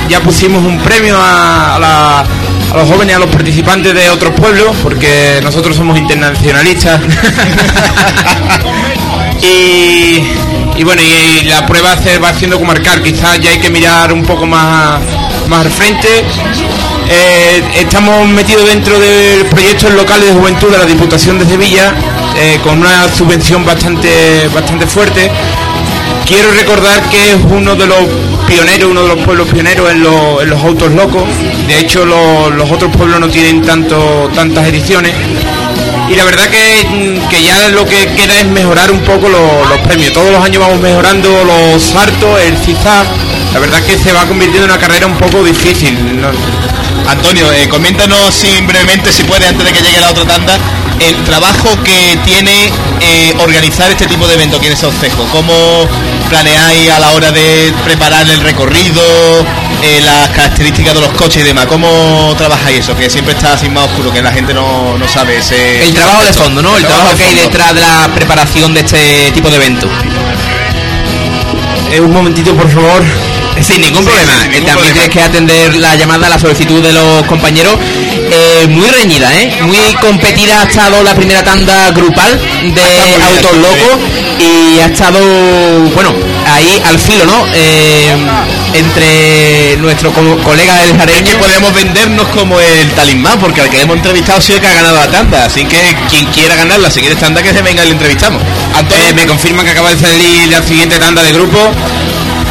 ya pusimos un premio a, a la- a los jóvenes, a los participantes de otros pueblos, porque nosotros somos internacionalistas. (laughs) y, y bueno, y, la prueba va haciendo comarcal, quizás ya hay que mirar un poco más, más al frente. Eh, estamos metidos dentro del proyecto locales de juventud de la Diputación de Sevilla, eh, con una subvención bastante, bastante fuerte. Quiero recordar que es uno de los pioneros, uno de los pueblos pioneros en, los- en los autos locos. De hecho, lo- los otros pueblos no tienen tanto, tantas ediciones. Y la verdad que, mm, que ya lo que queda es mejorar un poco lo- los premios. Todos los años vamos mejorando los saltos, el CISA. La verdad que se va convirtiendo en una carrera un poco difícil. ¿no? Antonio, eh, coméntanos si brevemente, si puede, antes de que llegue la otra tanda, el trabajo que tiene eh, organizar este tipo de evento aquí en Saucejo. ¿Cómo planeáis a la hora de preparar el recorrido, eh, las características de los coches y demás? ¿Cómo trabajáis eso? Que siempre está así más oscuro, que la gente no, no sabe ese... El trabajo de fondo, ¿no? El trabajo de que hay detrás de la preparación de este tipo de eventos. Eh, un momentito, por favor. (laughs) Sin ningún problema. sin ningún También problema. tienes que atender la llamada, la solicitud de los compañeros. Eh, muy reñida, ¿eh? Muy competida ha estado la primera tanda grupal de autos locos y ha estado, bueno, ahí al filo, ¿no? Eh, entre nuestro co- colega el Es jareño. que podemos vendernos como el talismán, porque al que hemos entrevistado sí que ha ganado la tanda. Así que quien quiera ganar la siguiente tanda, que se venga y le entrevistamos. Antonio, Eh, me confirman que acaba de salir la siguiente tanda de grupo.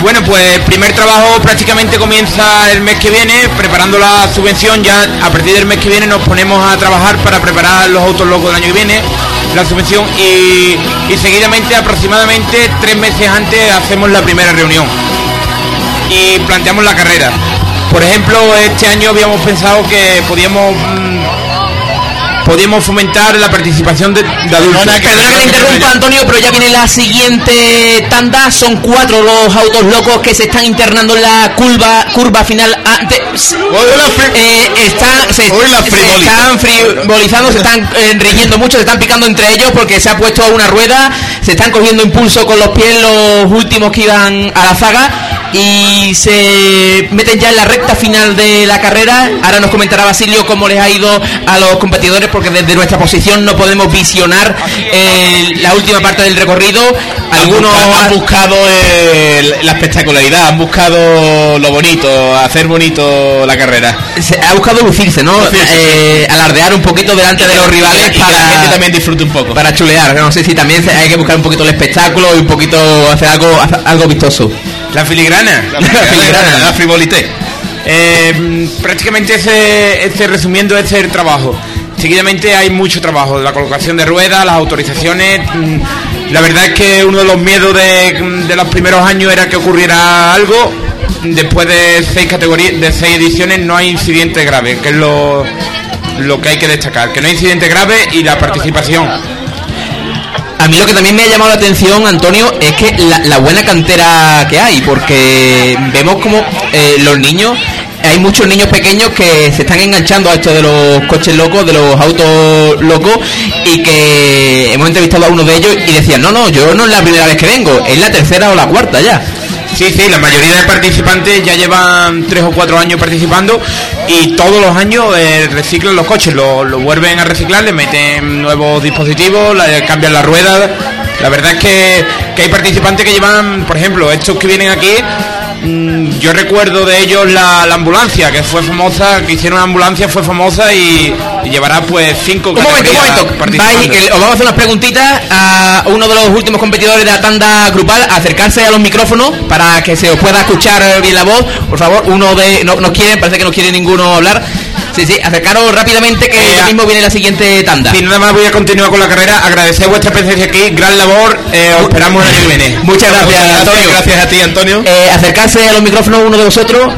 Bueno, pues primer trabajo prácticamente comienza el mes que viene, preparando la subvención. Ya a partir del mes que viene nos ponemos a trabajar para preparar los autos locos del año que viene, la subvención, y, y seguidamente, aproximadamente tres meses antes, hacemos la primera reunión y planteamos la carrera. Por ejemplo, este año habíamos pensado que podíamos mm, podíamos fomentar la participación de, de adultos. Perdona que- le interrumpa Antonio, pero ya viene la siguiente tanda. Son cuatro los autos locos que se están internando en la curva, curva final antes. Eh, están, se, se están frivolizando, se están eh, riñendo mucho, se están picando entre ellos porque se ha puesto una rueda, se están cogiendo impulso con los pies los últimos que iban a la zaga y se meten ya en la recta final de la carrera. Ahora nos comentará Basilio cómo les ha ido a los competidores porque desde nuestra posición no podemos visionar eh, la última parte del recorrido. Algunos han buscado la espectacularidad, han buscado lo bonito, hacer bonito la carrera. se ha buscado lucirse, ¿no? Eh, alardear un poquito delante de los rivales Y que la gente para, también disfrute un poco. para chulear. No sé si también hay que buscar un poquito el espectáculo y un poquito hacer algo, hacer algo vistoso. La filigrana. La filigrana, (laughs) la frivolité. Eh, prácticamente ese, ese resumiendo ese es el trabajo. Seguidamente hay mucho trabajo, la colocación de ruedas, las autorizaciones. mm, La verdad es que uno de los miedos de, mm, de los primeros años era que ocurriera algo. Después de seis categorías, de seis ediciones, no hay incidentes graves, que es lo, lo que hay que destacar. Que no hay incidentes graves y la participación. A mí lo que también me ha llamado la atención, Antonio, es que la, buena cantera que hay, porque vemos como eh, los niños, hay muchos niños pequeños que se están enganchando a esto de los coches locos, de los autos locos, y que hemos entrevistado a uno de ellos y decían, no, no, yo no es la primera vez que vengo, es la tercera o la cuarta ya. Sí, sí, la mayoría de participantes ya llevan tres o cuatro años participando y todos los años eh, reciclan los coches, lo, lo vuelven a reciclar, le meten nuevos dispositivos, la- cambian las ruedas. La verdad es que, que hay participantes que llevan, por ejemplo, estos que vienen aquí, yo recuerdo de ellos la, la ambulancia, que fue famosa, que hicieron una ambulancia, fue famosa y, y llevará pues cinco Un momento, un momento. Vais, os vamos a hacer unas preguntitas a uno de los últimos competidores de la tanda grupal, acercarse a los micrófonos para que se os pueda escuchar bien la voz. Por favor, uno de. No, no quieren, parece que no quiere ninguno hablar. Sí, sí, acercaros rápidamente que Eh, ya mismo viene la siguiente tanda. Sí, nada más voy a continuar con la carrera. Agradecer vuestra presencia aquí, gran labor. eh, os esperamos el año que viene. (laughs) Muchas gracias, Antonio. gracias, a ti, Antonio. Eh, acercarse a los micrófonos uno de vosotros.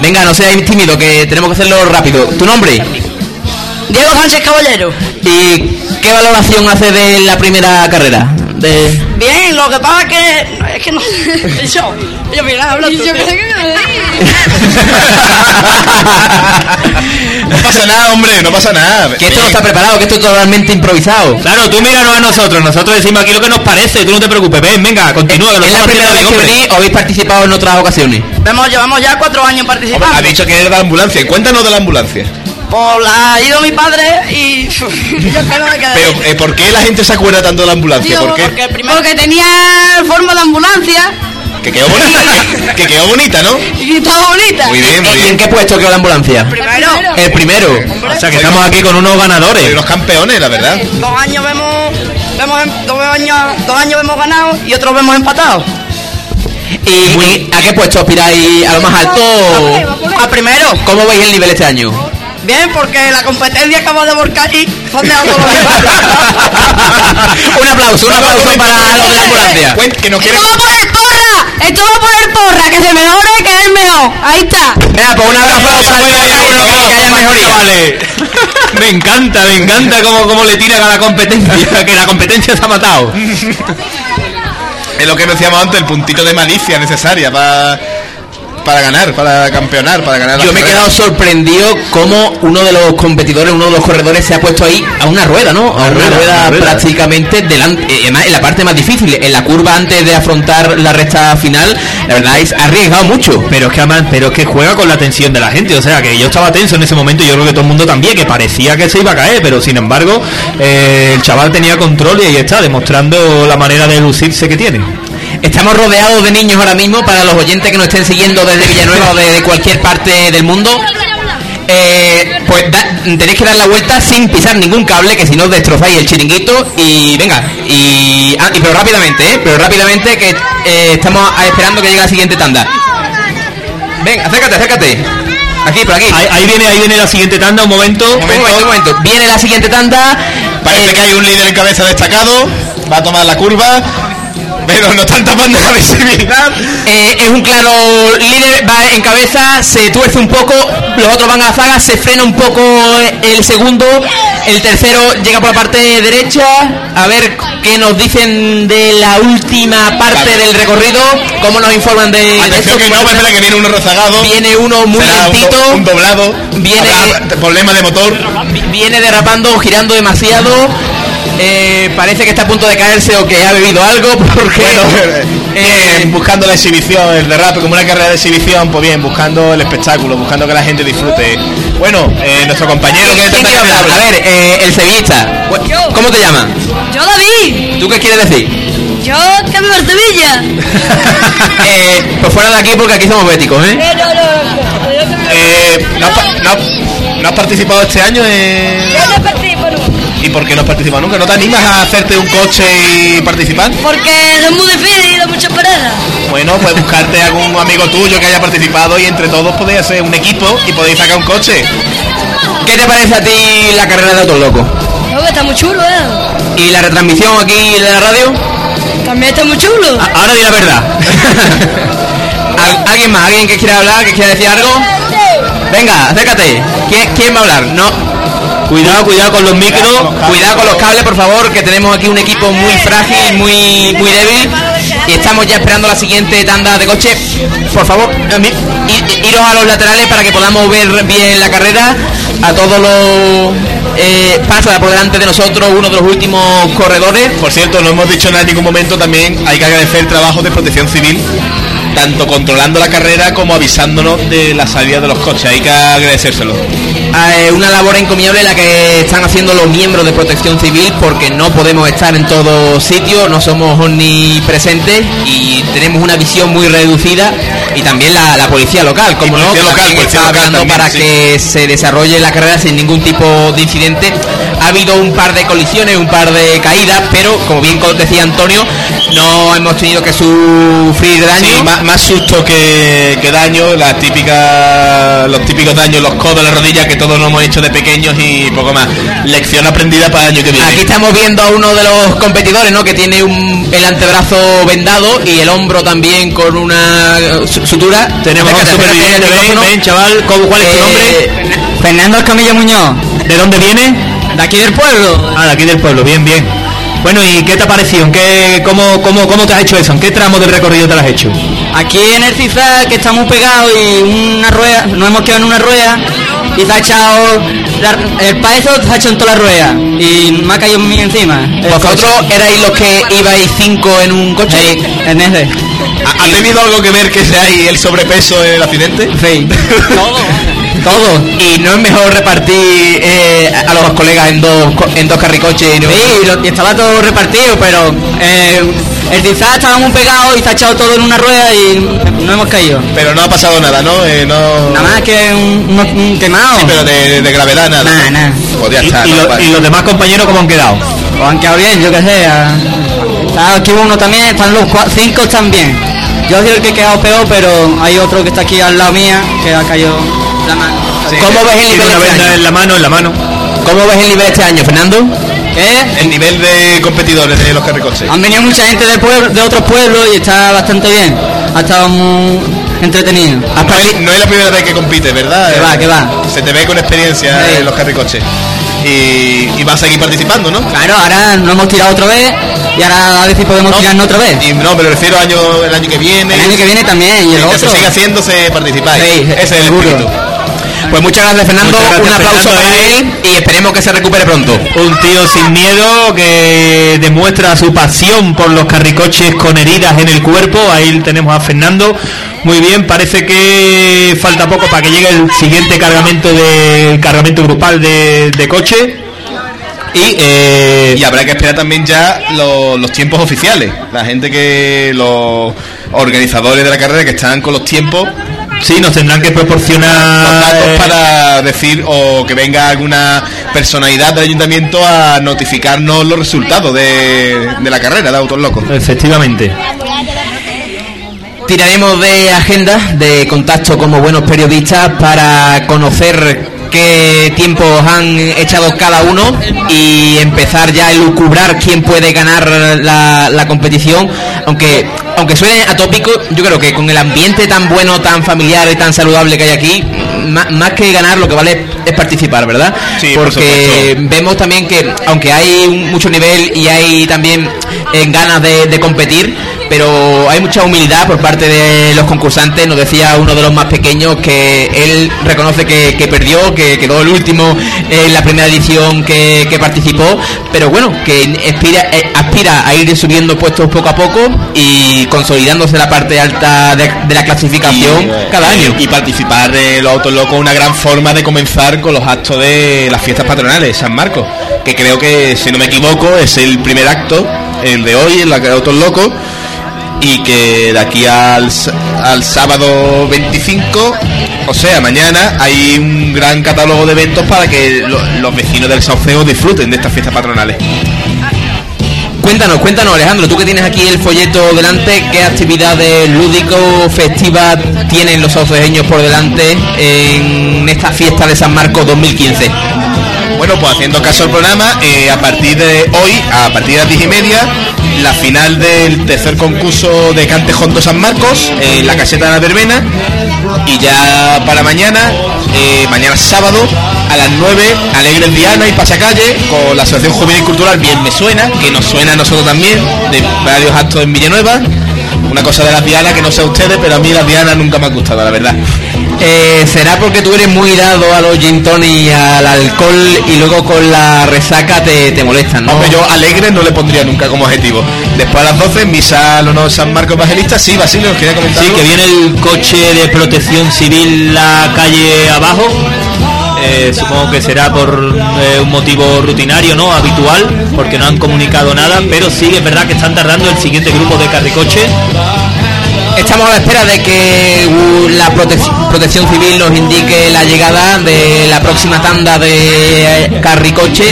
Venga, no seáis tímido, que tenemos que hacerlo rápido. ¿Tu nombre? Diego Sánchez Caballero. ¿Y qué valoración hace de la primera carrera? De... Bien, lo que pasa es que. Es que no. (laughs) Yo. Yo, mira, habla tú. Yo creo que (laughs) No pasa nada, hombre, no pasa nada. Que esto no está preparado, que esto es totalmente improvisado. Claro, tú míranos a nosotros, nosotros decimos aquí lo que nos parece, tú no te preocupes, ven, venga, continúa, que lo ¿Es la primera vez que venís o habéis participado en otras ocasiones? Vemos, llevamos ya cuatro años participando. Ha dicho que era de la ambulancia. Cuéntanos de la ambulancia. Pues la ha ido mi padre y. (laughs) yo creo que. Pero, eh, ¿por qué la gente se acuerda tanto de la ambulancia? Digo, ¿Por qué? porque primero. Porque tenía forma de ambulancia Que quedó bonita, que, (laughs) que quedó bonita, ¿no? y estaba bonita. Muy bien, muy ¿Y en bien. qué puesto quedó la ambulancia? Primero. El primero. O sea que estamos aquí con unos Soy ganadores. unos campeones, la verdad. Dos años vemos. vemos em- dos, años, dos años vemos ganado y otros vemos empatados. ¿Y, y a qué puesto aspiráis? ¿A lo más alto? A primero. ¿Cómo veis el nivel este año? Bien, porque la competencia acaba de volcar y son de todos (laughs) los un aplauso, un aplauso para los de la ambulancia. Cuen- que nos quiere... Esto va por el porra, esto va por el porra, que se mejore, que es el mejor. Ahí está. Venga, pues un aplauso para el que haya mejoría. Vale. Me encanta, me encanta cómo, cómo le tiran a la competencia, (laughs) que la competencia se ha matado. Es lo que decíamos antes, el puntito de malicia necesaria para para ganar, para campeonar, para ganar la Yo me he quedado sorprendido cómo uno de los competidores, uno de los corredores se ha puesto ahí a una rueda, ¿no? A una rueda, rueda, una rueda. prácticamente delante, eh, además, en la parte más difícil, en la curva antes de afrontar la recta final, la verdad es arriesgado mucho. Pero es que además, pero es que juega con la tensión de la gente, o sea que yo estaba tenso en ese momento yo creo que todo el mundo también, que parecía que se iba a caer, pero sin embargo eh, el chaval tenía control y ahí está, demostrando la manera de lucirse que tiene. Estamos rodeados de niños ahora mismo para los oyentes que nos estén siguiendo desde Villanueva o desde cualquier parte del mundo. Eh, pues da- tenéis que dar la vuelta sin pisar ningún cable, que si no destrozáis el chiringuito. Y venga, y, ah, y pero rápidamente, ¿eh? Pero rápidamente que eh, estamos esperando que llegue la siguiente tanda. Ven, acércate, acércate. Aquí, por aquí. Ahí, ahí viene, ahí viene la siguiente tanda, un momento. Un momento, un momento. Viene la siguiente tanda. Parece Eh, que hay un líder en cabeza destacado, va a tomar la curva, pero no están tapando la visibilidad. Eh, es un claro líder, va en cabeza, se tuerce un poco, los otros van a la zaga, se frena un poco el segundo, el tercero llega por la parte derecha, a ver qué nos dicen de la última parte Vale. del recorrido, cómo nos informan de, de Atención esto. que no, que viene uno rezagado. Viene uno muy un, lentito, do- un doblado. Viene- problema de motor. viene derrapando, girando demasiado. Eh, parece que está a punto de caerse o que ha bebido algo porque Eh, buscando la exhibición, el derrape, como una carrera de exhibición, pues bien, buscando el espectáculo, buscando que la gente disfrute. Bueno, eh, nuestro compañero que ¿Quién quiere hablar? A ver, eh, el sevillista. ¿Cómo te llamas? Yo David, ¿Tú qué quieres decir? yo que vivo en Sevilla. Eh, pues fuera de aquí porque aquí somos béticos, ¿eh? Eh, no, Eh, ¿no, has, pa- no has- no has participado este año? en- ¿Y por qué no has participado nunca? ¿No te animas a hacerte un coche y participar? porque es muy difícil y da mucha pereza. Bueno, pues buscarte algún amigo tuyo que haya participado y entre todos podéis hacer un equipo y podéis sacar un coche. ¿Qué te parece a ti la carrera de Autos Locos? No, que está muy chulo, ¿eh? ¿Y la retransmisión aquí de la radio? También está muy chulo. Ahora di la verdad. (laughs) ¿Al- ¿Alguien más? ¿Alguien que quiera hablar? ¿Que quiera decir algo? Venga, acércate. ¿Quién, quién va a hablar? No. Cuidado, cuidado con los micros. Cuidado con los cables, por favor, que tenemos aquí un equipo muy frágil, muy muy débil. Y estamos ya esperando la siguiente tanda de coche. Por favor, iros a los laterales para que podamos ver bien la carrera. A todos los... Eh, pasa por delante de nosotros uno de los últimos corredores. Por cierto, no hemos dicho nada en ningún momento, también hay que agradecer el trabajo de protección civil, tanto controlando la carrera como avisándonos de la salida de los coches, hay que agradecérselo. Eh, una labor encomiable la que están haciendo los miembros de protección civil porque no podemos estar en todos sitios, no somos omnipresentes y tenemos una visión muy reducida y también la, la policía local, como no, local, está local hablando también, para sí. que se desarrolle la carrera sin ningún tipo de incidente. Ha habido un par de colisiones, un par de caídas, pero como bien decía Antonio, no hemos tenido que sufrir daño. Sí, más, más susto que, que daño, las típicas, los típicos daños, los codos, las rodillas que todos nos hemos hecho de pequeños y poco más. Lección aprendida para el año que viene. Aquí estamos viendo a uno de los competidores, ¿no? Que tiene un, el antebrazo vendado y el hombro también con una eh, su- sutura. Tenemos un superviviente, ven, ven, chaval, ¿cómo- ¿cuál es tu Eh, nombre? Fernando Escamilla Muñoz, ¿De dónde viene? De aquí del pueblo. Ah, de aquí del pueblo, bien, bien. Bueno, ¿y qué te ha parecido? ¿En qué, cómo, cómo, ¿Cómo te has hecho eso? ¿En qué tramo del recorrido te lo has hecho? Aquí en el cifra que estamos pegados y una rueda, nos hemos quedado en una rueda y se ha echado, la- el paezo se ha hecho en toda la rueda y me ha caído mi encima. ¿Vosotros erais los que ibais cinco en un coche? Sí, en ese. ¿Ha, ha tenido algo que ver que sea ahí el sobrepeso en el accidente? Sí. (laughs) Todo. Y no es mejor repartir eh, a los colegas en dos en dos carricoches. ¿no? Sí, y, lo- y estaba todo repartido, pero eh, el cifra estaba muy pegado y ha echado todo en una rueda y no hemos caído. Pero no ha pasado nada, ¿no? Eh, no... Nada más que un, un- un quemado. Sí, pero de, de gravedad nada. Nada, ¿Y, estar. y ¿no? lo- Vale. y los demás compañeros cómo han quedado? O han quedado bien, yo qué sé. ah. Está aquí uno también, están los cua- cinco también. Yo soy el que he quedado peor, pero hay otro que está aquí al lado mía que ha caído la mano. ¿Cómo ves el Tiene nivel una este venda año? en la mano, en la mano. ¿Cómo ves el nivel este año, Fernando? ¿Eh? El nivel de competidores de los carricoches. Han venido mucha gente de, pueblo, de otros pueblos y está bastante bien. Ha estado muy entretenido. No es, no es la primera vez que compites, ¿verdad? Que va, que va. Se te ve con experiencia Sí. en los carricoches. Y, y vas a seguir participando, ¿no? Claro, ahora nos hemos tirado otra vez y ahora a ver si podemos tirarnos otra vez. Y no, pero refiero año, el año que viene. El año que viene también y el otro. se siga haciéndose participáis. Sí, Ese es el seguro. espíritu. Pues muchas gracias, Fernando. Muchas gracias, un aplauso Fernando, para él y esperemos que se recupere pronto. Un tío sin miedo que demuestra su pasión por los carricoches con heridas en el cuerpo. Ahí tenemos a Fernando. Muy bien, parece que falta poco para que llegue el siguiente cargamento de cargamento grupal de, de coche. Y eh, Y habrá que esperar también ya lo- los tiempos oficiales. La gente que. los organizadores de la carrera que están con los tiempos. Sí, nos tendrán que proporcionar datos eh, para decir o que venga alguna personalidad del ayuntamiento a notificarnos los resultados de, de la carrera de Autos Locos. Efectivamente. Tiraremos de agenda, de contacto como buenos periodistas para conocer qué tiempos han echado cada uno y empezar ya a elucubrar quién puede ganar la, la competición. Aunque aunque suene atópico, yo creo que con el ambiente tan bueno, tan familiar y tan saludable que hay aquí, más, que ganar lo que vale es participar, ¿verdad? Sí, por Porque vemos también que aunque hay un- mucho nivel y hay también eh, ganas de, de competir, pero hay mucha humildad por parte de los concursantes. Nos decía uno de los más pequeños que él reconoce que, que perdió, que quedó el último en la primera edición que, que participó, pero bueno, que aspira, eh, aspira a ir subiendo puestos poco a poco y consolidándose la parte alta de, de la clasificación cada año. Y participar de los autos locos una gran forma de comenzar con los actos de las fiestas patronales de San Marcos, que creo que, si no me equivoco, es el primer acto, el de hoy, en la que autos locos, y que de aquí al, al sábado 25, o sea, mañana, hay un gran catálogo de eventos para que lo- los vecinos del Sauceo disfruten de estas fiestas patronales. Cuéntanos, cuéntanos Alejandro, tú que tienes aquí el folleto delante, ¿qué actividades lúdicos, festivas tienen los saucejeños por delante en esta fiesta de San Marcos 2015? Bueno, pues haciendo caso al programa, eh, a partir de hoy, a partir de las 10 y media, la final del tercer concurso de Cante Junto San Marcos, en la caseta de la verbena, y ya para mañana, eh, mañana sábado, a las 9, Alegre en Diana y Pasacalle, con la Asociación Juvenil Cultural Bien Me Suena, que nos suena a nosotros también, de varios actos en Villanueva. Una cosa de las Dianas que no sé a ustedes, pero a mí las Dianas nunca me han gustado, la verdad. Eh, ¿Será porque tú eres muy dado a los gin y al alcohol y luego con la resaca te, te molestan, no? Hombre, yo alegre no le pondría nunca como objetivo. Después a las 12, misa al honor San Marcos Evangelista. Sí, Basilio, ¿nos quería comentar Sí, algo? que viene el coche de protección civil la calle abajo. Eh, supongo que será por eh, un motivo rutinario, ¿no? Habitual, porque no han comunicado nada, pero sí es verdad que están tardando el siguiente grupo de carricoche. Estamos a la espera de que uh, la protec- protección civil nos indique la llegada de la próxima tanda de eh, carricoche.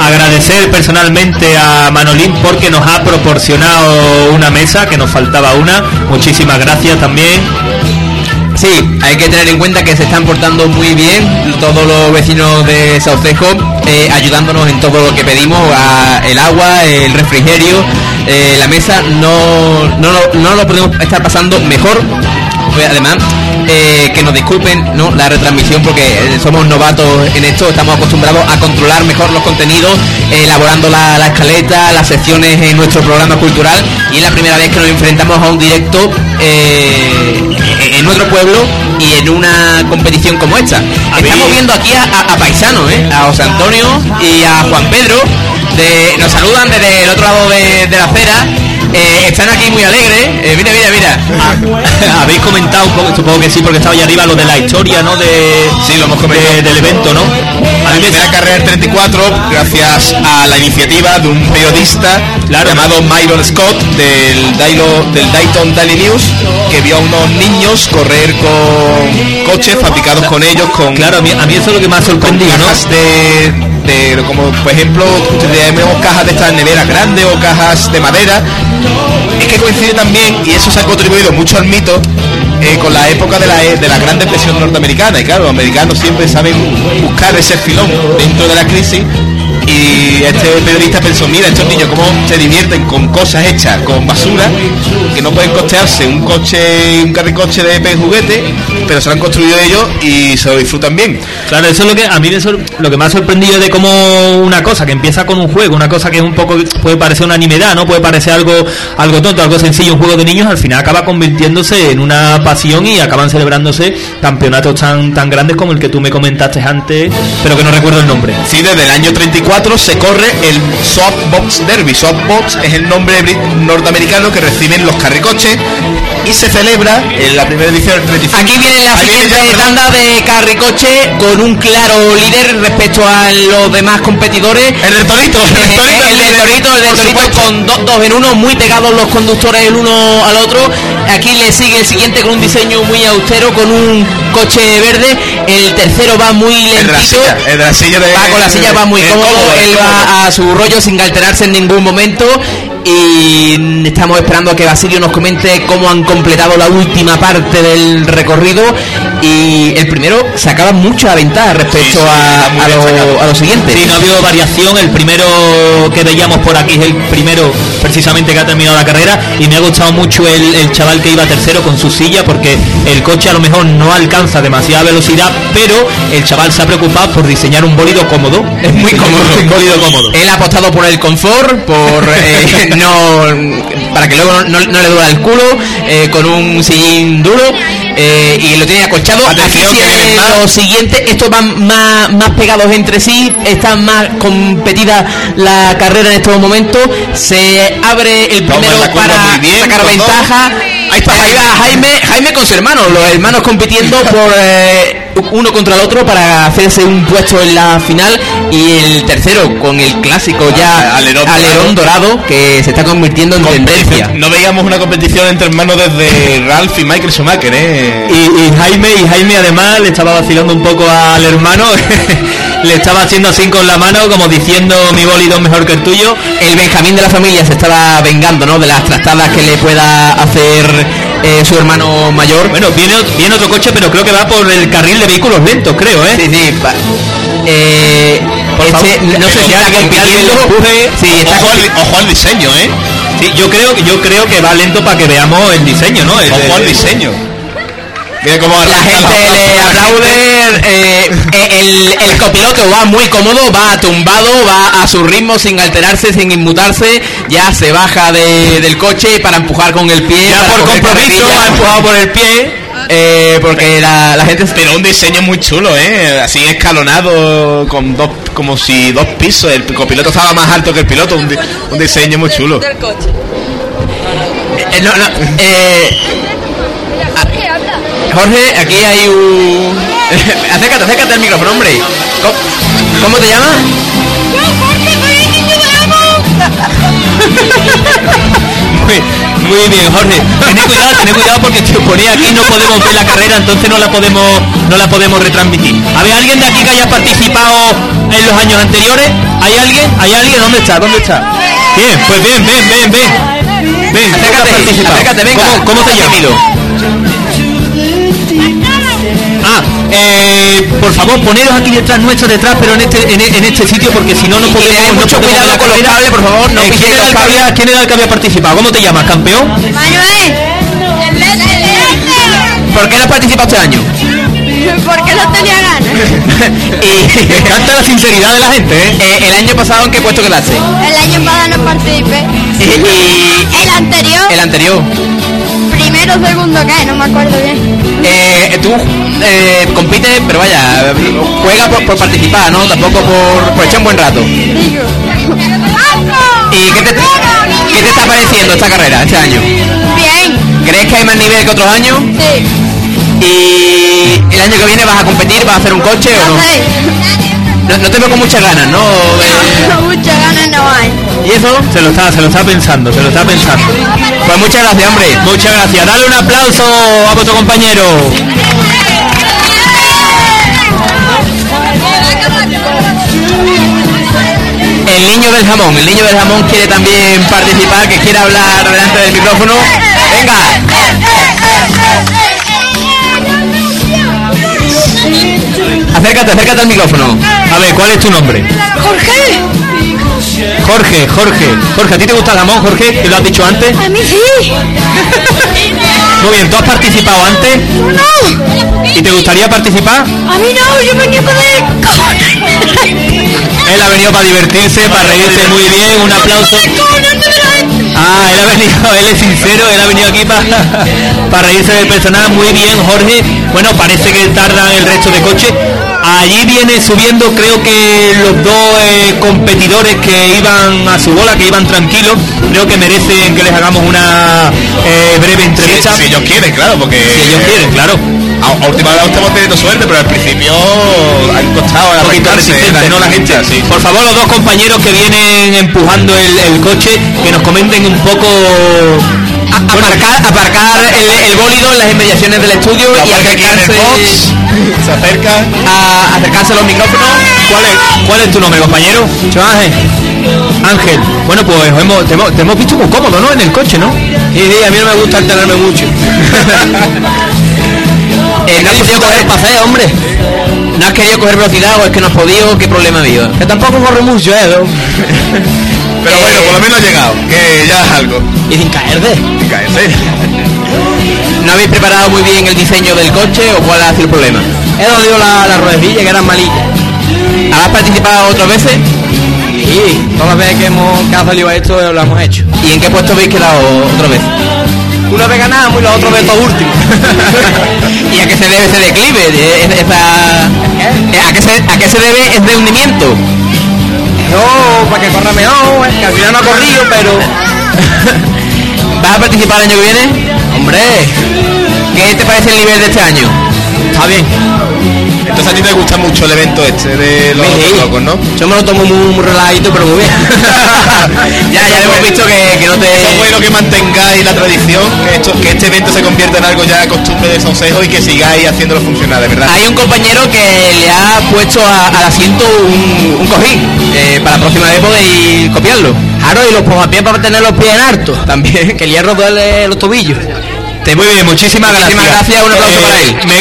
Agradecer personalmente a Manolín porque nos ha proporcionado una mesa, que nos faltaba una. Muchísimas gracias también. Sí, hay que tener en cuenta que se están portando muy bien todos los vecinos de Saucejo, eh, ayudándonos en todo lo que pedimos, a- el agua, el refrigerio, eh, la mesa, no, no, no lo podemos estar pasando mejor. Pues, Además, eh, que nos disculpen ¿no? la retransmisión porque somos novatos en esto, estamos acostumbrados a controlar mejor los contenidos, elaborando la, la escaleta, las secciones en nuestro programa cultural y es la primera vez que nos enfrentamos a un directo en- nuestro pueblo y en una competición como esta. Estamos viendo aquí a, a- a paisanos, ¿eh? a José Antonio y a Juan Pedro, de, nos saludan desde el otro lado de, de la acera. Eh, están aquí muy alegres. Eh, mira, mira, mira. (laughs) Habéis comentado, un poco- supongo que sí, porque estaba allá arriba lo de la historia, ¿no? De, Sí, lo hemos comentado. de- del evento, ¿no? A mí me da carrera del 34 gracias a la iniciativa de un periodista llamado Myron Scott del, Dailo- del Dayton Daily News que vio a unos niños correr con coches fabricados con ellos con Claro, a mí, a mí eso es lo que ha sorprendido, ¿no? de, de- como por ejemplo tenemos cajas de estas neveras grandes o cajas de madera es que coincide también y eso se ha contribuido mucho al mito eh, con la época de la, de la gran depresión norteamericana. Y claro los americanos siempre saben buscar ese filón dentro de la crisis y este periodista pensó mira estos niños cómo se divierten con cosas hechas con basura que no pueden costearse un coche un carricoche de juguete pero se lo han construido ellos y se lo disfrutan bien Claro, eso es lo que a mí me lo que me ha sorprendido de cómo una cosa que empieza con un juego, una cosa que es un poco puede parecer una nimiedad, no puede parecer algo algo tonto, algo sencillo, un juego de niños, al final acaba convirtiéndose en una pasión y acaban celebrándose campeonatos tan tan grandes como el que tú me comentaste antes, pero que no recuerdo el nombre. Sí, desde el año 34 se corre el Softbox Derby. Softbox es el nombre norteamericano que reciben los carricoches y se celebra en la primera edición del 35. Aquí viene la Ahí viene siguiente ya, tanda de carricoche con un claro líder respecto a los demás competidores. El del Torito, el del Torito, el del Torito, el del Torito con dos, dos en uno, muy pegados los conductores el uno al otro. Aquí le sigue el siguiente con un diseño muy austero, con un coche verde. El tercero va muy El de la lentito. silla, el de la silla de- Va con la silla, va muy el cómodo. Él va a su rollo sin alterarse en ningún momento. Y estamos esperando a que Basilio nos comente cómo han completado la última parte del recorrido. Y el primero sacaba mucha ventaja respecto Sí, sí, a, a lo, a lo siguiente. Sí, no ha habido variación. El primero que veíamos por aquí es el primero precisamente que ha terminado la carrera y me ha gustado mucho el, el chaval que iba tercero con su silla porque el coche a lo mejor no alcanza demasiada velocidad, pero el chaval se ha preocupado por diseñar un bólido cómodo. Es muy (laughs) cómodo. un bólido cómodo. Él ha apostado por el confort, por (laughs) eh, no para que luego no, no le duela el culo, eh, con un sillín duro eh, y lo tiene acolchado. Atención, viene lo siguiente, estos van más, más pegados entre sí, están más competida la carrera en estos momentos, se abre el primero para bien, sacar ventaja. Ahí está, ahí va Jaime, Jaime con su hermano, los hermanos compitiendo (laughs) por eh, uno contra el otro para hacerse un puesto en la final y el tercero con el clásico ya Ah, alerón dorado que se está convirtiendo en tendencia. No veíamos una competición entre hermanos desde Ralph y Michael Schumacher, ¿eh? Y, y Jaime y Jaime además le estaba vacilando un poco al hermano (laughs) le estaba haciendo así con la mano como diciendo mi bólido es mejor que el tuyo el Benjamín de la familia se estaba vengando ¿no? de las trastadas que le pueda hacer eh, su hermano mayor bueno viene, viene otro coche pero creo que va por el carril de vehículos lentos creo eh sí sí eh, Por este, favor, no sé si alguien- que lo empuje. sí, está Ojo al, ojo al diseño, ¿eh? Sí, yo creo que yo creo que va lento para que veamos el diseño no El- Ojo al el- diseño. Mira cómo la gente le aplaude eh, eh, el, el copiloto va muy cómodo va tumbado va a su ritmo sin alterarse sin inmutarse ya se baja de- del coche para empujar con el pie ya por compromiso ha empujado por el pie Eh, porque la, la gente Pero un diseño muy chulo, ¿eh? Así escalonado, con dos, como si dos pisos. El copiloto estaba más alto que el piloto. Un, un diseño muy chulo. Del coche. Eh, no, no, eh, Jorge, aquí hay un... (laughs) acércate, acércate al micrófono, hombre. ¿Cómo, cómo te llamas? Muy, muy bien, Jorge. Tened cuidado, tened cuidado porque si os ponéis aquí no podemos ver la carrera, entonces no la podemos no la podemos retransmitir. ¿Había alguien de aquí que haya participado en los años anteriores? ¿Hay alguien? ¿Hay alguien? ¿Dónde está? ¿Dónde está? Bien, pues ven, ven, ven, ven. Ven, Acércate, acércate, venga. ¿Cómo, cómo te llamas? Ah, eh, por favor, poneros aquí detrás nuestro, detrás, pero en este en, en este sitio porque si no no podemos no mucho cuidado con los cables, por favor, no Eh, ¿quién, era el que había, ¿Quién era el que había participado? ¿Cómo te llamas? ¿Campeón? Manuel, ¿Por qué no has participado este año? porque no tenía ganas. (laughs) y, (laughs) Me encanta la sinceridad de la gente, ¿eh? eh, el año pasado, ¿en qué puesto quedaste? El año pasado no participé. (laughs) Y, y- El anterior, el anterior. Primero, segundo, ¿qué? No me acuerdo bien. Eh, tú eh, compites, pero vaya, juega por, por participar, ¿no? Tampoco por, por echar un buen rato. Digo. ¿Y qué te, qué te está pareciendo esta carrera este año? Bien, ¿Crees que hay más nivel que otros años? sí. ¿Y el año que viene vas a competir, vas a hacer un coche o No no? sé. No, no te veo con muchas ganas, ¿no? De- Muchas ganas no hay. ¿Y eso? Se lo está, se lo está pensando, se lo está pensando. Pues muchas gracias, hombre. Muchas gracias. Dale un aplauso a vuestro compañero. El niño del jamón, el niño del jamón quiere también participar, que quiere hablar delante del micrófono. Venga, acércate, acércate al micrófono. A ver, ¿cuál es tu nombre? Jorge, Jorge, Jorge. Jorge, ¿a ti te gusta el jamón, Jorge? ¿Que lo has dicho antes? a mí sí. Muy bien, ¿tú has participado antes? No, ¿Y te gustaría participar? a mí no, yo venía con el. Él ha venido para divertirse, para reírse muy bien. Un aplauso. Ah, él ha venido, él es sincero, él ha venido aquí para, para reírse del personaje. Muy bien, Jorge. Bueno, parece que tardan el resto de coches. Allí viene subiendo, creo que los dos eh, competidores que iban a su bola, que iban tranquilos, creo que merecen que les hagamos una eh, breve entrevista. si ellos quieren, claro, porque... Si ellos quieren, claro. A, a última hora estamos teniendo suerte, pero al principio han costado Un poquito arrancarse, resistente, ¿no? La gente, sí. Por favor, los dos compañeros que vienen empujando el, el coche, que nos comenten un poco... Aparcar, aparcar el, el bólido en las inmediaciones del estudio y acercarse, box, se acerca. a, acercarse a los micrófonos. ¿Cuál es, cuál es tu nombre, compañero? Ángel. Ángel. Bueno, pues hemos, te, hemos, te hemos visto muy cómodo, ¿no? En el coche, ¿no? Y sí, a mí no me gusta alterarme mucho. (laughs) Eh, no has querido coger paseo, hombre. No has querido coger velocidad o es que no has podido, ¿qué problema ha habido? Que tampoco corre mucho, ¿eh? (laughs) Pero bueno, por lo menos ha llegado, que ya es algo. Y sin caerte. Sin caerse. (laughs) ¿No habéis preparado muy bien el diseño del coche o cuál ha sido el problema? He dolido la, la ruedecilla que eran malillas. ¿Has participado otras veces? Sí, todas las veces que hemos que ha salido esto lo hemos hecho. ¿Y en qué puesto habéis quedado otra vez? Una vez ganamos y la otra vez todo último. (laughs) ¿Y a qué se debe ese declive? esa- eh, ¿A, qué se, ¿A qué se debe ese hundimiento? No, para que corra mejor, eh, que al final no ha corrido, pero (laughs) ¿Vas a participar el año que viene? Hombre, ¿qué te parece el nivel de este año? Está bien. Entonces a ti te gusta mucho el evento este de los Sí. locos, ¿no? Yo me lo tomo muy, muy relajadito, pero muy bien. (laughs) ya, ya hemos visto que, que no te... Es bueno que mantengáis la tradición, que, esto- que este evento se convierta en algo ya costumbre del sonsejo y que sigáis haciéndolo funcionar, de verdad. Hay un compañero que le ha puesto a- al asiento un, un cojín. Eh, para la próxima vez podéis copiarlo. Claro, y los posapiés para tener los pies en alto. También. (laughs) Que el hierro duele los tobillos. Te muy bien, muchísimas gracias. Muchísimas gracias, un aplauso para él. Me,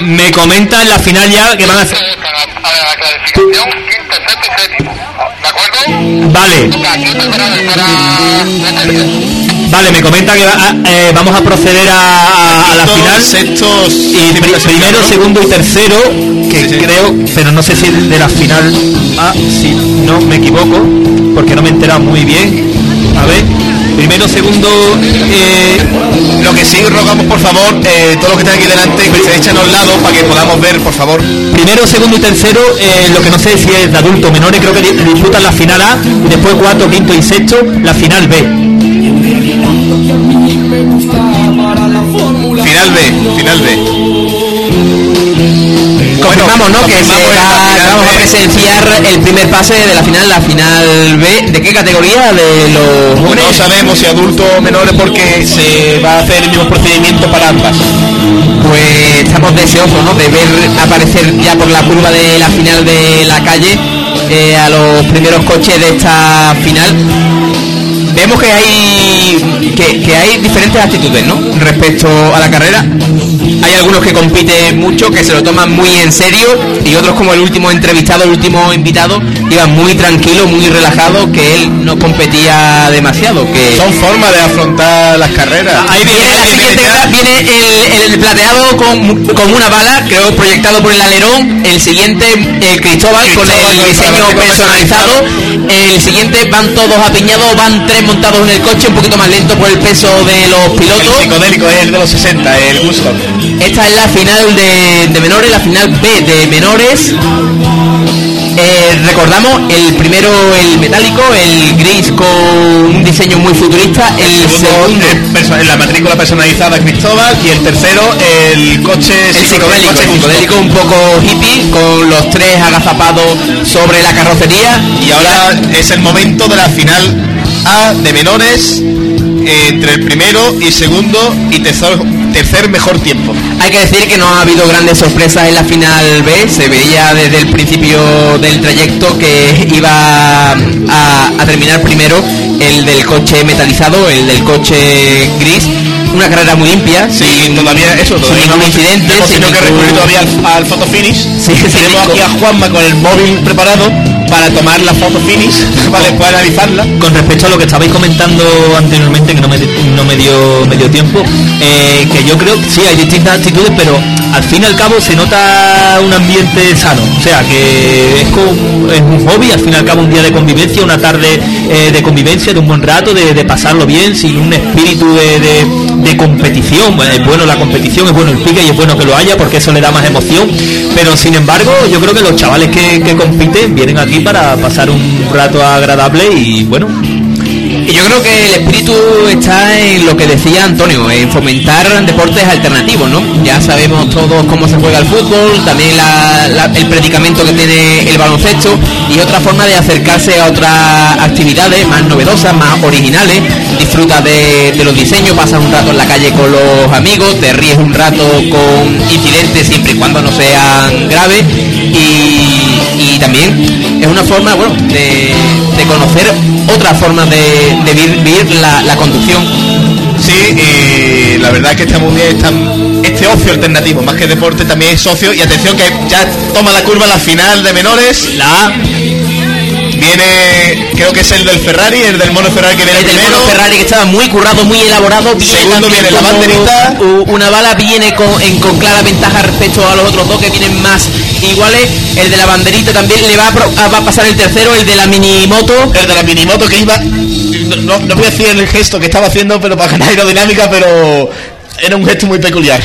me comentan la final ya que van a hacer. Vale. Vale, me comenta que va a- eh, vamos a proceder a, la final. Sextos, Y pri- primero, segundo y tercero, que creo, pero no sé si de la final A, si no me equivoco, porque no me he enterado muy bien. A ver, primero, segundo, eh, Lo que sí rogamos, por favor, eh, todos los que están aquí delante, que se echen a un lado para que podamos ver, por favor. primero, segundo y tercero, eh, lo que no sé si es de adultos menores, creo que di- disputan la final A, y después cuarto, quinto y sexto, la final B. Final B, final B. Confirmamos, ¿no? Que se va, vamos a presenciar el primer pase de la final, la final B. ¿De qué categoría? De los No jóvenes. sabemos si adultos o menores porque se va a hacer el mismo procedimiento para ambas. Pues estamos deseosos, ¿no? De ver aparecer ya por la curva de la final de la calle eh, a los primeros coches de esta final. Vemos que hay que, que hay diferentes actitudes, ¿no? Respecto a la carrera. Hay algunos que compiten mucho, que se lo toman muy en serio, y otros como el último entrevistado, el último invitado, iban muy tranquilo, muy relajado, que él no competía demasiado, que Son formas de afrontar las carreras. Ahí Viene la siguiente viene el, el plateado con, con una bala, creo proyectado por el alerón. El siguiente, el Cristóbal, con Cristóbal, el con el diseño personalizado. El siguiente van todos apiñados, van tres montados en el coche, un poquito más lento por el peso de los El pilotos. psicodélico es el de los 60, el Woodstock. Esta es la final de, de menores, la final B de menores. Eh, recordamos el primero el metálico, el gris con un diseño muy futurista, el segundo el perso- la matrícula personalizada Cristóbal y el tercero el coche el psicodélico, el psicodélico un poco hippie, con los tres agazapados sobre la carrocería. Y ahora es el momento de la final A de menores eh, entre el primero y segundo y tercer, tercer mejor tiempo. Hay que decir que no ha habido grandes sorpresas en la final B, se veía desde el principio del trayecto que iba a, a terminar primero el del coche metalizado, el del coche gris. Una carrera muy limpia, Sí, sin, todavía eso, sin todavía ningún hemos- incidente, hemos sin tenido que recurrir todavía al, al photo finish. Sí, (laughs) sí, Tenemos sí, aquí a Juanma con el móvil preparado para tomar la foto finish, (laughs) para después analizarla. Con respecto a lo que estabais comentando anteriormente, que no me, no me dio tiempo, eh, que yo creo que sí, hay distintas actitudes, pero al fin y al cabo se nota un ambiente sano. O sea, que es, un hobby, al fin y al cabo un día de convivencia, una tarde eh, de convivencia, de un buen rato, de, pasarlo bien, sin un espíritu de, de- de competición. Es bueno la competición, es bueno el pique y es bueno que lo haya porque eso le da más emoción. Pero sin embargo, yo creo que los chavales que compiten vienen aquí para pasar un rato agradable y bueno, Y yo creo que el espíritu está en lo que decía Antonio, en fomentar deportes alternativos, ¿no? Ya sabemos todos cómo se juega el fútbol, también el predicamento que tiene el baloncesto y otra forma de acercarse a otras actividades más novedosas, más originales. Disfrutas de, de los diseños, pasas un rato en la calle con los amigos, te ríes un rato con incidentes siempre y cuando no sean graves y también es una forma, bueno, de, de conocer otras formas de, de vivir, vivir la, la conducción. Sí, y la verdad que está muy bien está- este ocio alternativo, más que deporte también es socio y atención que ya toma la curva la final de menores, la. Viene, creo que es el del Ferrari, el del mono Ferrari que viene El del primero. mono Ferrari que estaba muy currado, muy elaborado. Viene Segundo viene la banderita. Una bala viene con, en- con clara ventaja respecto a los otros dos que vienen más iguales. El de la banderita también le va a, va a pasar el tercero, el de la minimoto. El de la minimoto que iba. No, no voy a decir el gesto que estaba haciendo, pero para ganar aerodinámica, pero era un gesto muy peculiar.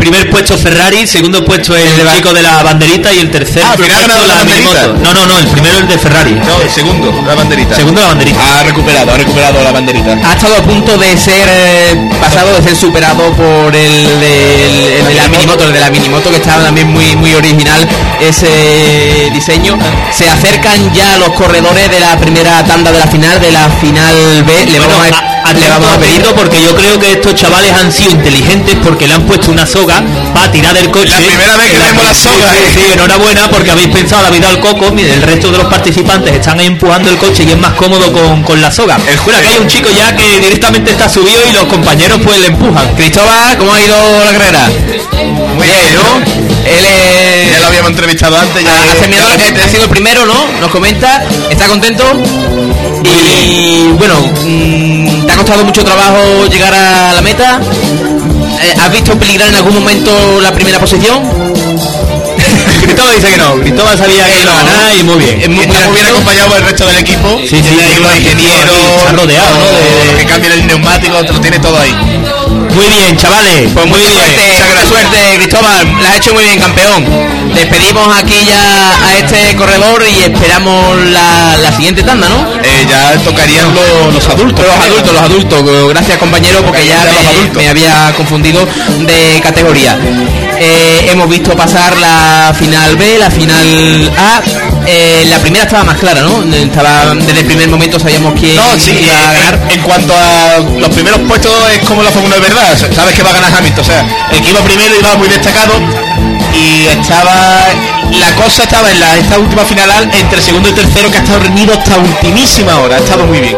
Primer puesto Ferrari, segundo puesto el chico de la banderita y el tercer Ah, al final ganado la banderita. minimoto. No, no, no, el primero el de Ferrari. No, el segundo, la banderita. Segundo la banderita. Ha recuperado, ha recuperado la banderita. Ha estado a punto de ser eh, pasado, de ser superado por el, el de la minimoto, el de la minimoto que estaba también muy muy original ese diseño. Se acercan ya los corredores de la primera tanda de la final, de la final B. Le Bueno, vamos a, le vamos a pedir atento porque yo creo que estos chavales han sido inteligentes porque le han puesto una soga para tirar del coche. La primera vez que En vemos la soga, Sí, ¿eh? sí, enhorabuena porque habéis pensado la vida al coco. Mire, el resto de los participantes están ahí empujando el coche y es más cómodo con, con la soga. El aquí hay un chico ya que directamente está subido y los compañeros pues le empujan. Cristóbal, ¿cómo ha ido la carrera? Muy bien, ¿no? Él es... Ya lo habíamos entrevistado antes. Ya, Ha terminado, ya- eh, ha sido el primero, ¿no? Nos comenta, está contento. Y bueno, mm, ¿te ha costado mucho trabajo llegar a la meta? Eh, ¿Has visto peligrar en algún momento la primera posición? Cristóbal dice que no. Cristóbal sabía que iba a ganar y muy bien. Es muy, bien acompañado por el resto del equipo. Sí, sí, sí, los ingenieros, rodeado, ¿no? De- que cambian el neumático, te lo tiene todo ahí. Muy bien, chavales. Pues muy bien. suerte, mucha suerte, Cristóbal. La has hecho muy bien, campeón. Despedimos aquí ya a este corredor y esperamos la, la siguiente tanda, ¿no? Eh, ya tocarían los, los adultos. Los adultos, los adultos. Gracias, compañero, porque ya me, adultos. me había confundido de categoría. Eh, hemos visto pasar la final B, la final A. Eh, la primera estaba más clara, ¿no? Estaba desde el primer momento sabíamos quién No, sí, iba a eh, ganar. en cuanto a los primeros puestos es como la Fórmula de verdad, sabes que va a ganar Hamilton, o sea, el que iba primero iba muy destacado y estaba la cosa estaba en la esta última final al- entre el segundo y tercero que ha estado reñido hasta ultimísima hora, ha estado muy bien.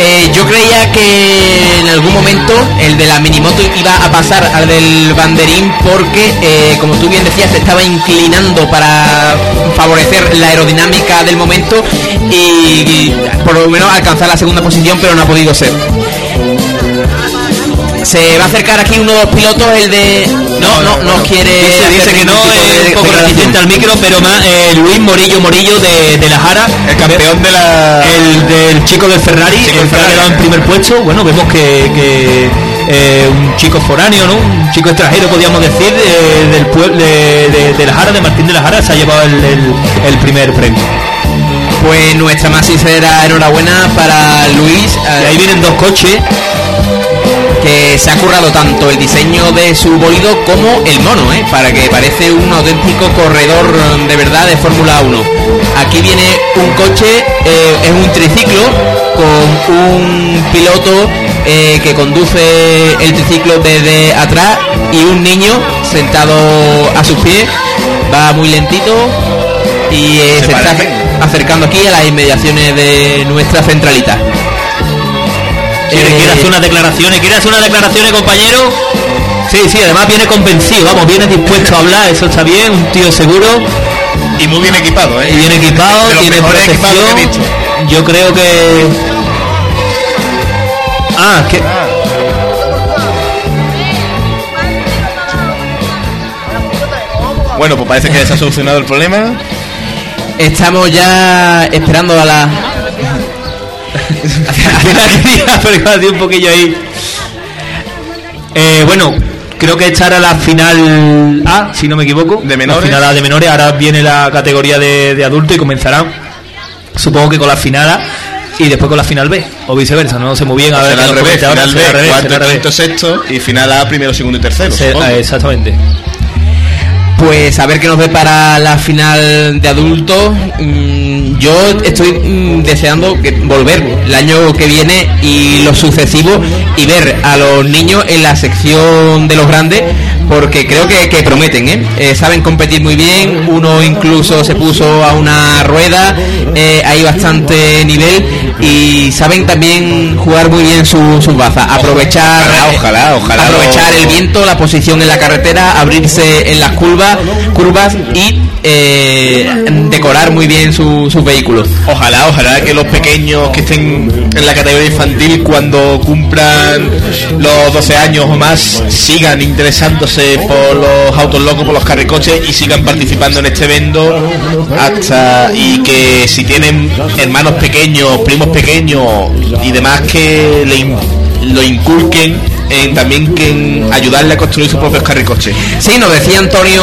Eh, yo creía que en algún momento el de la minimoto iba a pasar al del banderín porque, eh, como tú bien decías, se estaba inclinando para favorecer la aerodinámica del momento y, y por lo menos alcanzar la segunda posición, pero no ha podido ser. Se va a acercar aquí uno de los pilotos, el de... No, no, no, quiere... Dice, dice que no es un poco resistente al micro, pero más eh, Luis Morillo Morillo de, de la Jara, El campeón de la el del chico del Ferrari, Chico el que ha Ferrari. quedado en primer puesto. Bueno, vemos que, que, eh, un chico foráneo, ¿no? Un chico extranjero, podríamos decir, eh, del pueblo de, de- de la Jara, de Martín de la Jara, se ha llevado el, el- el primer premio. Pues nuestra más sincera enhorabuena para Luis. Y ahí vienen dos coches. Que se ha currado tanto el diseño de su bolido como el mono, ¿eh? para que parece un auténtico corredor eh, de verdad de Fórmula 1. Aquí viene un coche, eh, es un triciclo con un piloto eh, que conduce el triciclo desde atrás y un niño sentado a sus pies, va muy lentito y eh, Se se, está acercando aquí a las inmediaciones de nuestra centralita. ¿Quiere, Eh, quiere hacer unas declaraciones? ¿Quiere hacer unas declaraciones, compañero? Sí, sí, además viene convencido, vamos, viene dispuesto a hablar, eso está bien, un tío seguro y muy bien equipado, ¿eh? y bien equipado, De los tiene mejores equipados que he protección. visto. Yo creo que. Ah, que. Bueno, pues parece que se ha solucionado el problema. Estamos ya esperando a la. (laughs) un poquillo ahí. Eh, bueno, creo que esta era la final A, si no me equivoco. De menores. La final A de menores, ahora viene la categoría de, de adultos y comenzarán, supongo que con la final A y después con la final B, o viceversa, no sé muy bien. A ver, será qué al nos revés, final B, cuarto, quinto, sexto y final A, primero, segundo y tercero. Se- ah, exactamente. Pues a ver qué nos ve para la final de adultos. Mm, yo estoy mm, deseando volver el año que viene y lo sucesivo y ver a los niños en la sección de los grandes porque creo que, que prometen, ¿eh? Eh, saben competir muy bien, uno incluso se puso a una rueda, eh, hay bastante nivel y saben también jugar muy bien su- sus bazas, aprovechar, Ojalá, ojalá, ojalá aprovechar lo- el viento, la posición en la carretera, abrirse en las curvas, curvas y eh, decorar muy bien su- sus vehículos. Ojalá, ojalá que los pequeños que estén en la categoría infantil cuando cumplan los 12 años o más sigan interesándose por los autos locos, por los carricoches y sigan participando en este evento hasta y que si tienen hermanos pequeños, primos pequeños y demás que le lo inculquen en también que en ayudarle a construir sus propios carricoches. Sí, nos decía Antonio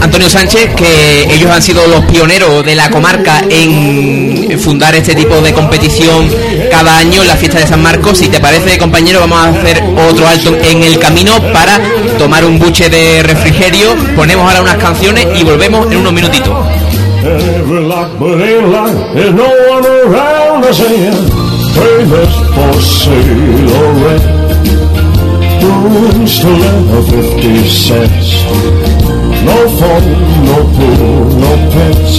Antonio Sánchez que ellos han sido los pioneros de la comarca en fundar este tipo de competición cada año en la fiesta de San Marcos. Si te parece, compañero, vamos a hacer otro alto en el camino para tomar un buche de refrigerio. Ponemos ahora unas canciones y volvemos en unos minutitos. Trailers for sale or rent. Rooms to let 50 cents. No phone, no pool, no pets.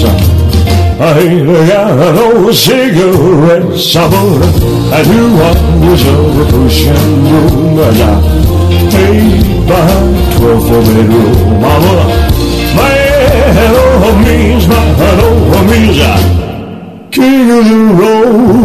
I ain't got no cigarettes. I put a new one was a pushing room. I got paid by 12 for bedroom. I'm a of oh, means, man of oh, means. I king of the road.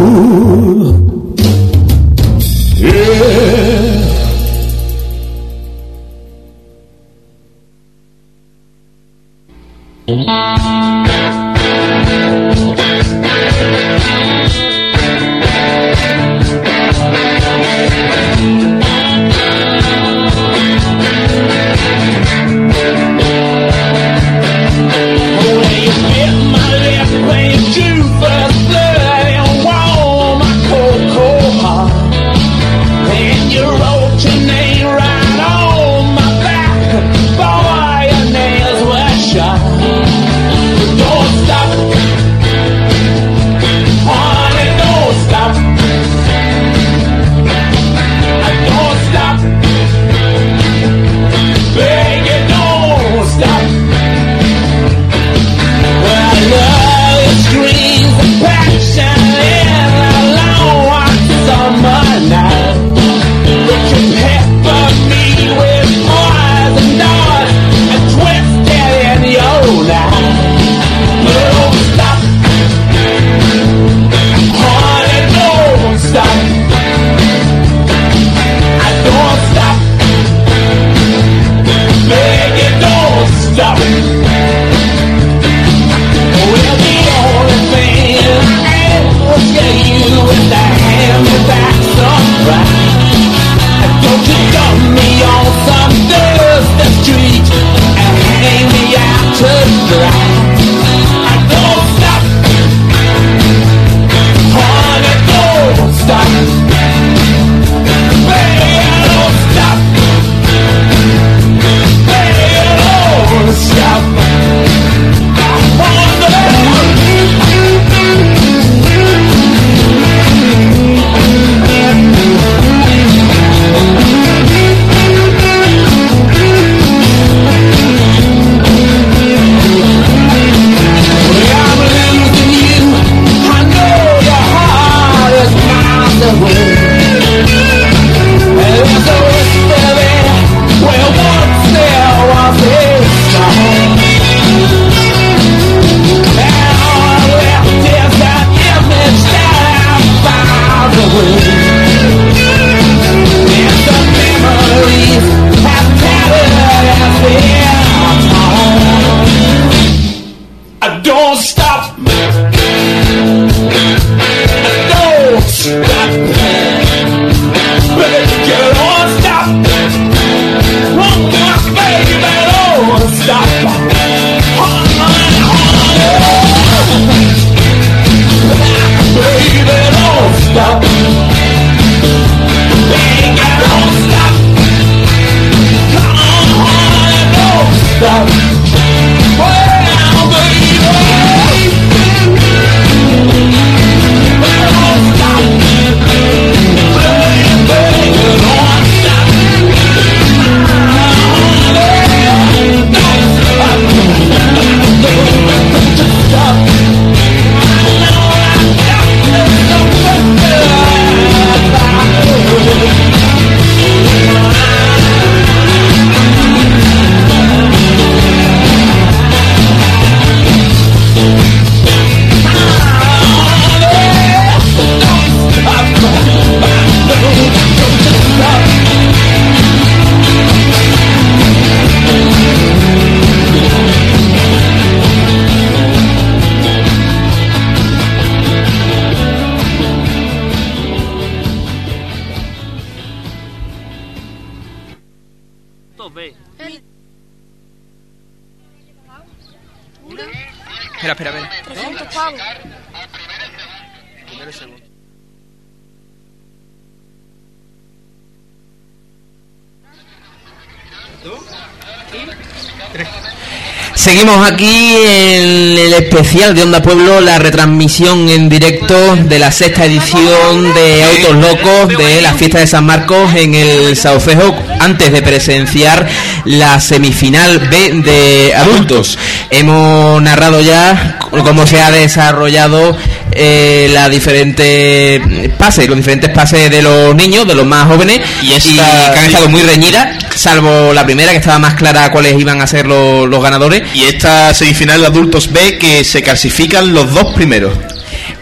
Aquí en el especial de Onda Pueblo, la retransmisión en directo de la sexta edición de Autos Locos de la fiesta de San Marcos en el Saucejo, antes de presenciar la semifinal B de adultos. Hemos narrado ya cómo se ha desarrollado eh, la diferentes pases, los diferentes pases de los niños, de los más jóvenes, y, esta- que han estado muy reñidas, salvo la primera que estaba más clara cuáles iban a ser los, los ganadores. Y esta semifinal de adultos B que se clasifican los dos primeros.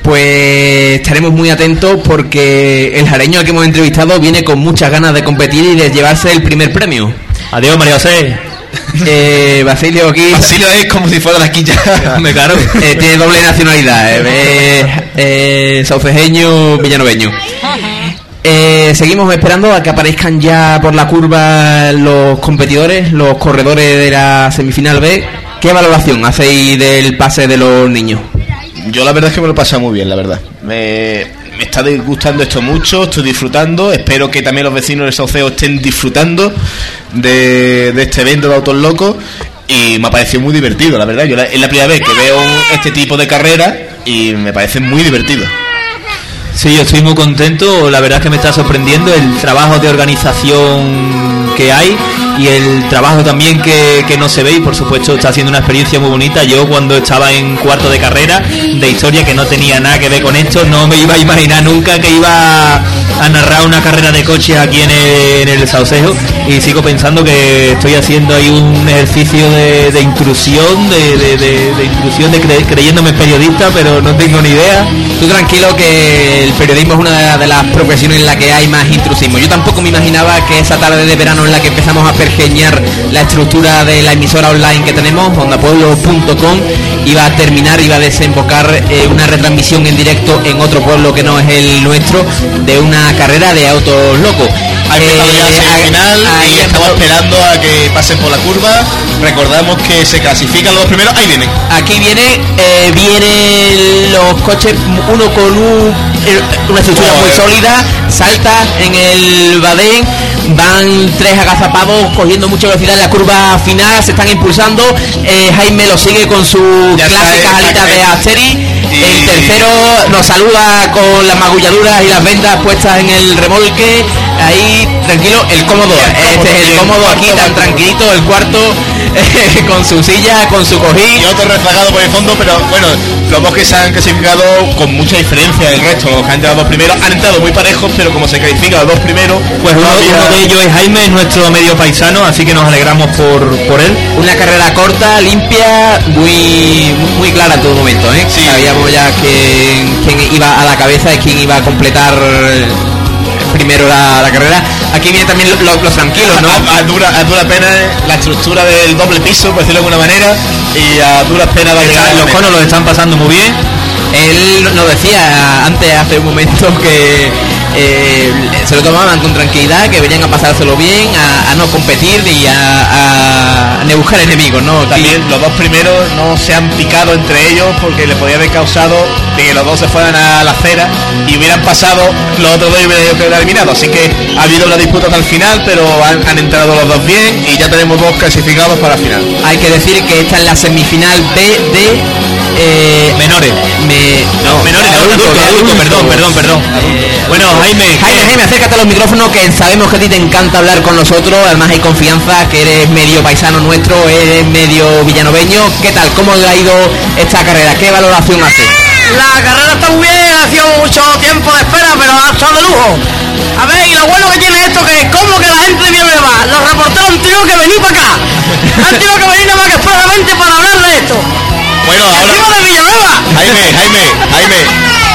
Pues estaremos muy atentos porque el jareño al que hemos entrevistado viene con muchas ganas de competir y de llevarse el primer premio. Adiós, María José. Eh, Basilio aquí. Basilio es como si fuera de aquí ya. Me caro. Eh, tiene doble nacionalidad, eh, (laughs) eh, eh, saucejeño, villanoveño. Eh, seguimos esperando a que aparezcan ya por la curva los competidores, los corredores de la semifinal B. ¿Qué valoración hacéis del pase de los niños? Yo la verdad es que me lo he pasado muy bien, la verdad. Me, está gustando esto mucho, estoy disfrutando. Espero que también los vecinos del Sauceo estén disfrutando de, de este evento de Autos Locos. Y me ha parecido muy divertido, la verdad. Yo la- es la primera vez que veo este tipo de carrera y me parece muy divertido. Sí, yo estoy muy contento. La verdad es que me está sorprendiendo el trabajo de organización que hay y el trabajo también que, que no se ve y por supuesto está siendo una experiencia muy bonita. Yo cuando estaba en cuarto de carrera de historia que no tenía nada que ver con esto, no me iba a imaginar nunca que iba a narrar una carrera de coches aquí en el, en el Saucejo y sigo pensando que estoy haciendo ahí un ejercicio de, de intrusión, de, de, de- de intrusión, de cre- creyéndome periodista, pero no tengo ni idea. Tú tranquilo que el periodismo es una de las profesiones en la que hay más intrusismo. Yo tampoco me imaginaba que esa tarde de verano en la que empezamos a pergeñar la estructura de la emisora online que tenemos, ondapueblo.com, iba a terminar, iba a desembocar eh, una retransmisión en directo en otro pueblo que no es el nuestro de una carrera de autos locos. Eh, ahí y estamos esperando a que pasen por la curva. Recordamos que se clasifican los dos primeros. Ahí vienen. Aquí viene, eh, vienen los coches, uno con un- eh, una estructura muy sólida, salta en el badén, van tres agazapados cogiendo mucha velocidad en la curva final, se están impulsando, eh, Jaime lo sigue con sus Ya está, alitas de. Asteri, Y- el tercero nos saluda con las magulladuras y las vendas puestas en el remolque, ahí tranquilo, el cómodo, este es el cómodo aquí tan tranquilito, el cuarto (laughs) con su silla, con su cojín. y otro rezagado por el fondo, pero bueno, los dos que se han clasificado con mucha diferencia del resto, los que han llegado dos primeros, han entrado muy parejos, pero como se clasifican los dos primeros, Pues uno, de ellos es Jaime, es nuestro medio paisano, así que nos alegramos por, por él. Una carrera corta, limpia, muy muy clara en todo momento, ¿eh? Sí. Sabíamos ya quién, quién iba a la cabeza y quién iba a completar primero la, la carrera. Aquí vienen también lo- lo- los tranquilos, ¿no? (laughs) a, a dura, a dura pena la estructura del doble piso, por decirlo de alguna manera, y a duras penas Los conos los están pasando muy bien. Él nos decía antes, hace un momento, (laughs) que eh, se lo tomaban con tranquilidad, que venían a pasárselo bien, a, a no competir y a, a, ni buscar enemigos, ¿no? También los dos primeros no se han picado entre ellos porque le podía haber causado de que los dos se fueran a la acera y hubieran pasado, los otros dos y hubieran quedado eliminados. Así que ha habido una disputa hasta el final, pero han, han entrado los dos bien y ya tenemos dos clasificados para la final. Hay que decir que esta es la semifinal B de eh, Menores. me- no, Menores, adultos, perdón, perdón, perdón. Bueno, Jaime, Jaime, Jaime, acércate a los micrófonos que sabemos que a ti te encanta hablar con nosotros, además hay confianza, que eres medio paisano nuestro, eres medio villanoveño. ¿Qué tal? ¿Cómo le ha ido esta carrera? ¿Qué valoración hace? La carrera está muy bien, ha sido mucho tiempo de espera, pero ha estado de lujo. A ver, y lo bueno que tiene esto que es como que la gente de Villanueva, los reporteros han tenido que venir para acá. Han tenido que venir nada más que expresamente para hablar de esto. Bueno, ahora de Villanueva. Jaime, Jaime, Jaime,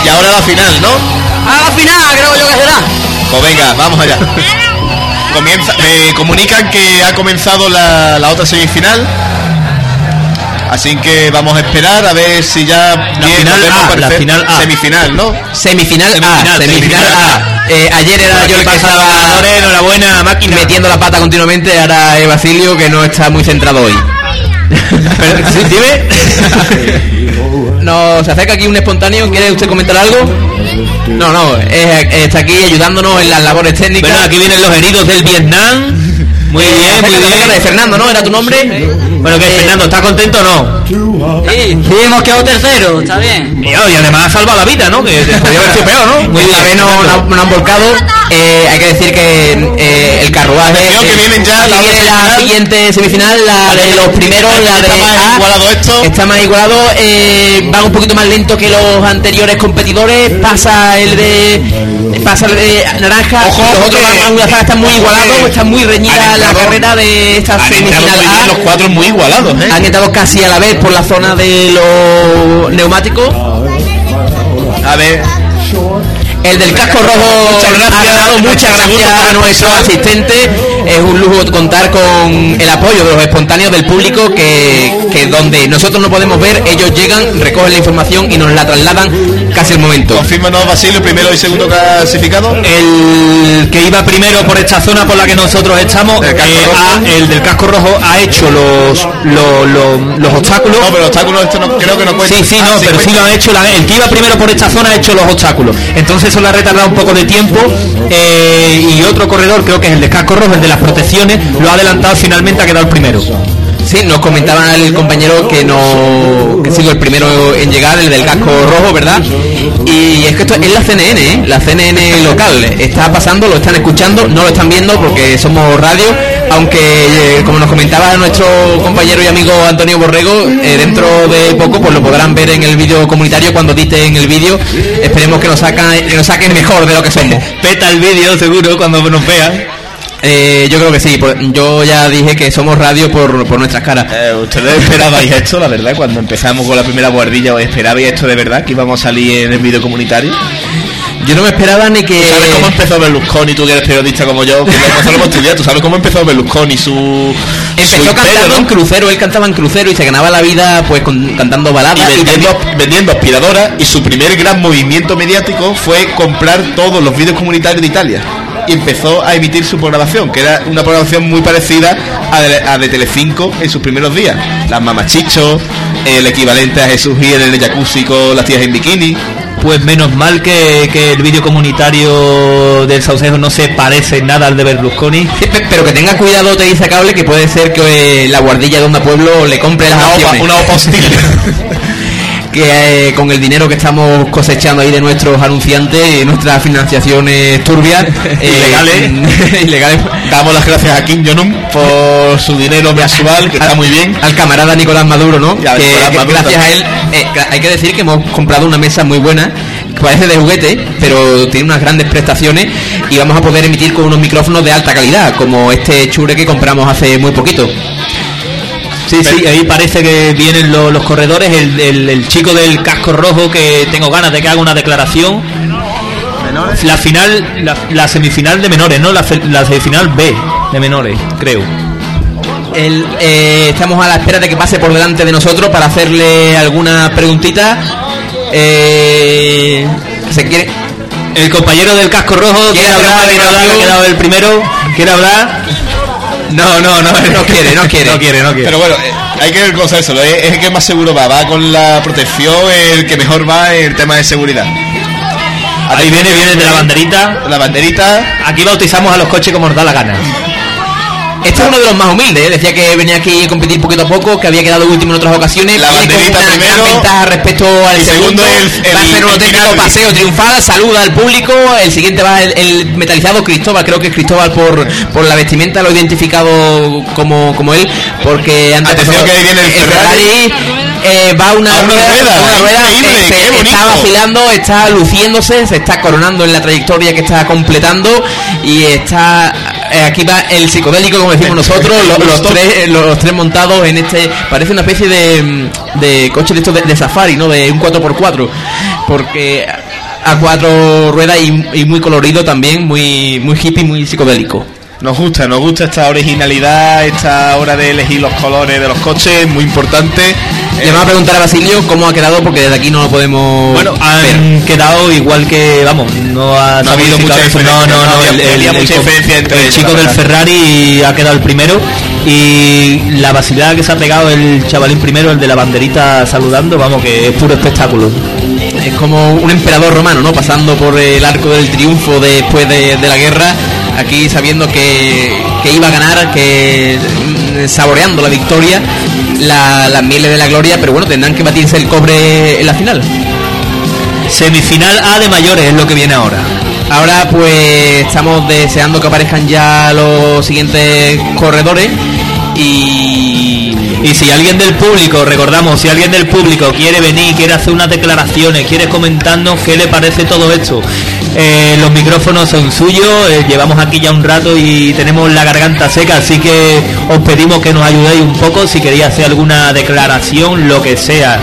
y ahora la final, ¿no? A la final, creo yo que será. Pues venga, vamos allá. Comienza, me comunican que ha comenzado la, la otra semifinal. Así que vamos a esperar a ver si ya bien final A, la final A. semifinal, ¿no? Semifinal, A, Semifinal, semifinal A. Eh, ayer era yo el que estaba? Enhorabuena, máquina. metiendo la pata continuamente, ahora es Basilio que no está muy centrado hoy. (laughs) Pero, ¿sí, dime? (laughs) Se acerca aquí un espontáneo, ¿quiere usted comentar algo? No, no, es- está aquí ayudándonos en las labores técnicas. Bueno, aquí vienen los heridos del Vietnam. Muy bien, muy bien. Fernando, ¿no? ¿Era tu nombre? Bueno, que Fernando, ¿está contento o no? Sí, sí, hemos quedado tercero, está bien. Y, y además ha salvado la vida, ¿no? Que podía haber sido peor, ¿no? (laughs) Muy bien, nos- nos han volcado. Eh, hay que decir que eh, el carruaje. Atención, que vienen ya aquí la siguiente semifinal, la de los primeros, la de. Está más igualado esto. Está más igualado, eh, van un poquito más lento que los anteriores competidores. Pasa el de. Pasa el de naranja. Ojo, los otros están muy igualados, que está muy reñida la carrera de esta semifinal A. los cuatro muy igualados, ¿eh? Han entrado casi a la vez por la zona de los neumáticos. A ver, El del casco rojo Muchas gracias. ha ganado, muchas Segundo gracias a para nuestro Pascual. asistente. Es un lujo contar con el apoyo de los espontáneos del público que, que donde nosotros no podemos ver, ellos llegan, recogen la información y nos la trasladan casi al momento. confírmanos Basilio, primero y segundo clasificado. El que iba primero por esta zona por la que nosotros estamos, El eh, ha- el del casco rojo ha hecho los los, los, los obstáculos. No, pero obstáculos esto no, creo que no cuenta. Sí, sí, Ah, no, pero sí lo han hecho. la- el que iba primero por esta zona ha hecho los obstáculos. Entonces eso le ha retardado un poco de tiempo. eh, y otro corredor, creo que es el de casco rojo, el de las protecciones, lo ha adelantado finalmente, ha quedado el primero. Sí, nos comentaba el compañero que no que sido el primero en llegar, el del casco rojo, ¿verdad? Y es que esto es la CNN, ¿eh? la CNN local. Está pasando, lo están escuchando, no lo están viendo porque somos radio, aunque eh, como nos comentaba nuestro compañero y amigo Antonio Borrego, eh, dentro de poco pues lo podrán ver en el vídeo comunitario cuando editen el vídeo. Esperemos que nos que nos saquen mejor de lo que somos. Peta el vídeo, seguro, cuando nos vean. Eh, yo creo que sí, pues, yo ya dije que somos radio por, por nuestras caras. Eh, ¿Ustedes esperabais esto, la verdad? Cuando empezamos con la primera guardilla, ¿os esperabais esto de verdad? ¿Que íbamos a salir en el vídeo comunitario? Yo no me esperaba ni que... ¿Sabes cómo empezó Berlusconi, tú que eres periodista como yo? Que hemos- lo hemos estudiado. ¿Tú sabes cómo empezó Berlusconi, su... su Empezó imperio, cantando ¿no? en crucero, él cantaba en crucero y se ganaba la vida pues con- cantando y baladas y vendiendo, vendiendo aspiradoras y su primer gran movimiento mediático fue comprar todos los vídeos comunitarios de Italia y empezó a emitir su programación que era una programación muy parecida a de, a de Telecinco en sus primeros días. Las mamachichos el equivalente a Jesús Gil en el jacuzzi con las tías en bikini. Pues menos mal que, que el vídeo comunitario del Saucejo no se parece en nada al de Berlusconi. Sí, pero que tenga cuidado te dice cable que puede ser que eh, la guardilla de Onda Pueblo le compre las una opa, una opa hostil (laughs) que eh, con el dinero que estamos cosechando ahí de nuestros anunciantes y nuestras financiaciones turbias (laughs) eh, (laughs) ilegales. damos las gracias a Kim Jong-un por su dinero mensual que está muy bien. Al camarada Nicolás Maduro no que, Nicolás que Maduro gracias a él eh, hay que decir que hemos comprado una mesa muy buena que parece de juguete pero tiene unas grandes prestaciones y vamos a poder emitir con unos micrófonos de alta calidad como este chure que compramos hace muy poquito Sí, sí, ahí parece que vienen lo- los corredores, el, el- el chico del casco rojo que tengo ganas de que haga una declaración. La final, la, la semifinal de menores, ¿no? La, semifinal B de menores, creo. El, eh, estamos a la espera de que pase por delante de nosotros para hacerle alguna preguntita. Eh, ¿Se quiere? El compañero del casco rojo quiere hablar, quiere hablar, ha quedado el primero, quiere hablar. No, no, no, No quiere, no quiere. No quiere, no quiere. Pero bueno, eh, hay que ver cosas eso, es, es el que más seguro va, va con la protección, el que mejor va en el tema de seguridad. Ahí viene, viene de la banderita. La banderita. Aquí bautizamos a los coches como nos da la gana. Este es uno de los más humildes, ¿eh? decía que venía aquí a competir poquito a poco, que había quedado último en otras ocasiones. La banderita una primero, gran ventaja respecto al y segundo segundo. el- va a hacer un auténtico paseo triunfal, saluda al público. El siguiente va el, el metalizado Cristóbal, creo que es Cristóbal por, por la vestimenta, lo he identificado como, como él, porque antes Atención que ahí viene el Ferrari. eh, va una A una rueda, rueda, una rueda, increíble, eh, se- qué está vacilando, está luciéndose, se está coronando en la trayectoria que está completando y está eh, aquí va el psicodélico como decimos nosotros, lo- los, tres eh, los tres montados en este parece una especie de, de coche de estos de, de safari, ¿no? De un 4x4 porque a cuatro ruedas y, y muy colorido también, muy muy hippie, muy psicodélico. Nos gusta, nos gusta esta originalidad, esta hora de elegir los colores de los coches, muy importante. Le vamos a preguntar a Basilio cómo ha quedado porque desde aquí no lo podemos. Bueno, han quedado igual que, vamos, no ha, No ha habido mucha diferencia, No, no, no El, chico del. Ferrari ha quedado el primero y la vacilada que se ha pegado el chavalín primero, el de la banderita saludando, vamos, que es puro espectáculo. Es como un emperador romano, ¿no? Pasando por el arco del triunfo después de, de la guerra, aquí sabiendo que, que iba a ganar, que mm, saboreando la victoria, la- las mieles de la gloria, pero bueno, tendrán que batirse el cobre en la final. Semifinal A de mayores es lo que viene ahora. Ahora pues estamos deseando que aparezcan ya los siguientes corredores y Y si alguien del público, recordamos, si alguien del público quiere venir, quiere hacer unas declaraciones, quiere comentarnos qué le parece todo esto, eh, los micrófonos son suyos, eh, llevamos aquí ya un rato y tenemos la garganta seca, así que os pedimos que nos ayudéis un poco si queréis hacer alguna declaración, lo que sea.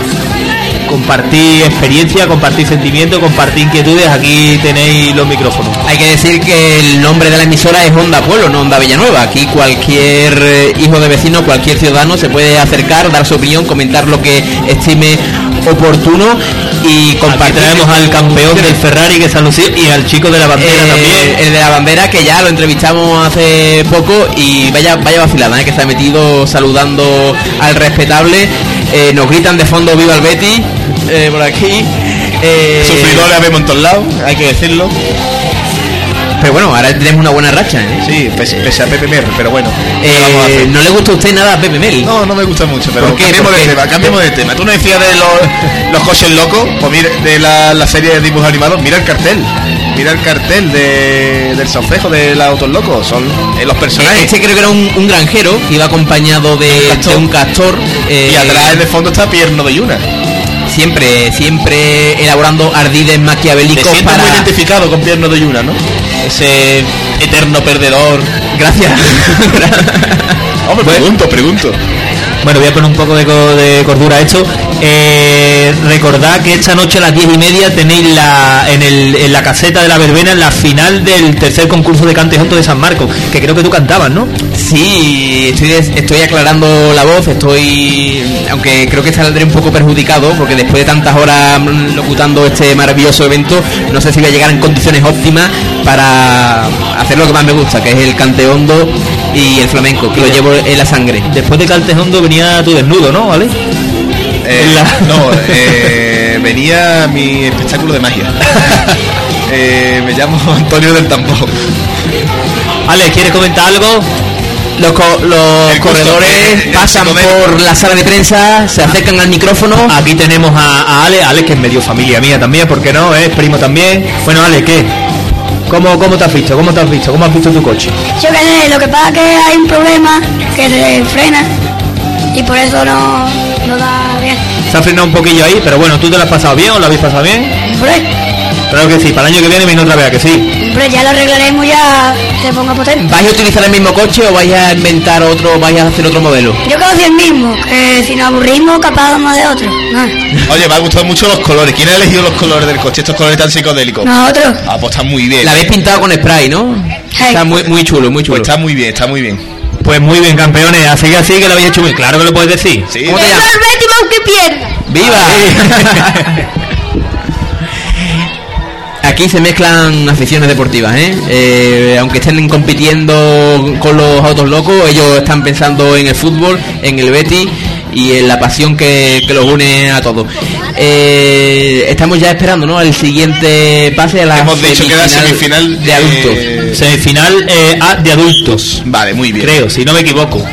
Compartir experiencia, compartir sentimientos, compartir inquietudes, aquí tenéis los micrófonos. Hay que decir que el nombre de la emisora es Onda Pueblo, no Onda Villanueva. Aquí cualquier eh, hijo de vecino, cualquier ciudadano se puede acercar, dar su opinión, comentar lo que estime oportuno y Aquí compartir. tenemos al campeón del Ferrari que se ha lucido y al chico de la bandera Eh, también. El de la bandera que ya lo entrevistamos hace poco y vaya vaya vacilada, ¿eh? que se ha metido saludando al respetable. Eh, nos gritan de fondo viva el Betty eh, por aquí. Eh, Sufridores habemos en todos lados, hay que decirlo. pero bueno, ahora tenemos una buena racha. ¿eh? Sí, pese, pese a Pepe Mer, pero bueno. ¿qué vamos a Eh? ¿No le gusta a usted nada a Pepe Mel? No, no me gusta mucho, pero ¿Por qué? cambiemos ¿Por de tema, cambiemos de tema. Tú no decías de los, los coches locos, pues de la, la serie de dibujos animados, mira el cartel. Mira el cartel de, del sonfrejo de los autos locos, son eh, los personajes. Este creo que era un, un granjero que iba acompañado de, de un castor. eh, y atrás el fondo está Pierno de Yuna. Siempre, siempre elaborando ardides maquiavélicos para... muy identificado con Pierno de Yuna, ¿no? Ese eterno perdedor. Gracias. (laughs) Hombre, pregunto, pregunto. Bueno, voy a poner un poco de, co- de cordura a esto. Eh, recordad que esta noche a las diez y media tenéis la, en, el, en la caseta de la verbena la final del tercer concurso de cante junto de San Marcos, que creo que tú cantabas, ¿no? Sí, estoy, estoy aclarando la voz, estoy... Aunque creo que saldré un poco perjudicado, porque después de tantas horas locutando este maravilloso evento, no sé si voy a llegar en condiciones óptimas para hacer lo que más me gusta, que es el cante hondo y el flamenco, que lo llevo en la sangre. Después de Caltejondo venía tu desnudo, ¿no? ¿Vale? Eh, No, eh, venía mi espectáculo de magia. (laughs) Eh, me llamo Antonio del Tambor. Ale, ¿quieres comentar algo? Los, co- los El gusto, corredores el- el pasan por la sala de prensa, se acercan al micrófono. Aquí tenemos a, a Ale, Ale que es medio familia mía también, ¿por qué no? Es primo también. Bueno, Ale, ¿qué? ¿Cómo, ¿Cómo te has visto? ¿Cómo te has visto? ¿Cómo has visto tu coche? Yo sé, lo que pasa es que hay un problema que se frena y por eso no, no da. Se ha frenado un poquillo ahí, pero bueno, ¿tú te lo has pasado bien o lo habéis pasado bien? Hombre, Claro que sí, para el año que viene viene otra vez, ¿a que sí. hombre, ya lo arreglaremos ya se ponga potente. ¿Vais a utilizar el mismo coche o vais a inventar otro, vais a hacer otro modelo? Yo creo que el mismo, que si nos aburrimos capaz vamos de otro. No. Oye, me han gustado mucho los colores. ¿Quién ha elegido los colores del coche? Estos colores tan psicodélicos. Nosotros. Ah, pues está muy bien. La habéis pintado con spray, ¿no? Está muy, muy chulo, muy chulo. Pues está muy bien, está muy bien. Pues muy bien, campeones, así que así que lo habéis hecho muy claro que lo puedes decir. Sí. ¿Cómo te llamas? que pierda. ¡Viva! (laughs) Aquí se mezclan aficiones deportivas, ¿eh? Eh, Aunque estén compitiendo con los autos locos, ellos están pensando en el fútbol, en el Betty y en la pasión que, que los une a todos. Eh, estamos ya esperando, ¿no? El siguiente pase a la Hemos dicho que era semifinal de adultos. eh, Semifinal eh, A de adultos, Vale, muy bien. creo, si no me equivoco.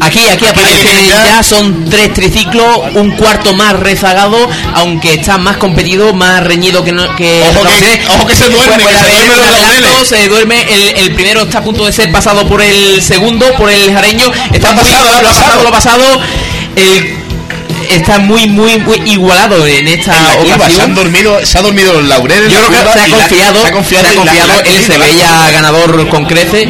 Aquí, aquí aparece ya. son tres triciclos, un cuarto más rezagado, aunque está más competido, más reñido que no, que Ojo no que- ojo que se duerme, que se los adelanto, se duerme, el, el primero está a punto de ser pasado por el segundo, por el jareño, está Lo ha muy- pasado, lo ha lo ha pasado. pasado, lo ha pasado, está muy, muy, muy igualado en esta En la curva, se han ocasión. dormido, se ha dormido los laureles. Yo creo que se ha confiado, se ha confiado, se ha confiado, ganador con crece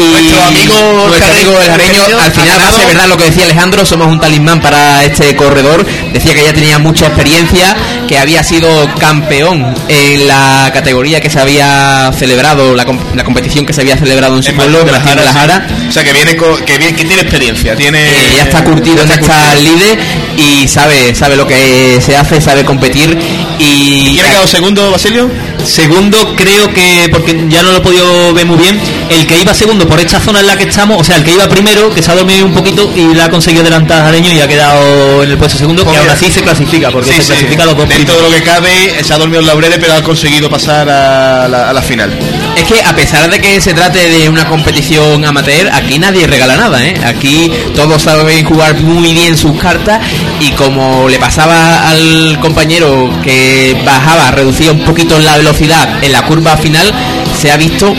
Y Nuestro amigo nuestro amigo el Jareño, al final ha va a ganado. ser verdad lo que decía Alejandro, somos un talismán para este corredor. Decía que ya tenía mucha experiencia, que había sido campeón en la categoría que se había celebrado, la, com- la competición que se había celebrado en su pueblo, de la de la Jara, Jara. sí. O sea, que viene, co- que, viene que tiene experiencia, tiene... Eh, ya está curtido en ya está esta curtido. líder y sabe sabe lo que se hace, sabe competir y ¿Quién ha quedado segundo, Basilio? Segundo, creo que, porque ya no lo he podido ver muy bien, el que iba segundo por esta zona en la que estamos, o sea, el que iba primero, que se ha dormido un poquito y le ha conseguido adelantar a Jareño y ha quedado en el puesto segundo, que aún así se clasifica, porque Sí, se sí. clasifica los dos Dentro de lo que cabe, se ha dormido en laureles, pero ha conseguido pasar a la, a la final. Es que a pesar de que se trate de una competición amateur, aquí nadie regala nada, ¿eh? Aquí todos saben jugar muy bien sus cartas y como le pasaba al compañero que bajaba, reducía un poquito la velocidad en la curva final, se ha visto,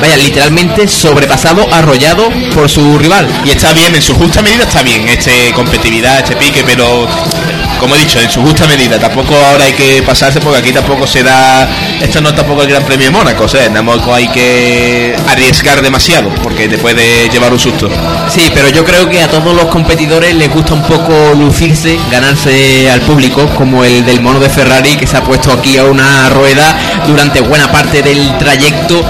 vaya, literalmente sobrepasado, arrollado por su rival. Y está bien, en su justa medida está bien, este competitividad, este pique, pero como he dicho, en su justa medida. Tampoco ahora hay que pasarse porque aquí tampoco se da, esto no es tampoco el Gran Premio de Mónaco, o sea, tampoco hay que arriesgar demasiado porque te puede llevar un susto. Sí, pero yo creo que a todos los competidores les gusta un poco lucirse, ganarse al público, como el del mono de Ferrari que se ha puesto aquí a una rueda durante buena parte del trayecto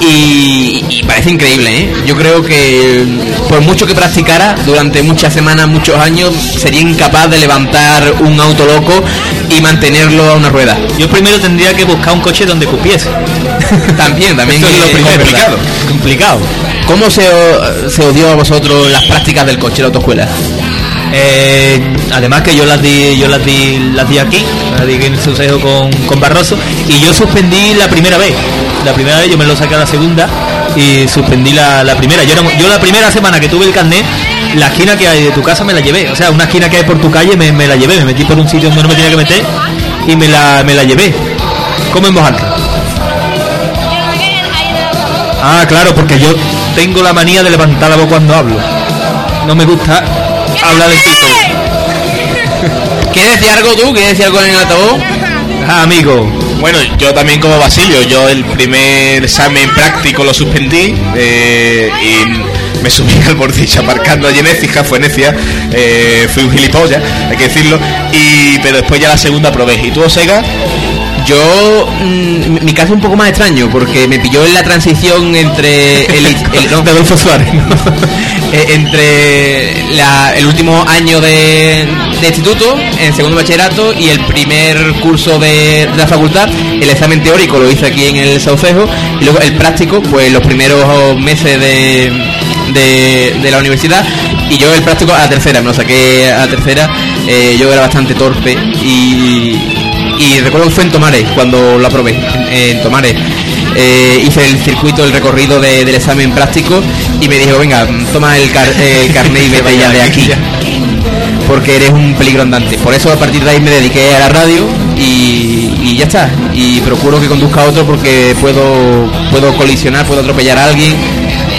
y, y parece increíble, ¿eh? Yo creo que mm, por mucho que practicara durante muchas semanas, muchos años, sería incapaz de levantar un auto loco y mantenerlo a una rueda. Yo primero tendría que buscar un coche donde cupiese. (laughs) también, también es lo es primero, complicado. Complicado. ¿Cómo se, se odió a vosotros las prácticas del coche, la autoescuela? Eh, además que yo las di yo las di las di aquí las di en el suceso con, con Barroso y yo suspendí la primera vez la primera vez yo me lo saqué a la segunda y suspendí la, la primera. Yo, era- yo la primera semana que tuve el carnet la esquina que hay de tu casa me la llevé. O sea una esquina que hay por tu calle me, me la llevé. Me metí por un sitio donde no me tenía que meter y me la, me la llevé. Como en voz alta ah claro porque yo tengo la manía de levantar la voz cuando hablo. No me gusta hablar lentito ¿Quieres decir algo tú? ¿Quieres decir algo en el altavoz? Ah, amigo. Bueno, yo también como Basilio, yo el primer examen práctico lo suspendí eh, y me subí al bordillo aparcando allí en Écija, fue necia, eh, fui un gilipollas, hay que decirlo, y pero después ya la segunda probé. ¿Y tú, Osega? Yo, mm, mi caso es un poco más extraño porque me pilló en la transición entre el, (laughs) el- no, Adolfo Suárez (laughs) eh, entre la- el último año de, de instituto, en segundo bachillerato y el primer curso de, de la facultad. El examen teórico lo hice aquí en el Saucejo y luego el práctico, pues los primeros meses de, de, de la universidad y yo el práctico a la tercera, me lo saqué a la tercera. eh, yo era bastante torpe y, y recuerdo que fue en Tomares cuando lo aprobé, en, en Tomares. Eh, hice el circuito, el recorrido de- del examen práctico y me dijo, venga, toma el, car- el (laughs) carnet y vete ya de aquí. Porque eres un peligro andante. Por eso a partir de ahí me dediqué a la radio y, y ya está. Y procuro que conduzca a otro porque puedo, puedo colisionar, puedo atropellar a alguien.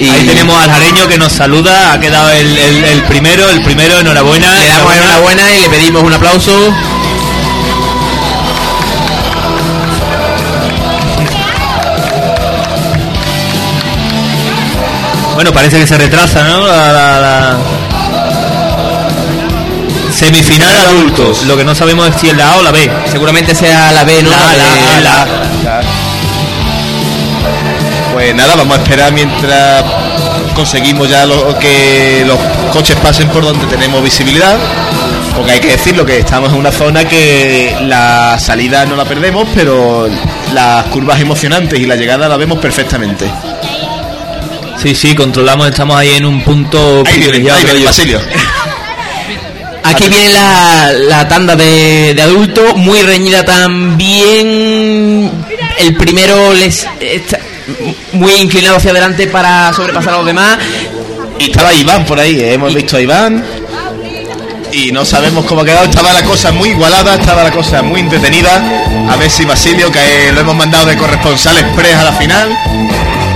Y Ahí tenemos al jareño que nos saluda, ha quedado el, el- el primero, el primero, enhorabuena. Le damos enhorabuena y le pedimos un aplauso. Bueno, parece que se retrasa, ¿no? La, la- la- Semifinal adultos. Lo que no sabemos es si es la A o la B. Seguramente sea la B, ¿no? La, la, la. Pues nada, vamos a esperar mientras conseguimos ya lo- que los coches pasen por donde tenemos visibilidad. Porque hay que decirlo que estamos en una zona que la salida no la perdemos, pero las curvas emocionantes y la llegada la vemos perfectamente. Sí, sí, controlamos, estamos ahí en un punto Ahí viene, privilegiado, ahí viene, creo yo. Basilio. (laughs) Aquí viene la, la tanda de, de adultos, muy reñida también. El primero les está muy inclinado hacia adelante para sobrepasar a los demás. Y estaba Iván por ahí, ¿eh? hemos visto a Iván. Y no sabemos cómo ha quedado. Estaba la cosa muy igualada, estaba la cosa muy entretenida. A ver si Basilio, que lo hemos mandado de corresponsal express a la final.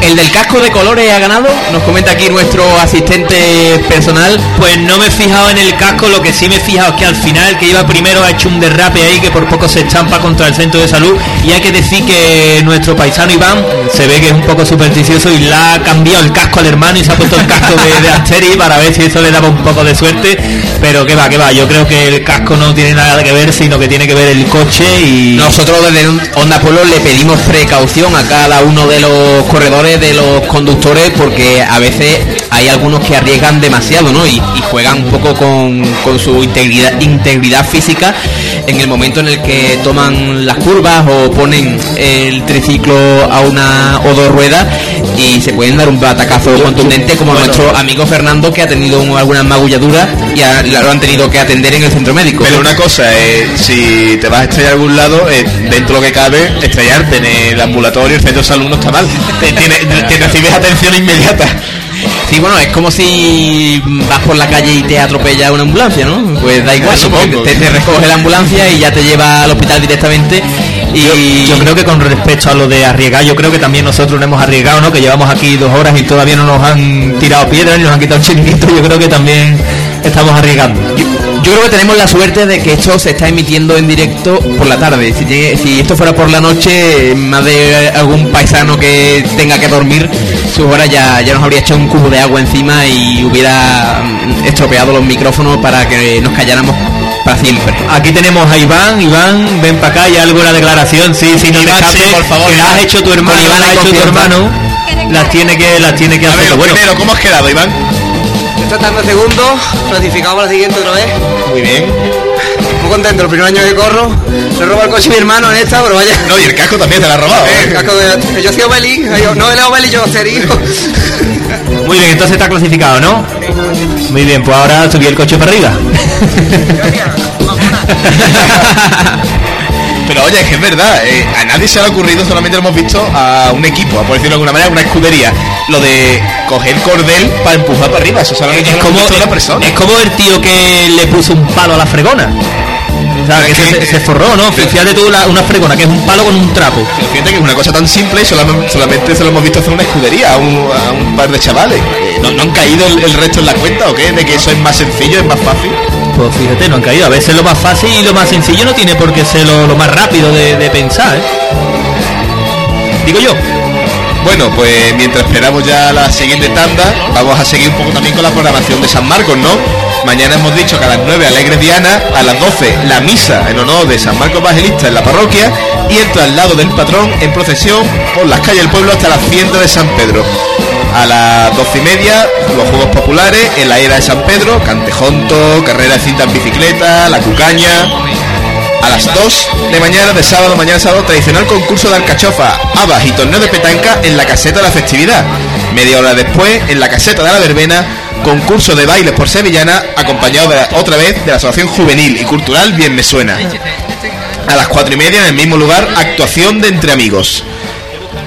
¿El del casco de colores ha ganado? Nos comenta aquí nuestro asistente personal. Pues no me he fijado en el casco, lo que sí me he fijado es que al final que iba primero ha hecho un derrape ahí que por poco se estampa contra el centro de salud y hay que decir que nuestro paisano Iván se ve que es un poco supersticioso y le ha cambiado el casco al hermano y se ha puesto el casco de, de Asteri para ver si eso le daba un poco de suerte, pero que va, que va, yo creo que el casco no tiene nada que ver, sino que tiene que ver el coche y... Nosotros desde Onda Pueblo le pedimos precaución a cada uno de los corredores, de los conductores, porque a veces hay algunos que arriesgan demasiado, ¿no? Y, y juegan un poco con, con su integridad, integridad física en el momento en el que toman las curvas o ponen el triciclo a una o dos ruedas y se pueden dar un batacazo contundente como nuestro amigo Fernando que ha tenido un- algunas magulladuras y ha- lo han tenido que atender en el centro médico. Pero una cosa, eh, si te vas a estrellar a algún lado, eh, dentro de lo que cabe, estrellarte en el ambulatorio, el centro de salud no está mal. Te, (laughs) tiene- te recibes atención inmediata. Sí, bueno, es como si vas por la calle y te atropella una ambulancia, ¿no? Pues da igual, te, te recoge la ambulancia y ya te lleva al hospital directamente. Y Yo creo que con respecto a lo de arriesgar, yo creo que también nosotros no hemos arriesgado, ¿no? Que llevamos aquí dos horas y todavía no nos han tirado piedras ni nos han quitado chiringuitos. Yo creo que también estamos arriesgando. Yo creo que tenemos la suerte de que esto se está emitiendo en directo por la tarde. Si, llegue- si esto fuera por la noche, más de algún paisano que tenga que dormir, sus horas ya, ya nos habría echado un cubo de agua encima y hubiera mm, estropeado los micrófonos para que nos calláramos para siempre. Aquí tenemos a Iván, Iván, ven para acá y algo la declaración, sí, sí, no te Iván, sí, por favor, que la has hecho tu hermano, Iván la hay hecho tu hermano, las tiene que, las tiene que hacer. bueno, primero, ¿cómo has quedado, Iván? Tratando segundo, clasificado para la siguiente otra vez. Muy bien. Muy contento, el primer año que corro. Le roba el coche a mi hermano en esta, pero vaya. No, y el casco también te lo ha robado. Eh, el casco de- yo soy Obeli, yo- no el Obeli, yo sería. muy bien, entonces está clasificado, ¿no? Muy bien, pues ahora subí el coche para arriba. (laughs) Pero oye, es que es verdad, eh, a nadie se le ha ocurrido, solamente lo hemos visto a un equipo, a por decirlo de alguna manera, una escudería. Lo de coger cordel para empujar para arriba, eso solamente es hemos como, una persona. es como el tío que le puso un palo a la fregona. O sea, que se, se forró, ¿no? Fíjate tú la- una fregona, que es un palo con un trapo. Pero fíjate que es una cosa tan simple y solamente, solamente se lo hemos visto hacer una escudería a un, a un par de chavales. ¿No, no han caído el, el resto en la cuenta o qué? ¿De que eso es más sencillo, es más fácil? Pues fíjate, no han caído. A veces lo más fácil y lo más sencillo no tiene por qué ser lo, lo más rápido de, de pensar, ¿eh? Digo yo. Bueno, pues mientras esperamos ya la siguiente tanda, vamos a seguir un poco también con la programación de San Marcos, ¿no? Mañana hemos dicho que a las 9 Alegre Diana, a las 12 la misa en honor de San Marcos Evangelista en la parroquia y el traslado del patrón en procesión por las calles del pueblo hasta la hacienda de San Pedro. A las 12 y media, los Juegos Populares en la era de San Pedro, cantejonto, carrera de cinta en bicicleta, la cucaña, a las 2 de mañana de sábado, mañana sábado, tradicional concurso de alcachofa, habas y torneo de petanca en la caseta de la festividad. Media hora después, en la caseta de la verbena, concurso de bailes por sevillana, acompañado de otra vez de la Asociación Juvenil y Cultural Bien Me Suena. A las 4 y media, en el mismo lugar, actuación de Entre Amigos.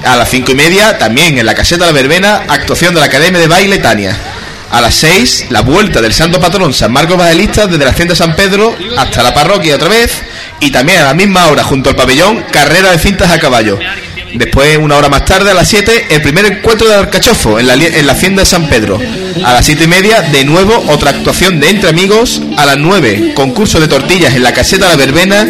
A las 5 y media, también en la caseta de la verbena, actuación de la Academia de Baile Tania. A las 6, la vuelta del Santo Patrón San Marcos Evangelista desde la hacienda de San Pedro hasta la parroquia otra vez. Y también a la misma hora, junto al pabellón, carrera de cintas a caballo. Después, una hora más tarde, a las 7, el primer encuentro de Arcachofo en la, en la hacienda de San Pedro. A las 7 y media, de nuevo, otra actuación de Entre Amigos. A las 9, concurso de tortillas en la caseta de la verbena.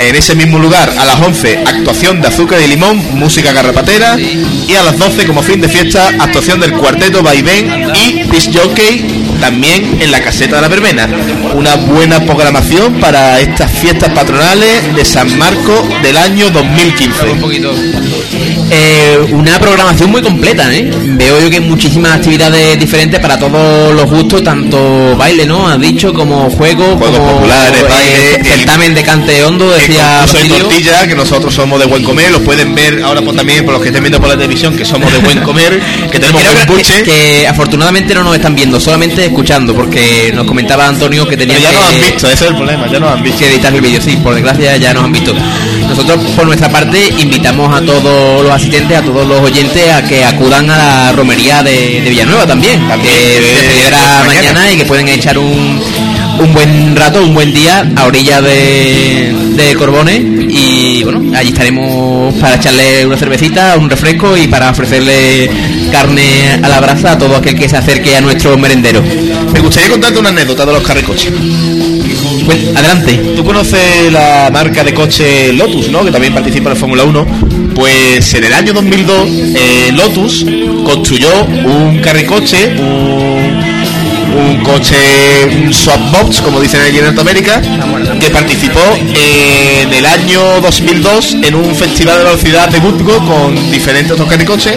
En ese mismo lugar, a las 11, actuación de azúcar y limón, música garrapatera. Y a las 12, como fin de fiesta, actuación del cuarteto Vaivén y Disc Jockey, también en la caseta de la verbena. Una buena programación para estas fiestas patronales de San Marco del año 2015. Eh, una programación muy completa, ¿eh? Veo yo que hay muchísimas actividades diferentes para todos los gustos, tanto baile, ¿no? Has dicho, como juego, Juegos como populares, eh, baile, el- certamen de cante hondo, decía tortilla, que nosotros somos de buen comer, los pueden ver ahora pues, también por los que estén viendo por la televisión, que somos de buen comer, que (laughs) tenemos buen que, que afortunadamente no nos están viendo, solamente escuchando, porque nos comentaba Antonio que tenía Pero ya que, nos han visto, ese es el problema, ya nos han visto. que editar el vídeo, sí, por desgracia ya nos han visto. Nosotros, por nuestra parte, invitamos a todos los asistentes, a todos los oyentes, a que acudan a la romería de, de Villanueva también, que se celebra mañana. mañana y que pueden echar un, un buen rato, un buen día a orilla de, de Corbones y bueno, allí estaremos para echarle una cervecita, un refresco y para ofrecerle carne a la brasa a todo aquel que se acerque a nuestro merendero. Me gustaría contarte una anécdota de los carricoches. Pues, adelante. Tú conoces la marca de coche Lotus, ¿no? Que también participa en la Fórmula 1. Pues en el año 2002 eh, Lotus construyó un carricoche, un, un coche, un swapbox, como dicen allí en Norteamérica, que participó en el año 2002 en un festival de velocidad de Burgos con diferentes otros carricoches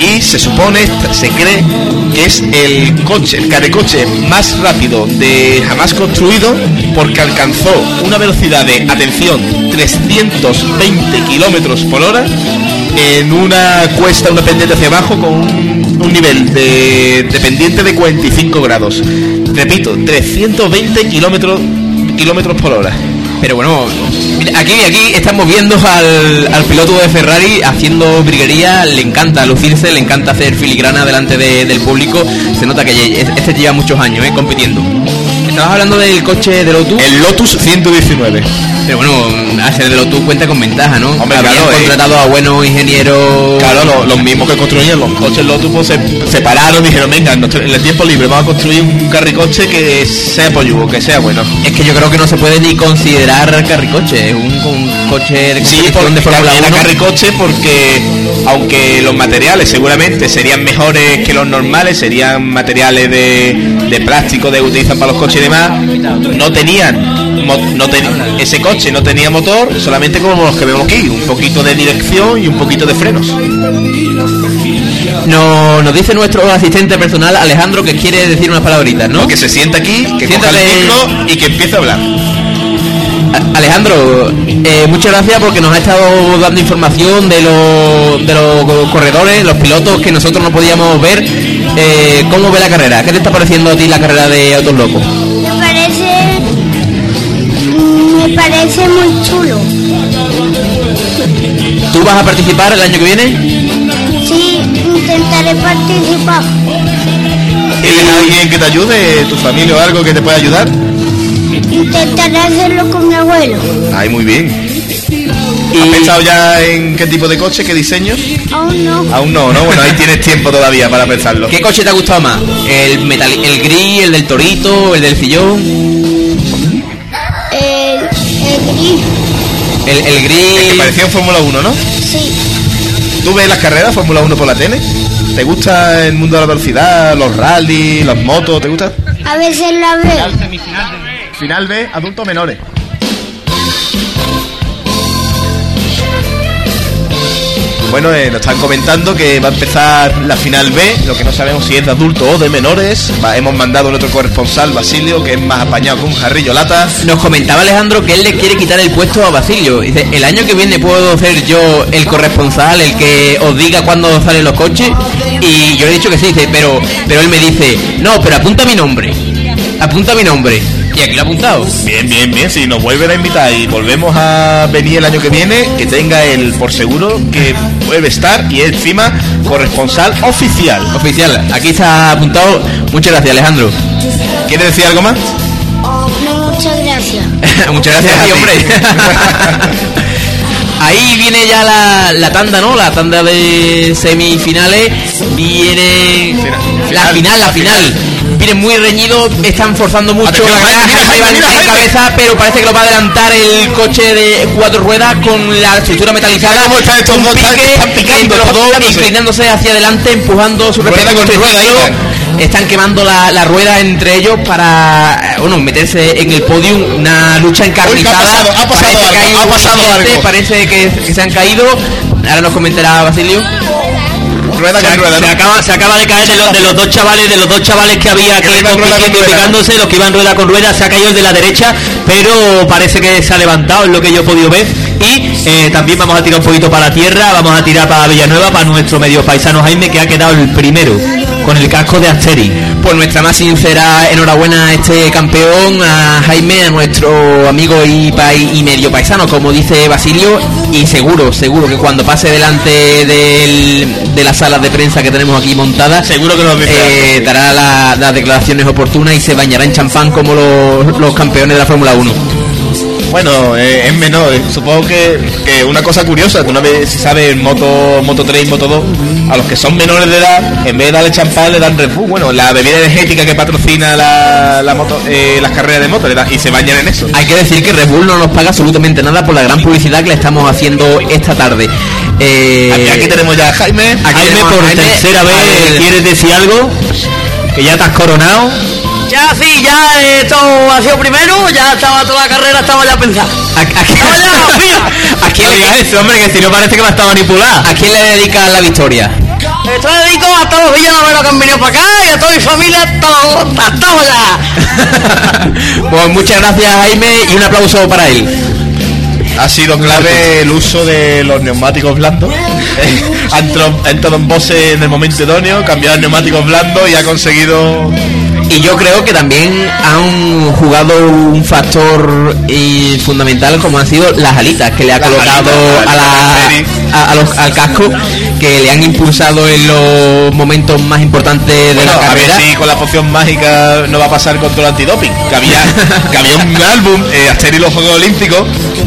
y se supone, se cree que es el coche, el carricoche más rápido de jamás construido porque alcanzó una velocidad de, atención, 320 kilómetros por hora en una cuesta, una pendiente hacia abajo con un, un nivel de, de pendiente de 45 grados. Repito, 320 kilómetros kilómetros por hora. Pero bueno, mira, aquí, aquí estamos viendo al, al piloto de Ferrari haciendo briguería, le encanta lucirse, le encanta hacer filigrana delante de- del público, se nota que este lleva muchos años eh, compitiendo. Estabas hablando del coche de Lotus. El Lotus 119. Pero bueno, hacer de Lotus cuenta con ventaja, ¿no? Hombre, Habían claro, eh. contratado a buenos ingenieros. Claro, lo- los mismos que construían los coches Lotus pues, se, se pararon y dijeron, venga, en el tiempo libre vamos a construir un carricoche que sea pollugo, que sea bueno. Es que yo creo que no se puede ni considerar carricoche, es un, un coche de Sí, porque de Fórmula era 1. carricoche porque aunque los materiales seguramente serían mejores que los normales, serían materiales de, de plástico de que utilizan para los coches y demás, no tenían no ese coche no tenía motor, solamente como los que vemos aquí, un poquito de dirección y un poquito de frenos. No, nos dice nuestro asistente personal Alejandro que quiere decir unas palabritas, ¿no? Que se sienta aquí, que coja el micro y que empiece a hablar. Alejandro, eh, muchas gracias porque nos ha estado dando información de los, de los corredores, los pilotos que nosotros no podíamos ver. Eh, ¿Cómo ve la carrera? ¿Qué te está pareciendo a ti la carrera de Autos Locos? Me parece muy chulo. ¿Tú vas a participar el año que viene? Sí, intentaré participar. ¿Tienes alguien que te ayude, tu familia o algo que te pueda ayudar? Intentaré hacerlo con mi abuelo. Ay, muy bien. ¿Has pensado ya en qué tipo de coche, qué diseño? Aún no. Aún no, ¿no? Bueno, ahí tienes tiempo todavía para pensarlo. ¿Qué coche te ha gustado más? ¿El, metali- el gris, el del torito, el del sillón? El, el gris. El. Que parecía un Fórmula 1, ¿no? Sí. ¿Tú ves las carreras Fórmula 1 por la tele? ¿Te gusta el mundo de la velocidad, los rallies, las motos? ¿Te gusta? A veces la veo. Final B, adultos menores. Bueno, eh, nos están comentando que va a empezar la final B, lo que no sabemos si es de adultos o de menores. Hemos mandado a nuestro corresponsal, Basilio, que es más apañado que un jarrillo lata. Nos comentaba Alejandro que él le quiere quitar el puesto a Basilio. Dice, el año que viene puedo ser yo el corresponsal, el que os diga cuándo salen los coches. Y yo le he dicho que sí, dice, pero, pero él me dice, no, pero apunta mi nombre. Apunta mi nombre. Y aquí lo ha apuntado. Bien, bien, bien. Si nos vuelven a invitar y volvemos a venir el año que viene, que tenga el por seguro que puede estar y encima corresponsal oficial. Oficial, aquí está apuntado. Muchas gracias, Alejandro. ¿Quieres decir algo más? Muchas gracias. (laughs) Muchas gracias a ti, hombre. (laughs) Ahí viene ya la, la tanda, ¿no? La tanda de semifinales. Viene la final, la final. Vienen muy reñidos, están forzando mucho van en cabeza, pero parece que lo va a adelantar el coche de cuatro ruedas con la estructura metalizada. ¿Cómo están estos dos? Están- picando, los dos, inclinándose hacia adelante, empujando su Rueda con rueda. Están quemando la, la rueda entre ellos para eh, bueno meterse en el podium. Una lucha encarnizada. pasado? Ha pasado Parece algo, ha pasado que se han caído. Ahora nos comentará Basilio. Rueda Se, con rueda, se ¿no? acaba, se acaba de caer de los, de los dos chavales, de los dos chavales que había Que aquí picándose, los que iban rueda con rueda, se ha caído el de la derecha, pero parece que se ha levantado, es lo que yo he podido ver. Y eh, también vamos a tirar un poquito para la tierra, vamos a tirar para Villanueva, para nuestro medio paisano Jaime, que ha quedado el primero. Con el casco de Asteri. Pues nuestra más sincera enhorabuena a este campeón, a Jaime, a nuestro amigo y, y medio paisano, como dice Basilio, y seguro, seguro que cuando pase delante del- de las salas de prensa que tenemos aquí montadas, Seguro que nos eh, dará la- las declaraciones oportunas y se bañará en champán como los, los campeones de la Fórmula 1. Bueno, eh, es menor. eh, Supongo que, que una cosa curiosa, que una vez se sabe en Moto, Moto 3 y Moto 2, a los que son menores de edad, en vez de darle champán, le dan Red Bull. Bueno, la bebida energética que patrocina la, la moto, eh, las carreras de moto, y se bañan en eso. Hay que decir que Red Bull no nos paga absolutamente nada por la gran publicidad que le estamos haciendo esta tarde. Eh, Aquí, aquí tenemos ya a Jaime. aquí Jaime, por Jaime. tercera vez, ¿quieres decir algo? Que ya te has coronado. Ya sí, ya eh, esto ha sido primero, ya estaba toda la carrera, estaba ya pensada. ¿A, a- Estaba ya, mira, a quién No le, digas eso, hombre, que si no parece que me ha estado manipulada. ¿A quién le dedicas la victoria? esto le dedico a todos los villanos que han venido para acá y a toda mi familia, todo, estamos ya. (laughs) pues muchas gracias Jaime y un aplauso para él. Ha sido clave el uso de los neumáticos blandos. (laughs) Ha entrado- en el momento idóneo, cambiado a neumáticos blandos y ha conseguido Y yo creo que también han jugado un factor eh, fundamental como han sido las alitas que le ha Las colocado alitas, a la- a los- al casco que le han impulsado en los momentos más importantes de Bueno, la a ver carrera. si con la poción mágica no va a pasar contra el antidoping. Que había, (laughs) que había un álbum, eh, Aster y los Juegos Olímpicos,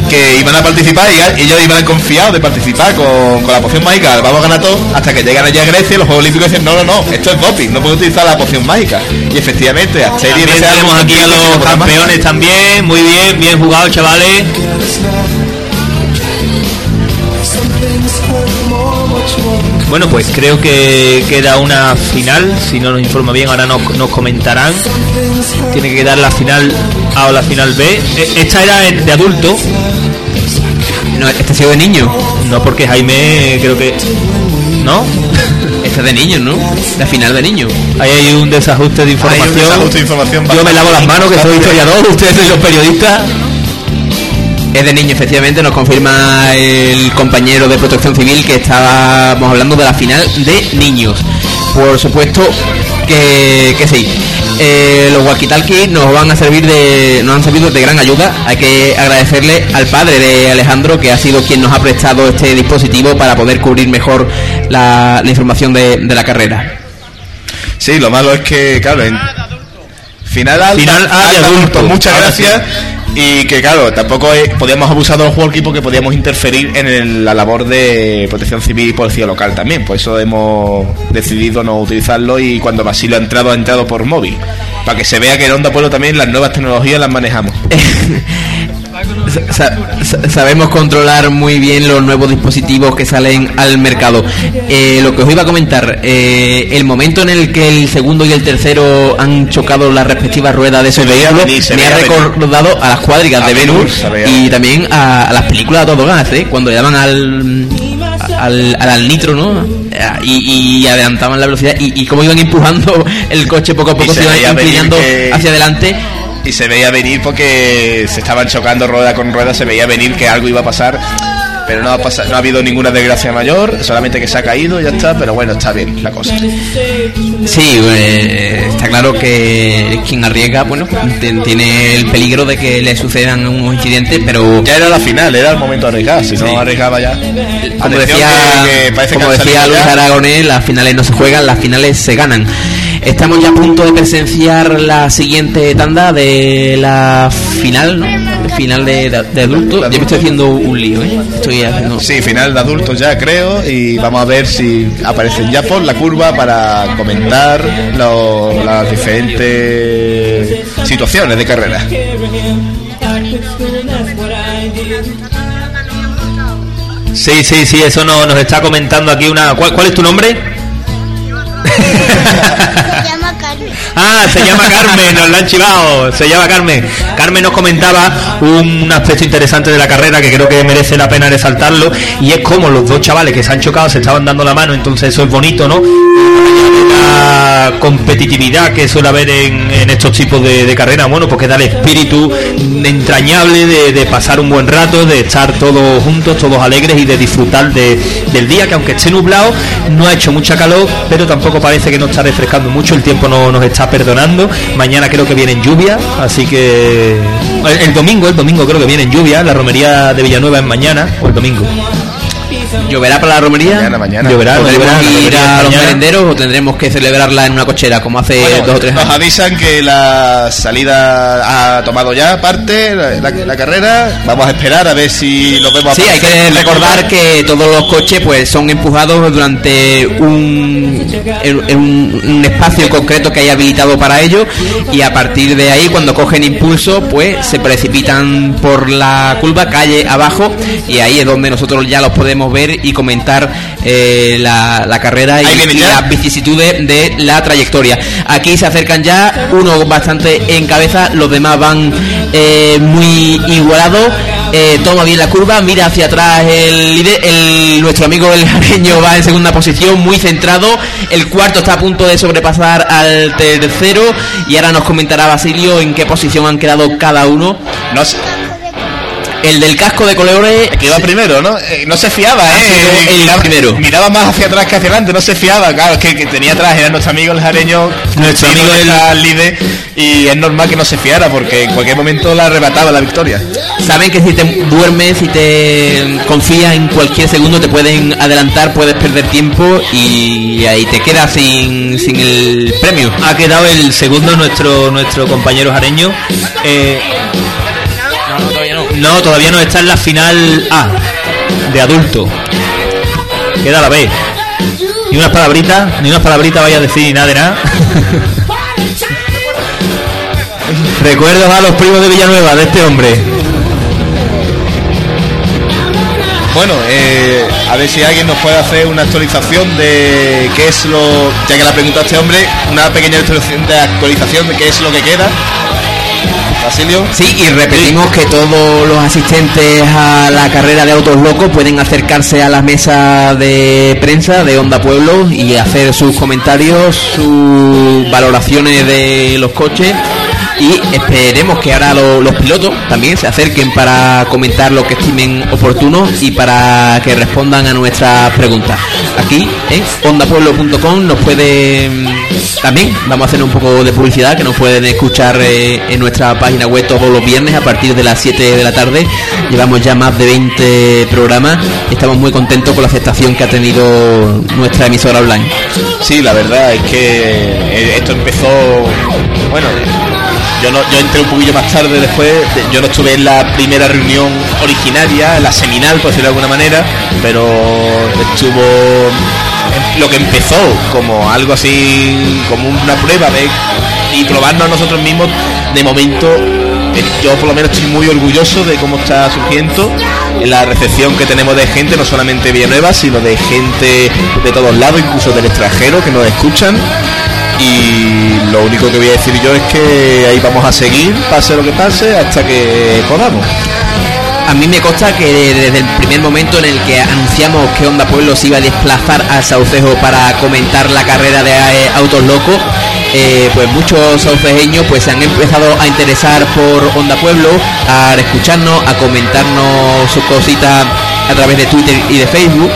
que iban a participar y ellos iban confiados de participar con, con la poción mágica. Vamos a ganar todo hasta que llegan allá a Grecia y los Juegos Olímpicos dicen: No, no, no, esto es doping, no puedo utilizar la poción mágica. Y efectivamente, Aster y tenemos aquí a los campeones también, muy bien, bien jugado, chavales. Bueno, pues creo que queda una final, si no nos informa bien, ahora nos, nos comentarán. Tiene que quedar la final A o la final B. Eh, Esta era de adulto. No, este ha sido de niño. No, porque Jaime creo que... ¿No? (laughs) Este es de niño, ¿no? La final de niño. Ahí hay un desajuste de información. desajuste de información Yo me lavo las manos, que soy historiador, ustedes son los periodistas. Es de niño, efectivamente, nos confirma el compañero de protección civil que estábamos hablando de la final de niños. Por supuesto que, que sí. Eh, los walkie nos van a servir de, nos han servido de gran ayuda. Hay que agradecerle al padre de Alejandro que ha sido quien nos ha prestado este dispositivo para poder cubrir mejor la, la información de, de la carrera. Sí, lo malo es que, claro, en final A, Final A de alta, adultos. Muchas Ahora gracias. Y que, claro, tampoco es- podíamos abusar de los walkie porque podíamos interferir en el- la labor de protección civil y policía local también. Por eso hemos decidido no utilizarlo y cuando Basilio ha entrado, ha entrado por móvil. Para que se vea que en Onda Pueblo también las nuevas tecnologías las manejamos. (laughs) Sa- sa- sabemos controlar muy bien los nuevos dispositivos que salen al mercado. Eh, lo que os iba a comentar, eh, el momento en el que el segundo y el tercero han chocado las respectivas ruedas de esos vehículos me ha venir. recordado a las cuadrigas A de veía y también a, a las películas a todo gas, ¿eh? cuando le daban al, al, al, nitro, ¿no? Eh, Y, y adelantaban la velocidad y, y cómo iban empujando el coche poco a poco, Y se se iban inclinando que- hacia adelante. Y se veía venir porque se estaban chocando rueda con rueda, se veía venir que algo iba a pasar. Pero no ha, pasado, no ha habido ninguna desgracia mayor, solamente que se ha caído ya está, pero bueno, está bien la cosa. Sí, eh, está claro que quien arriesga, bueno, tiene el peligro de que le sucedan unos incidentes, pero Ya era la final, era el momento de arriesgar, si no arriesgaba ya. como Atención decía, que- que como decía Luis. Aragonés, las finales no se juegan, las finales se ganan. Estamos ya a punto de presenciar la siguiente tanda de la final, ¿no? Final de, de, de adultos. Yo me estoy haciendo un lío, ¿eh? Estoy haciendo... Sí, final de adultos ya creo y vamos a ver si aparecen ya por la curva para comentar lo- las diferentes situaciones de carrera. Sí, sí, sí, eso no- nos está comentando aquí una... ¿Cuál, cuál es tu nombre? Se llama Carmen. Ah, se llama Carmen, nos la han chivado, se llama Carmen. Carmen nos comentaba un aspecto interesante de la carrera que creo que merece la pena resaltarlo y es como los dos chavales que se han chocado se estaban dando la mano, entonces eso es bonito, ¿no? La competitividad que suele haber en, estos tipos de, de carreras, bueno, porque da el espíritu entrañable de, pasar un buen rato, de estar todos juntos, todos alegres y de disfrutar de- del día que aunque esté nublado, no ha hecho mucha calor, pero tampoco parece que no está refrescando mucho, el tiempo no nos está perdonando. Mañana creo que viene en lluvia, así que el, el domingo, el domingo creo que viene en lluvia, la romería de Villanueva es mañana o el domingo. ¿Lloverá para la romería? Mañana, mañana. Lloverá, ¿Podremos ir romería a los mañana. merenderos o tendremos que celebrarla en una cochera como hace Bueno, dos o tres nos años? avisan que la salida ha tomado ya parte, la, la- la carrera. Vamos a esperar a ver si lo vemos. Sí, hay que recordar que todos los coches pues son empujados durante un, en- en un, un espacio concreto que hay habilitado para ello y a partir de ahí cuando cogen impulso pues se precipitan por la curva calle abajo y ahí es donde nosotros ya los podemos ver y comentar eh, la, la carrera y, las vicisitudes de la trayectoria. Aquí se acercan ya, uno bastante en cabeza, los demás van eh, muy igualados. Eh, toma bien la curva, mira hacia atrás el líder, el, nuestro amigo el jareño va en segunda posición, muy centrado. El cuarto está a punto de sobrepasar al tercero y ahora nos comentará Basilio en qué posición han quedado cada uno. No sé. El del casco de colores Que iba primero, ¿no? Eh, no se fiaba, ¿eh? el miraba, primero. miraba más hacia atrás que hacia adelante, no se fiaba. Claro, es que, que tenía atrás, era nuestro amigo el jareño, Nuestro amigo el- el líder, y es normal que no se fiara porque en cualquier momento la arrebataba la victoria. Saben que si te duermes, si te confías en cualquier segundo, te pueden adelantar, puedes perder tiempo y ahí te quedas sin, sin el premio. Ha quedado el segundo nuestro nuestro compañero jareño. Eh, no, todavía no. está en la final A de adulto. Queda la B. Ni unas palabritas, ni unas palabritas vaya a decir nada de nada. (laughs) Recuerdos a los primos de Villanueva de este hombre. Bueno, eh, a ver si alguien nos puede hacer una actualización de qué es lo, ya que la pregunta este hombre, una pequeña actualización de qué es lo que queda. Sí, y repetimos que todos los asistentes a la carrera de autos locos pueden acercarse a la mesa de prensa de Onda Pueblo y hacer sus comentarios, sus valoraciones de los coches y esperemos que ahora lo- los pilotos también se acerquen para comentar lo que estimen oportuno y para que respondan a nuestras preguntas. Aquí en ondapueblo.com nos pueden también, vamos a hacer un poco de publicidad que nos pueden escuchar eh, en nuestra página web todos los viernes a partir de las 7 de la tarde. Llevamos ya más de 20 programas estamos muy contentos con la aceptación que ha tenido nuestra emisora online. Sí, la verdad es que eh, esto empezó, bueno, yo no, yo entré un poquillo más tarde después, de- yo no estuve en la primera reunión originaria, la seminal, por decirlo de alguna manera, pero estuvo em, lo que empezó como algo así, como una prueba de y probarnos a nosotros mismos, de momento eh, yo por lo menos estoy muy orgulloso de cómo está surgiendo la recepción que tenemos de gente, no solamente de Villanueva, sino de gente de todos lados, incluso del extranjero, que nos escuchan. Y lo único que voy a decir yo es que ahí vamos a seguir, pase lo que pase, hasta que podamos. A mí me consta que desde el primer momento en el que anunciamos que Onda Pueblo se iba a desplazar al Saucejo para comentar la carrera de eh, autos locos, eh, pues muchos saucejeños pues se han empezado a interesar por Onda Pueblo, a escucharnos, a comentarnos sus cositas a través de Twitter y de Facebook.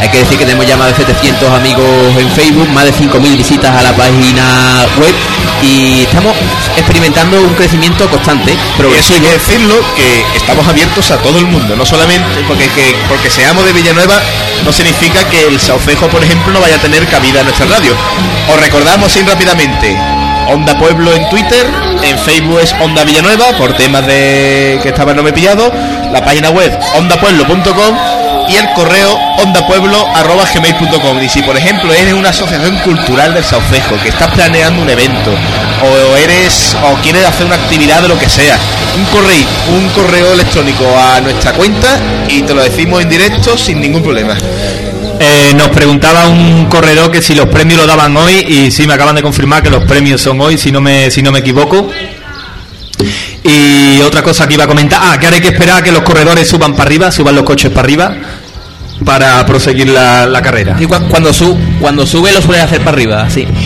Hay que decir que tenemos ya más de 700 amigos en Facebook, más de 5.000 visitas a la página web y estamos experimentando un crecimiento constante. Y eso hay que decirlo, que estamos abiertos a todo el mundo, no solamente porque, que- porque seamos de Villanueva no significa que el Saucejo, por ejemplo, no vaya a tener cabida en nuestra radio. Os recordamos así rápidamente, Onda Pueblo en Twitter, en Facebook es Onda Villanueva, por temas de que estaba no me he pillado, la página web ondapueblo.com y el correo ondapueblo.gmail.com y si por ejemplo eres una asociación cultural del Saucejo que estás planeando un evento o eres o quieres hacer una actividad de lo que sea un correo un correo electrónico a nuestra cuenta y te lo decimos en directo sin ningún problema Eh, nos preguntaba un corredor que si los premios lo daban hoy y sí me acaban de confirmar que los premios son hoy, si no me si no me equivoco. Y otra cosa que iba a comentar, ah, que ahora hay que esperar a que los corredores suban para arriba, suban los coches para arriba para proseguir la, la carrera. Y cu- cuando, su, cuando sube lo suele hacer para arriba, sí. (laughs)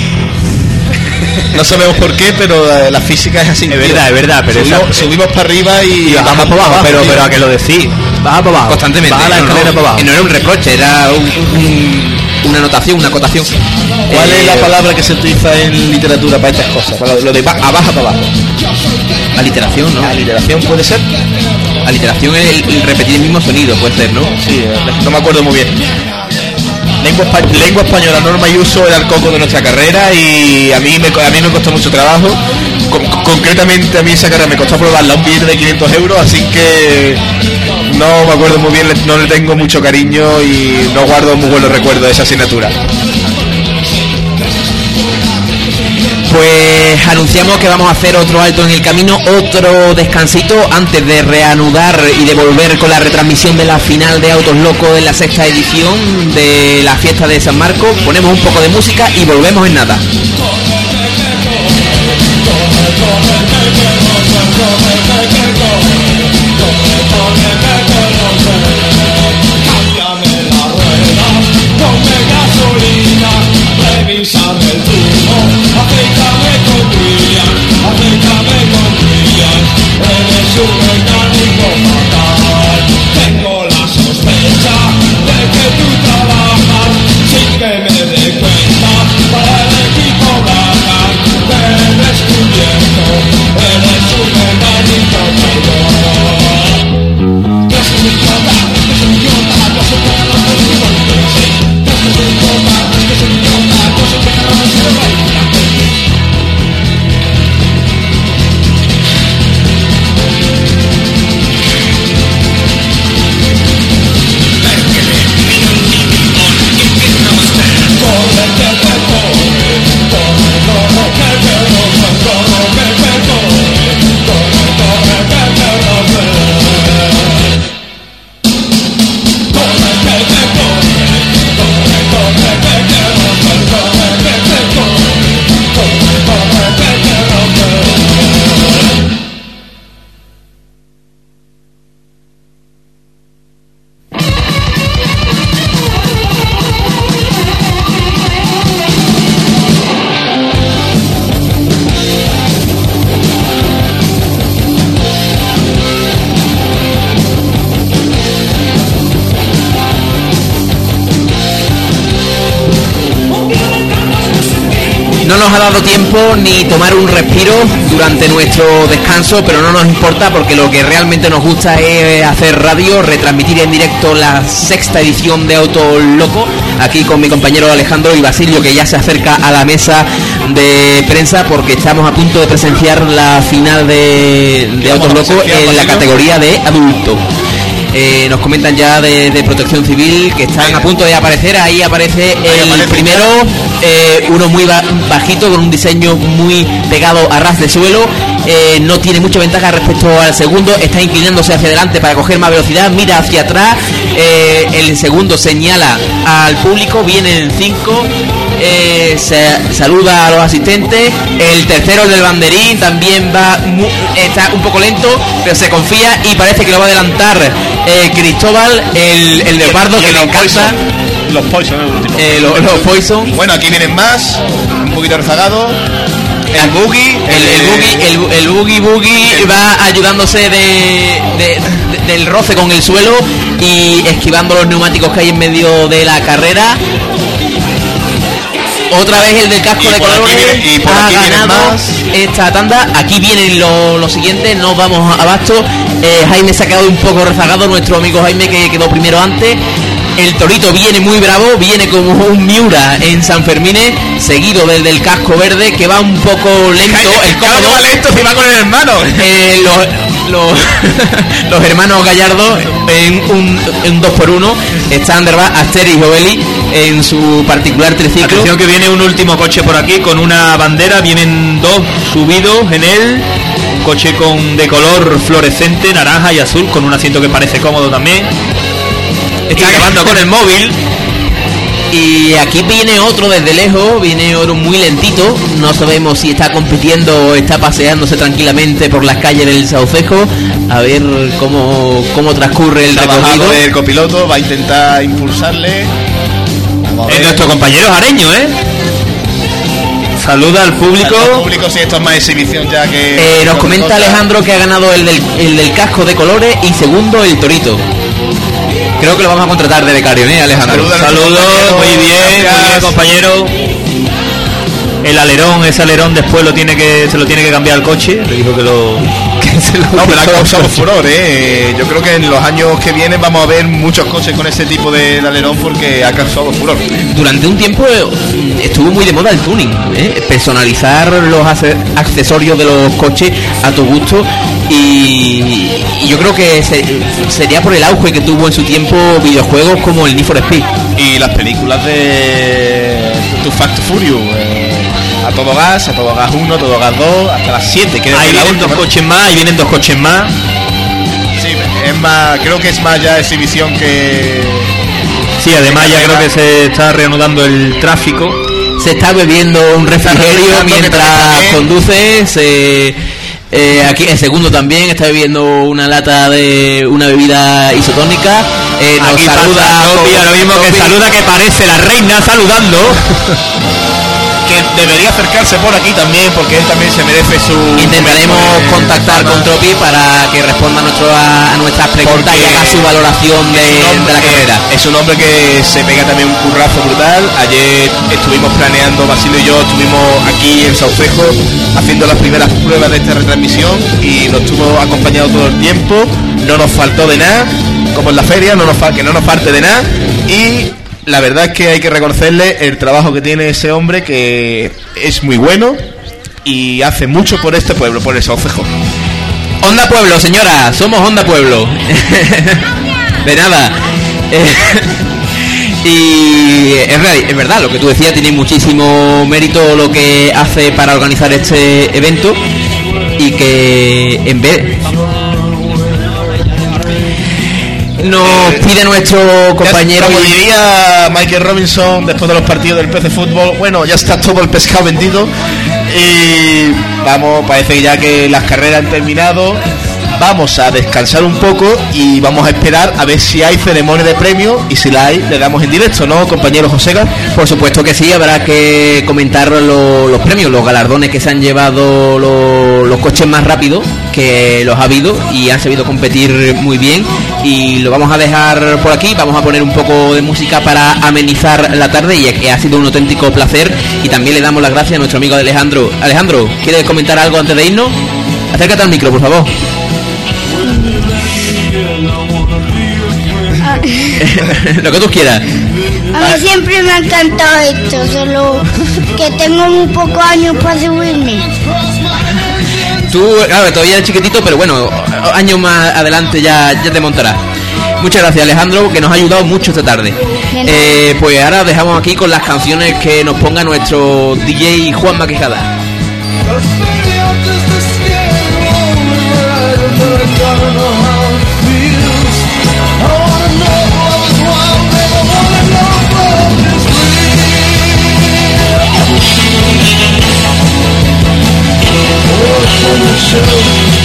No sabemos por qué, pero eh, la física es así. Es verdad, es verdad, pero subimos, esa- subimos para arriba y, Y bajamos para abajo, pero, tío. pero a que lo decís, baja para abajo, Constantemente. baja la No, no, escalera para abajo. y no era un reproche, era un- un- una anotación, una acotación. ¿Cuál Eh, es la palabra que se utiliza en literatura para estas cosas? Para lo de ba- a baja para abajo. Aliteración, ¿no? ¿Aliteración puede ser? Aliteración es el, el repetir el mismo sonido, puede ser, ¿no? Sí, eh, no me acuerdo muy bien. Lengua, espa- lengua española, norma y uso era el coco de nuestra carrera y a mí me, a mí me costó mucho trabajo. Con- con- concretamente a mí esa carrera me costó aprobarla un billete de 500 euros, así que no me acuerdo muy bien, no le tengo mucho cariño y no guardo muy buenos recuerdos de esa asignatura. Pues anunciamos que vamos a hacer otro alto en el camino, otro descansito antes de reanudar y de volver con la retransmisión de la final de Autos Locos en la sexta edición de la fiesta de San Marcos. Ponemos un poco de música y volvemos en nada. Ponme gasolina, revísame el turno, durante nuestro descanso, pero no nos importa porque lo que realmente nos gusta es hacer radio, retransmitir en directo la sexta edición de Auto Loco, aquí con mi compañero Alejandro y Basilio, que ya se acerca a la mesa de prensa porque estamos a punto de presenciar la final de, de Autos vamos a Loco en la categoría de adulto. Eh, nos comentan ya de, de protección civil que están a punto de aparecer. Ahí aparece el primero, eh, uno muy ba- bajito, con un diseño muy pegado a ras de suelo. Eh, no tiene mucha ventaja respecto al segundo. Está inclinándose hacia adelante para coger más velocidad. Mira hacia atrás. El segundo señala al público. Vienen cinco. Eh, se saluda a los asistentes. El tercero, el del banderín, también va está un poco lento, pero se confía y parece que lo va a adelantar eh, Cristóbal, el, el leopardo que le encanta. Los Poison, el eh, lo- los Poison. Bueno, aquí vienen más, un poquito rezagado. El boogie, El, el boogie, el, el boogie boogie va ayudándose de, de- de- del roce con el suelo y esquivando los neumáticos que hay en medio de la carrera. Otra vez el del casco de colores viene- y por ha aquí ganado más. esta tanda. Aquí vienen los lo siguientes, no vamos abasto. Eh, Jaime se ha quedado un poco rezagado, nuestro amigo Jaime que quedó primero antes. El torito viene muy bravo, viene como un Miura en San Fermín, seguido del del casco verde que va un poco lento. El cómodo va lento si va con el hermano. eh, los, los, (laughs) los hermanos Gallardo en un, en un 2 por 1 están de Asterix y Obeli en su particular triciclo. Atención que viene un último coche por aquí con una bandera, vienen dos subidos en él, un coche con de color fluorescente, naranja y azul, con un asiento que parece cómodo también. Está acabando con el móvil. Y aquí viene otro desde lejos, viene otro muy lentito. No sabemos si está compitiendo o está paseándose tranquilamente por las calles del Saucejo. A ver cómo, cómo transcurre el recorrido. el copiloto, va a intentar impulsarle. Es ver. nuestro compañero Jareño, ¿eh? Saluda al público. Al público, si esto es más exhibición ya que. Eh, nos comenta. Alejandro que ha ganado el del, el del casco de colores y segundo el torito. Creo que lo vamos a contratar de becario, ¿eh, Alejandro? Saludos, compañero, muy bien, muy bien, compañero. (laughs) El alerón, ese alerón después lo tiene que, se lo tiene que cambiar al coche. Le dijo que lo. (laughs) que se lo No, pero ha causado furor, ¿eh? Yo creo que en los años que vienen vamos a ver muchos coches con ese tipo de, alerón porque ha causado furor. Durante un tiempo eh, estuvo muy de moda el tuning, ¿eh? personalizar los accesorios de los coches a tu gusto y, y yo creo que se- sería por el auge que tuvo en su tiempo videojuegos como el Need for Speed. Y las películas de To Fact Furious. eh, a todo gas, a todo gas 1, a todo gas 2, hasta las 7. Creo Ahí que la vienen dos coches más, ahí vienen dos coches más. Sí, es más, creo que es más ya exhibición que. Sí, además ya creo que se está reanudando el tráfico. Se está bebiendo un refrigerio mientras conduce. Se, eh, aquí el segundo también está bebiendo una lata de una bebida isotónica. Eh, nos Aquí saluda Topi, ahora mismo que saluda que parece la reina saludando. (laughs) que debería acercarse por aquí también porque él también se merece su. Intentaremos contactar con Tropi para que responda a, nuestro, a, a nuestras preguntas y haga su valoración de, hombre de la que- carrera. Es un hombre que se pega también un currazo brutal. Ayer estuvimos planeando, Basilio y yo estuvimos aquí en Saucejo haciendo las primeras pruebas de esta retransmisión y nos estuvo acompañado todo el tiempo. No nos faltó de nada, como en la feria, no nos que no nos falte de nada. Y la verdad es que hay que reconocerle el trabajo que tiene ese hombre que es muy bueno y hace mucho por este pueblo, por el Saucejo. Onda Pueblo, señora, somos Onda Pueblo. (laughs) de nada. (laughs) Y es, real- es verdad, lo que tú decías tiene muchísimo mérito lo que hace para organizar este evento y que en vez nos pide nuestro compañero Como y- diría Michael Robinson después de los partidos del PC Fútbol, bueno, ya está todo el pescado vendido y vamos, parece ya que las carreras han terminado. Vamos a descansar un poco y vamos a esperar a ver si hay ceremonia de premios y si la hay, le damos en directo, ¿no, compañero Josega? Por supuesto que sí, habrá que comentar lo- los premios, los galardones que se han llevado lo- los coches más rápidos, que los ha habido y han sabido competir muy bien. Y lo vamos a dejar por aquí, vamos a poner un poco de música para amenizar la tarde y ha sido un auténtico placer. Y también le damos las gracias a nuestro amigo Alejandro. Alejandro, ¿quieres comentar algo antes de irnos? Acércate al micro, por favor. (laughs) lo que tú quieras. A mí siempre me ha encantado esto, solo que tengo muy pocos años para subirme. Tú, claro, todavía eres chiquitito, pero bueno, años más adelante ya, ya te montarás. Muchas gracias Alejandro, que nos ha ayudado mucho esta tarde. Eh, pues ahora dejamos aquí con las canciones que nos ponga nuestro DJ Juan Maquijada. in the show.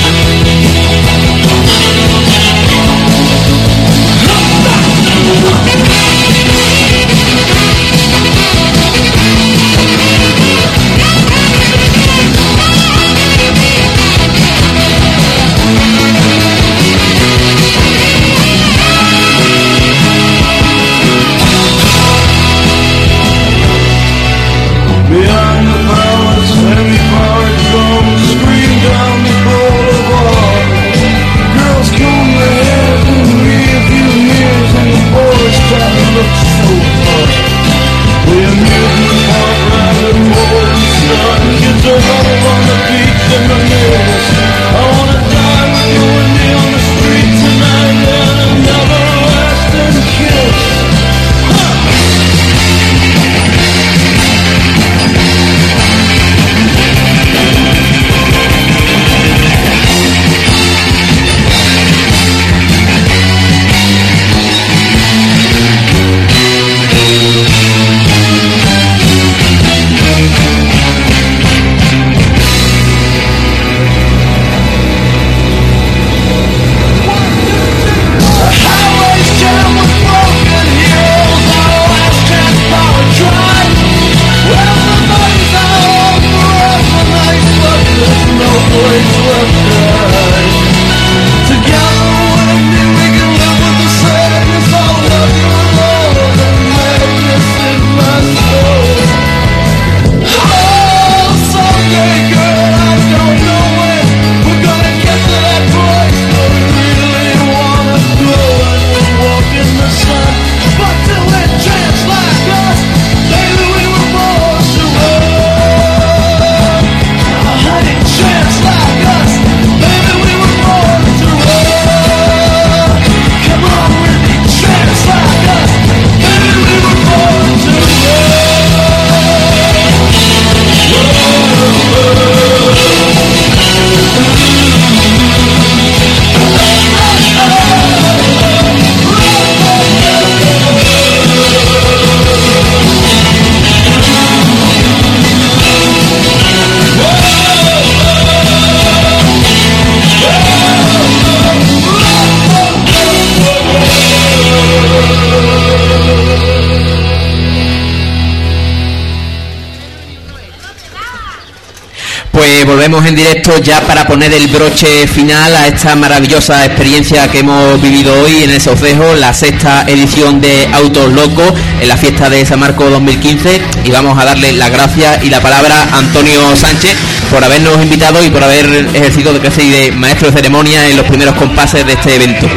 Volvemos en directo ya para poner el broche final a esta maravillosa experiencia que hemos vivido hoy en el Saucejo, la sexta edición de Autos Locos en la fiesta de San Marco 2015 y vamos a darle las gracias y la palabra a Antonio Sánchez por habernos invitado y por haber ejercido de clase y de maestro de ceremonia en los primeros compases de este evento.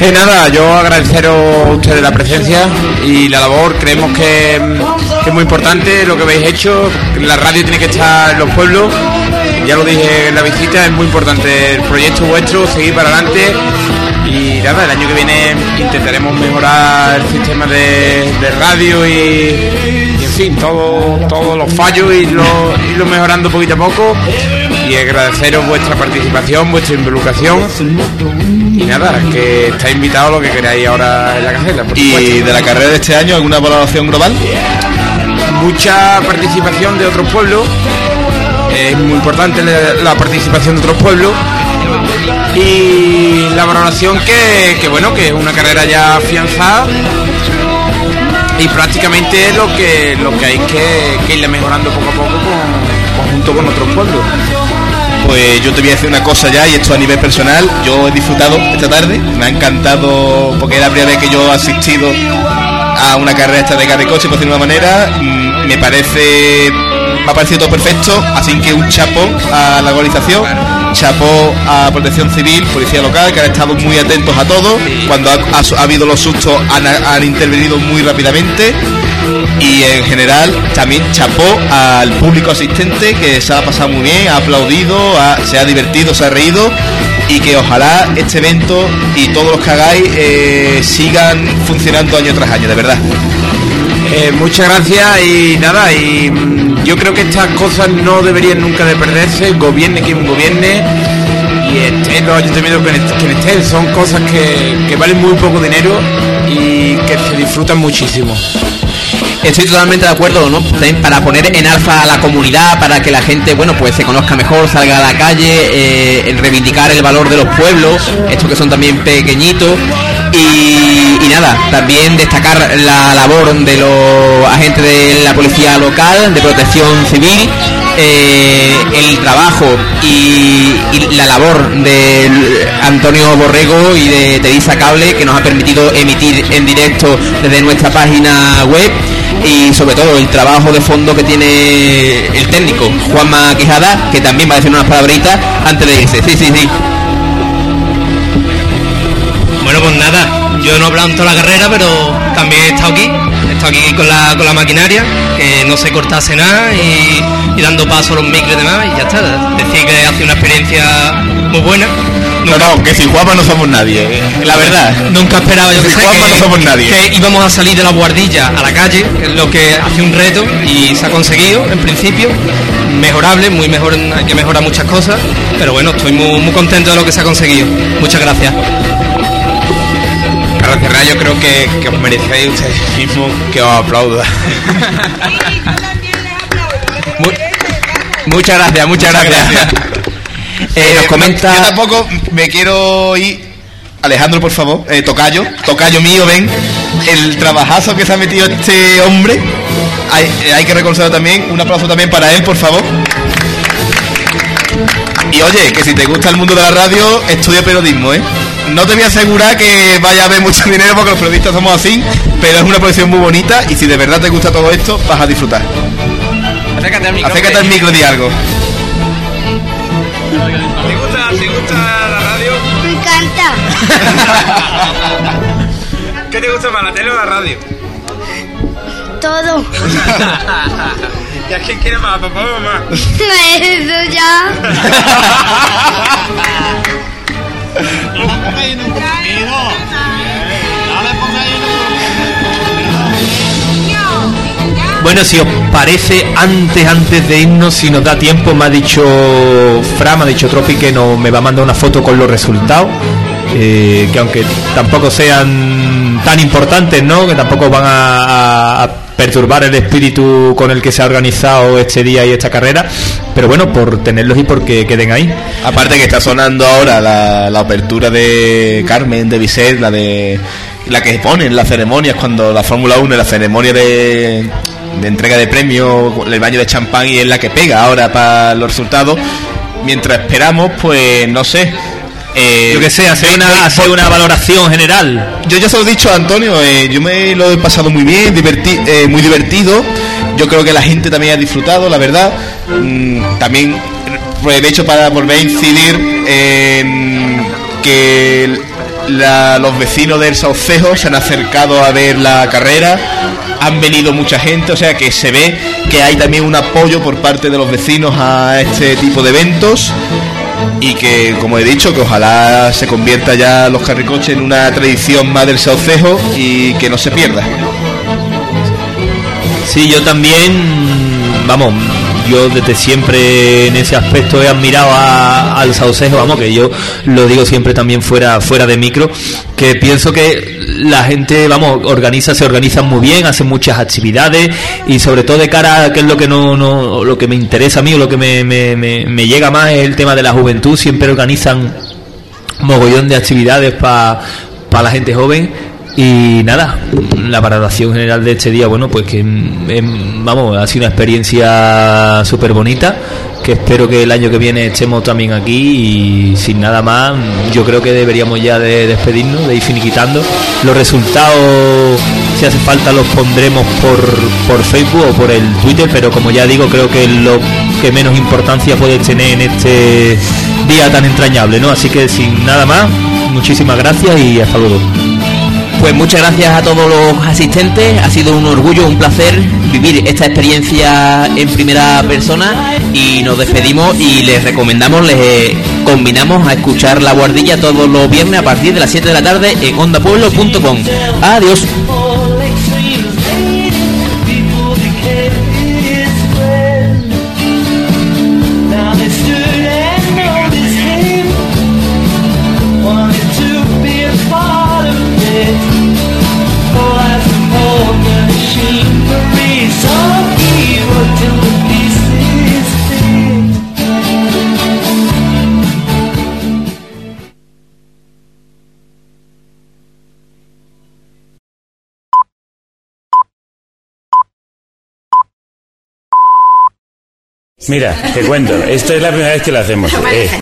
Eh, nada, yo agradeceros a ustedes la presencia y la labor. Creemos que, que es muy importante lo que habéis hecho. La radio tiene que estar en los pueblos. Ya lo dije en la visita, es muy importante el proyecto vuestro, seguir para adelante. Y nada, el año que viene intentaremos mejorar el sistema de, de radio y, y, en fin, todo, todos los fallos y lo, irlo mejorando poquito a poco. Y agradeceros vuestra participación, vuestra involucración. Y nada, que está invitado a lo que queráis ahora en la caseta. por Y de la carrera de este año, ¿alguna valoración global? mucha participación de otros pueblos. Es muy importante la, participación de otros pueblos. Y la valoración que, que, bueno, que es una carrera ya afianzada. Y prácticamente es lo que, lo que hay que, que irle mejorando poco a poco con, conjunto con otros pueblos. Pues yo te voy a decir una cosa ya, y esto a nivel personal, yo he disfrutado esta tarde, me ha encantado, porque es la primera vez que yo he asistido a una carrera esta de carricoche, por decirlo de una manera, me parece, me ha parecido todo perfecto, así que un chapó a la organización, chapó a Protección Civil, Policía Local, que han estado muy atentos a todo, cuando ha, ha- ha habido los sustos han, intervenido muy rápidamente, y en general también chapó al público asistente que se ha pasado muy bien, ha aplaudido, se ha divertido, se ha reído. Y que ojalá este evento y todos los que hagáis eh, sigan funcionando año tras año, de verdad. Eh, muchas gracias y nada, y mm, yo creo que estas cosas no deberían nunca de perderse, gobierne quien gobierne y estén los ayuntamientos quien estén, son cosas que, que valen muy poco dinero y que se disfrutan muchísimo. Estoy totalmente de acuerdo, ¿no? Para poner en alza a la comunidad, para que la gente, bueno, pues se conozca mejor, salga a la calle, eh, en reivindicar el valor de los pueblos, estos que son también pequeñitos. Y también destacar la labor de los agentes de la policía local, de protección civil, eh, el trabajo y, y la labor de Antonio Borrego y de Teresa Cable que nos ha permitido emitir en directo desde nuestra página web y sobre todo el trabajo de fondo que tiene el técnico Juanma Quijada que también va a decir unas palabritas antes de irse. Sí, sí, sí. Bueno, pues nada, yo no he hablado en toda la carrera, pero también he estado aquí, he estado aquí con la, con la maquinaria, que no se cortase nada y, y dando paso a los micros y demás, y ya está. Decir que hace una experiencia muy buena. No, no, que sin Juanma no somos nadie, eh, la verdad. Nunca esperaba yo que, Sin sé, Juanma que- no somos nadie. que íbamos a salir de la guardilla a la calle, es lo que hace un reto y se ha conseguido en principio. Mejorable, muy mejor, hay que mejorar muchas cosas, pero bueno, estoy muy, muy contento de lo que se ha conseguido. Muchas gracias. Para cerrar yo creo que, que os merecéis ustedes mismos que os aplauda. (laughs) Muchas gracias, muchas gracias. (laughs) Eh, nos comenta. Yo tampoco me quiero ir. Alejandro, por favor, eh, tocayo, tocayo mío, ven, el trabajazo que se ha metido este hombre, hay, eh, hay que reconocerlo también, un aplauso también para él, por favor. Y oye, que si te gusta el mundo de la radio, estudia periodismo, ¿eh? No te voy a asegurar que vaya a haber mucho (laughs) dinero porque los periodistas somos así, pero es una profesión muy bonita y si de verdad te gusta todo esto, vas a disfrutar. Acércate al Acércate al micro di algo. ¿Te gusta, ¿Te gusta la radio? Me encanta. (laughs) ¿Qué te gusta más, la tele o la radio? Todo. (laughs) ¿Y a quién quiere más, papá o mamá? (laughs) Eso ya. Bueno, si os parece, antes, antes de irnos, si nos da tiempo, me ha dicho Fra, me ha dicho Tropi que no, me va a mandar una foto con los resultados, eh, que aunque tampoco sean tan importantes, ¿no? Que tampoco van a, a- a perturbar el espíritu con el que se ha organizado este día y esta carrera, pero bueno, por tenerlos y porque queden ahí. Aparte que está sonando ahora la, apertura de Carmen, de Bizet, la de la que ponen las ceremonias cuando la Fórmula 1, la ceremonia de de entrega de premios, el baño de champán y es la que pega ahora para los resultados. Mientras esperamos, pues no sé. Eh, Yo que sé, hacer una, hacer una valoración general. yo ya se lo he dicho a Antonio, eh, yo me lo he pasado muy bien, diverti- eh, muy divertido. Yo creo que la gente también ha disfrutado, la verdad. Mm, también, de hecho, para volver a incidir en que la- los vecinos del Saucejo se han acercado a ver la carrera, han venido mucha gente, o sea que se ve que hay también un apoyo por parte de los vecinos a este tipo de eventos y que, como he dicho, que ojalá se convierta ya los carricoches en una tradición más del Saucejo y que no se pierda. Sí, yo también, vamos, yo desde siempre en ese aspecto he admirado a- al Saucejo, vamos, que yo lo digo siempre también fuera, fuera de micro, que pienso que la gente, vamos, organiza, se organizan muy bien, hacen muchas actividades y sobre todo de cara a que es lo que no, no lo que me interesa a mí o lo que me, me, me, me llega más es el tema de la juventud, siempre organizan mogollón de actividades para la gente joven y nada, la valoración general de este día, bueno, pues que mm, em, vamos, ha sido una experiencia súper bonita, que espero que el año que viene estemos también aquí y sin nada más, yo creo que deberíamos ya de despedirnos, de ir finiquitando. Los resultados, si hace falta, los pondremos por, por Facebook o por el Twitter, pero como ya digo, creo que lo que menos importancia puede tener en este día tan entrañable, ¿no? Así que sin nada más, muchísimas gracias y hasta luego. Pues muchas gracias a todos los asistentes, ha sido un orgullo, un placer vivir esta experiencia en primera persona y nos despedimos y les recomendamos, les eh, combinamos a escuchar La Guardilla todos los viernes a partir de las 7 de la tarde en ondapueblo.com. Adiós. Mira, te cuento, esto es la primera vez que lo hacemos. (laughs) Eh,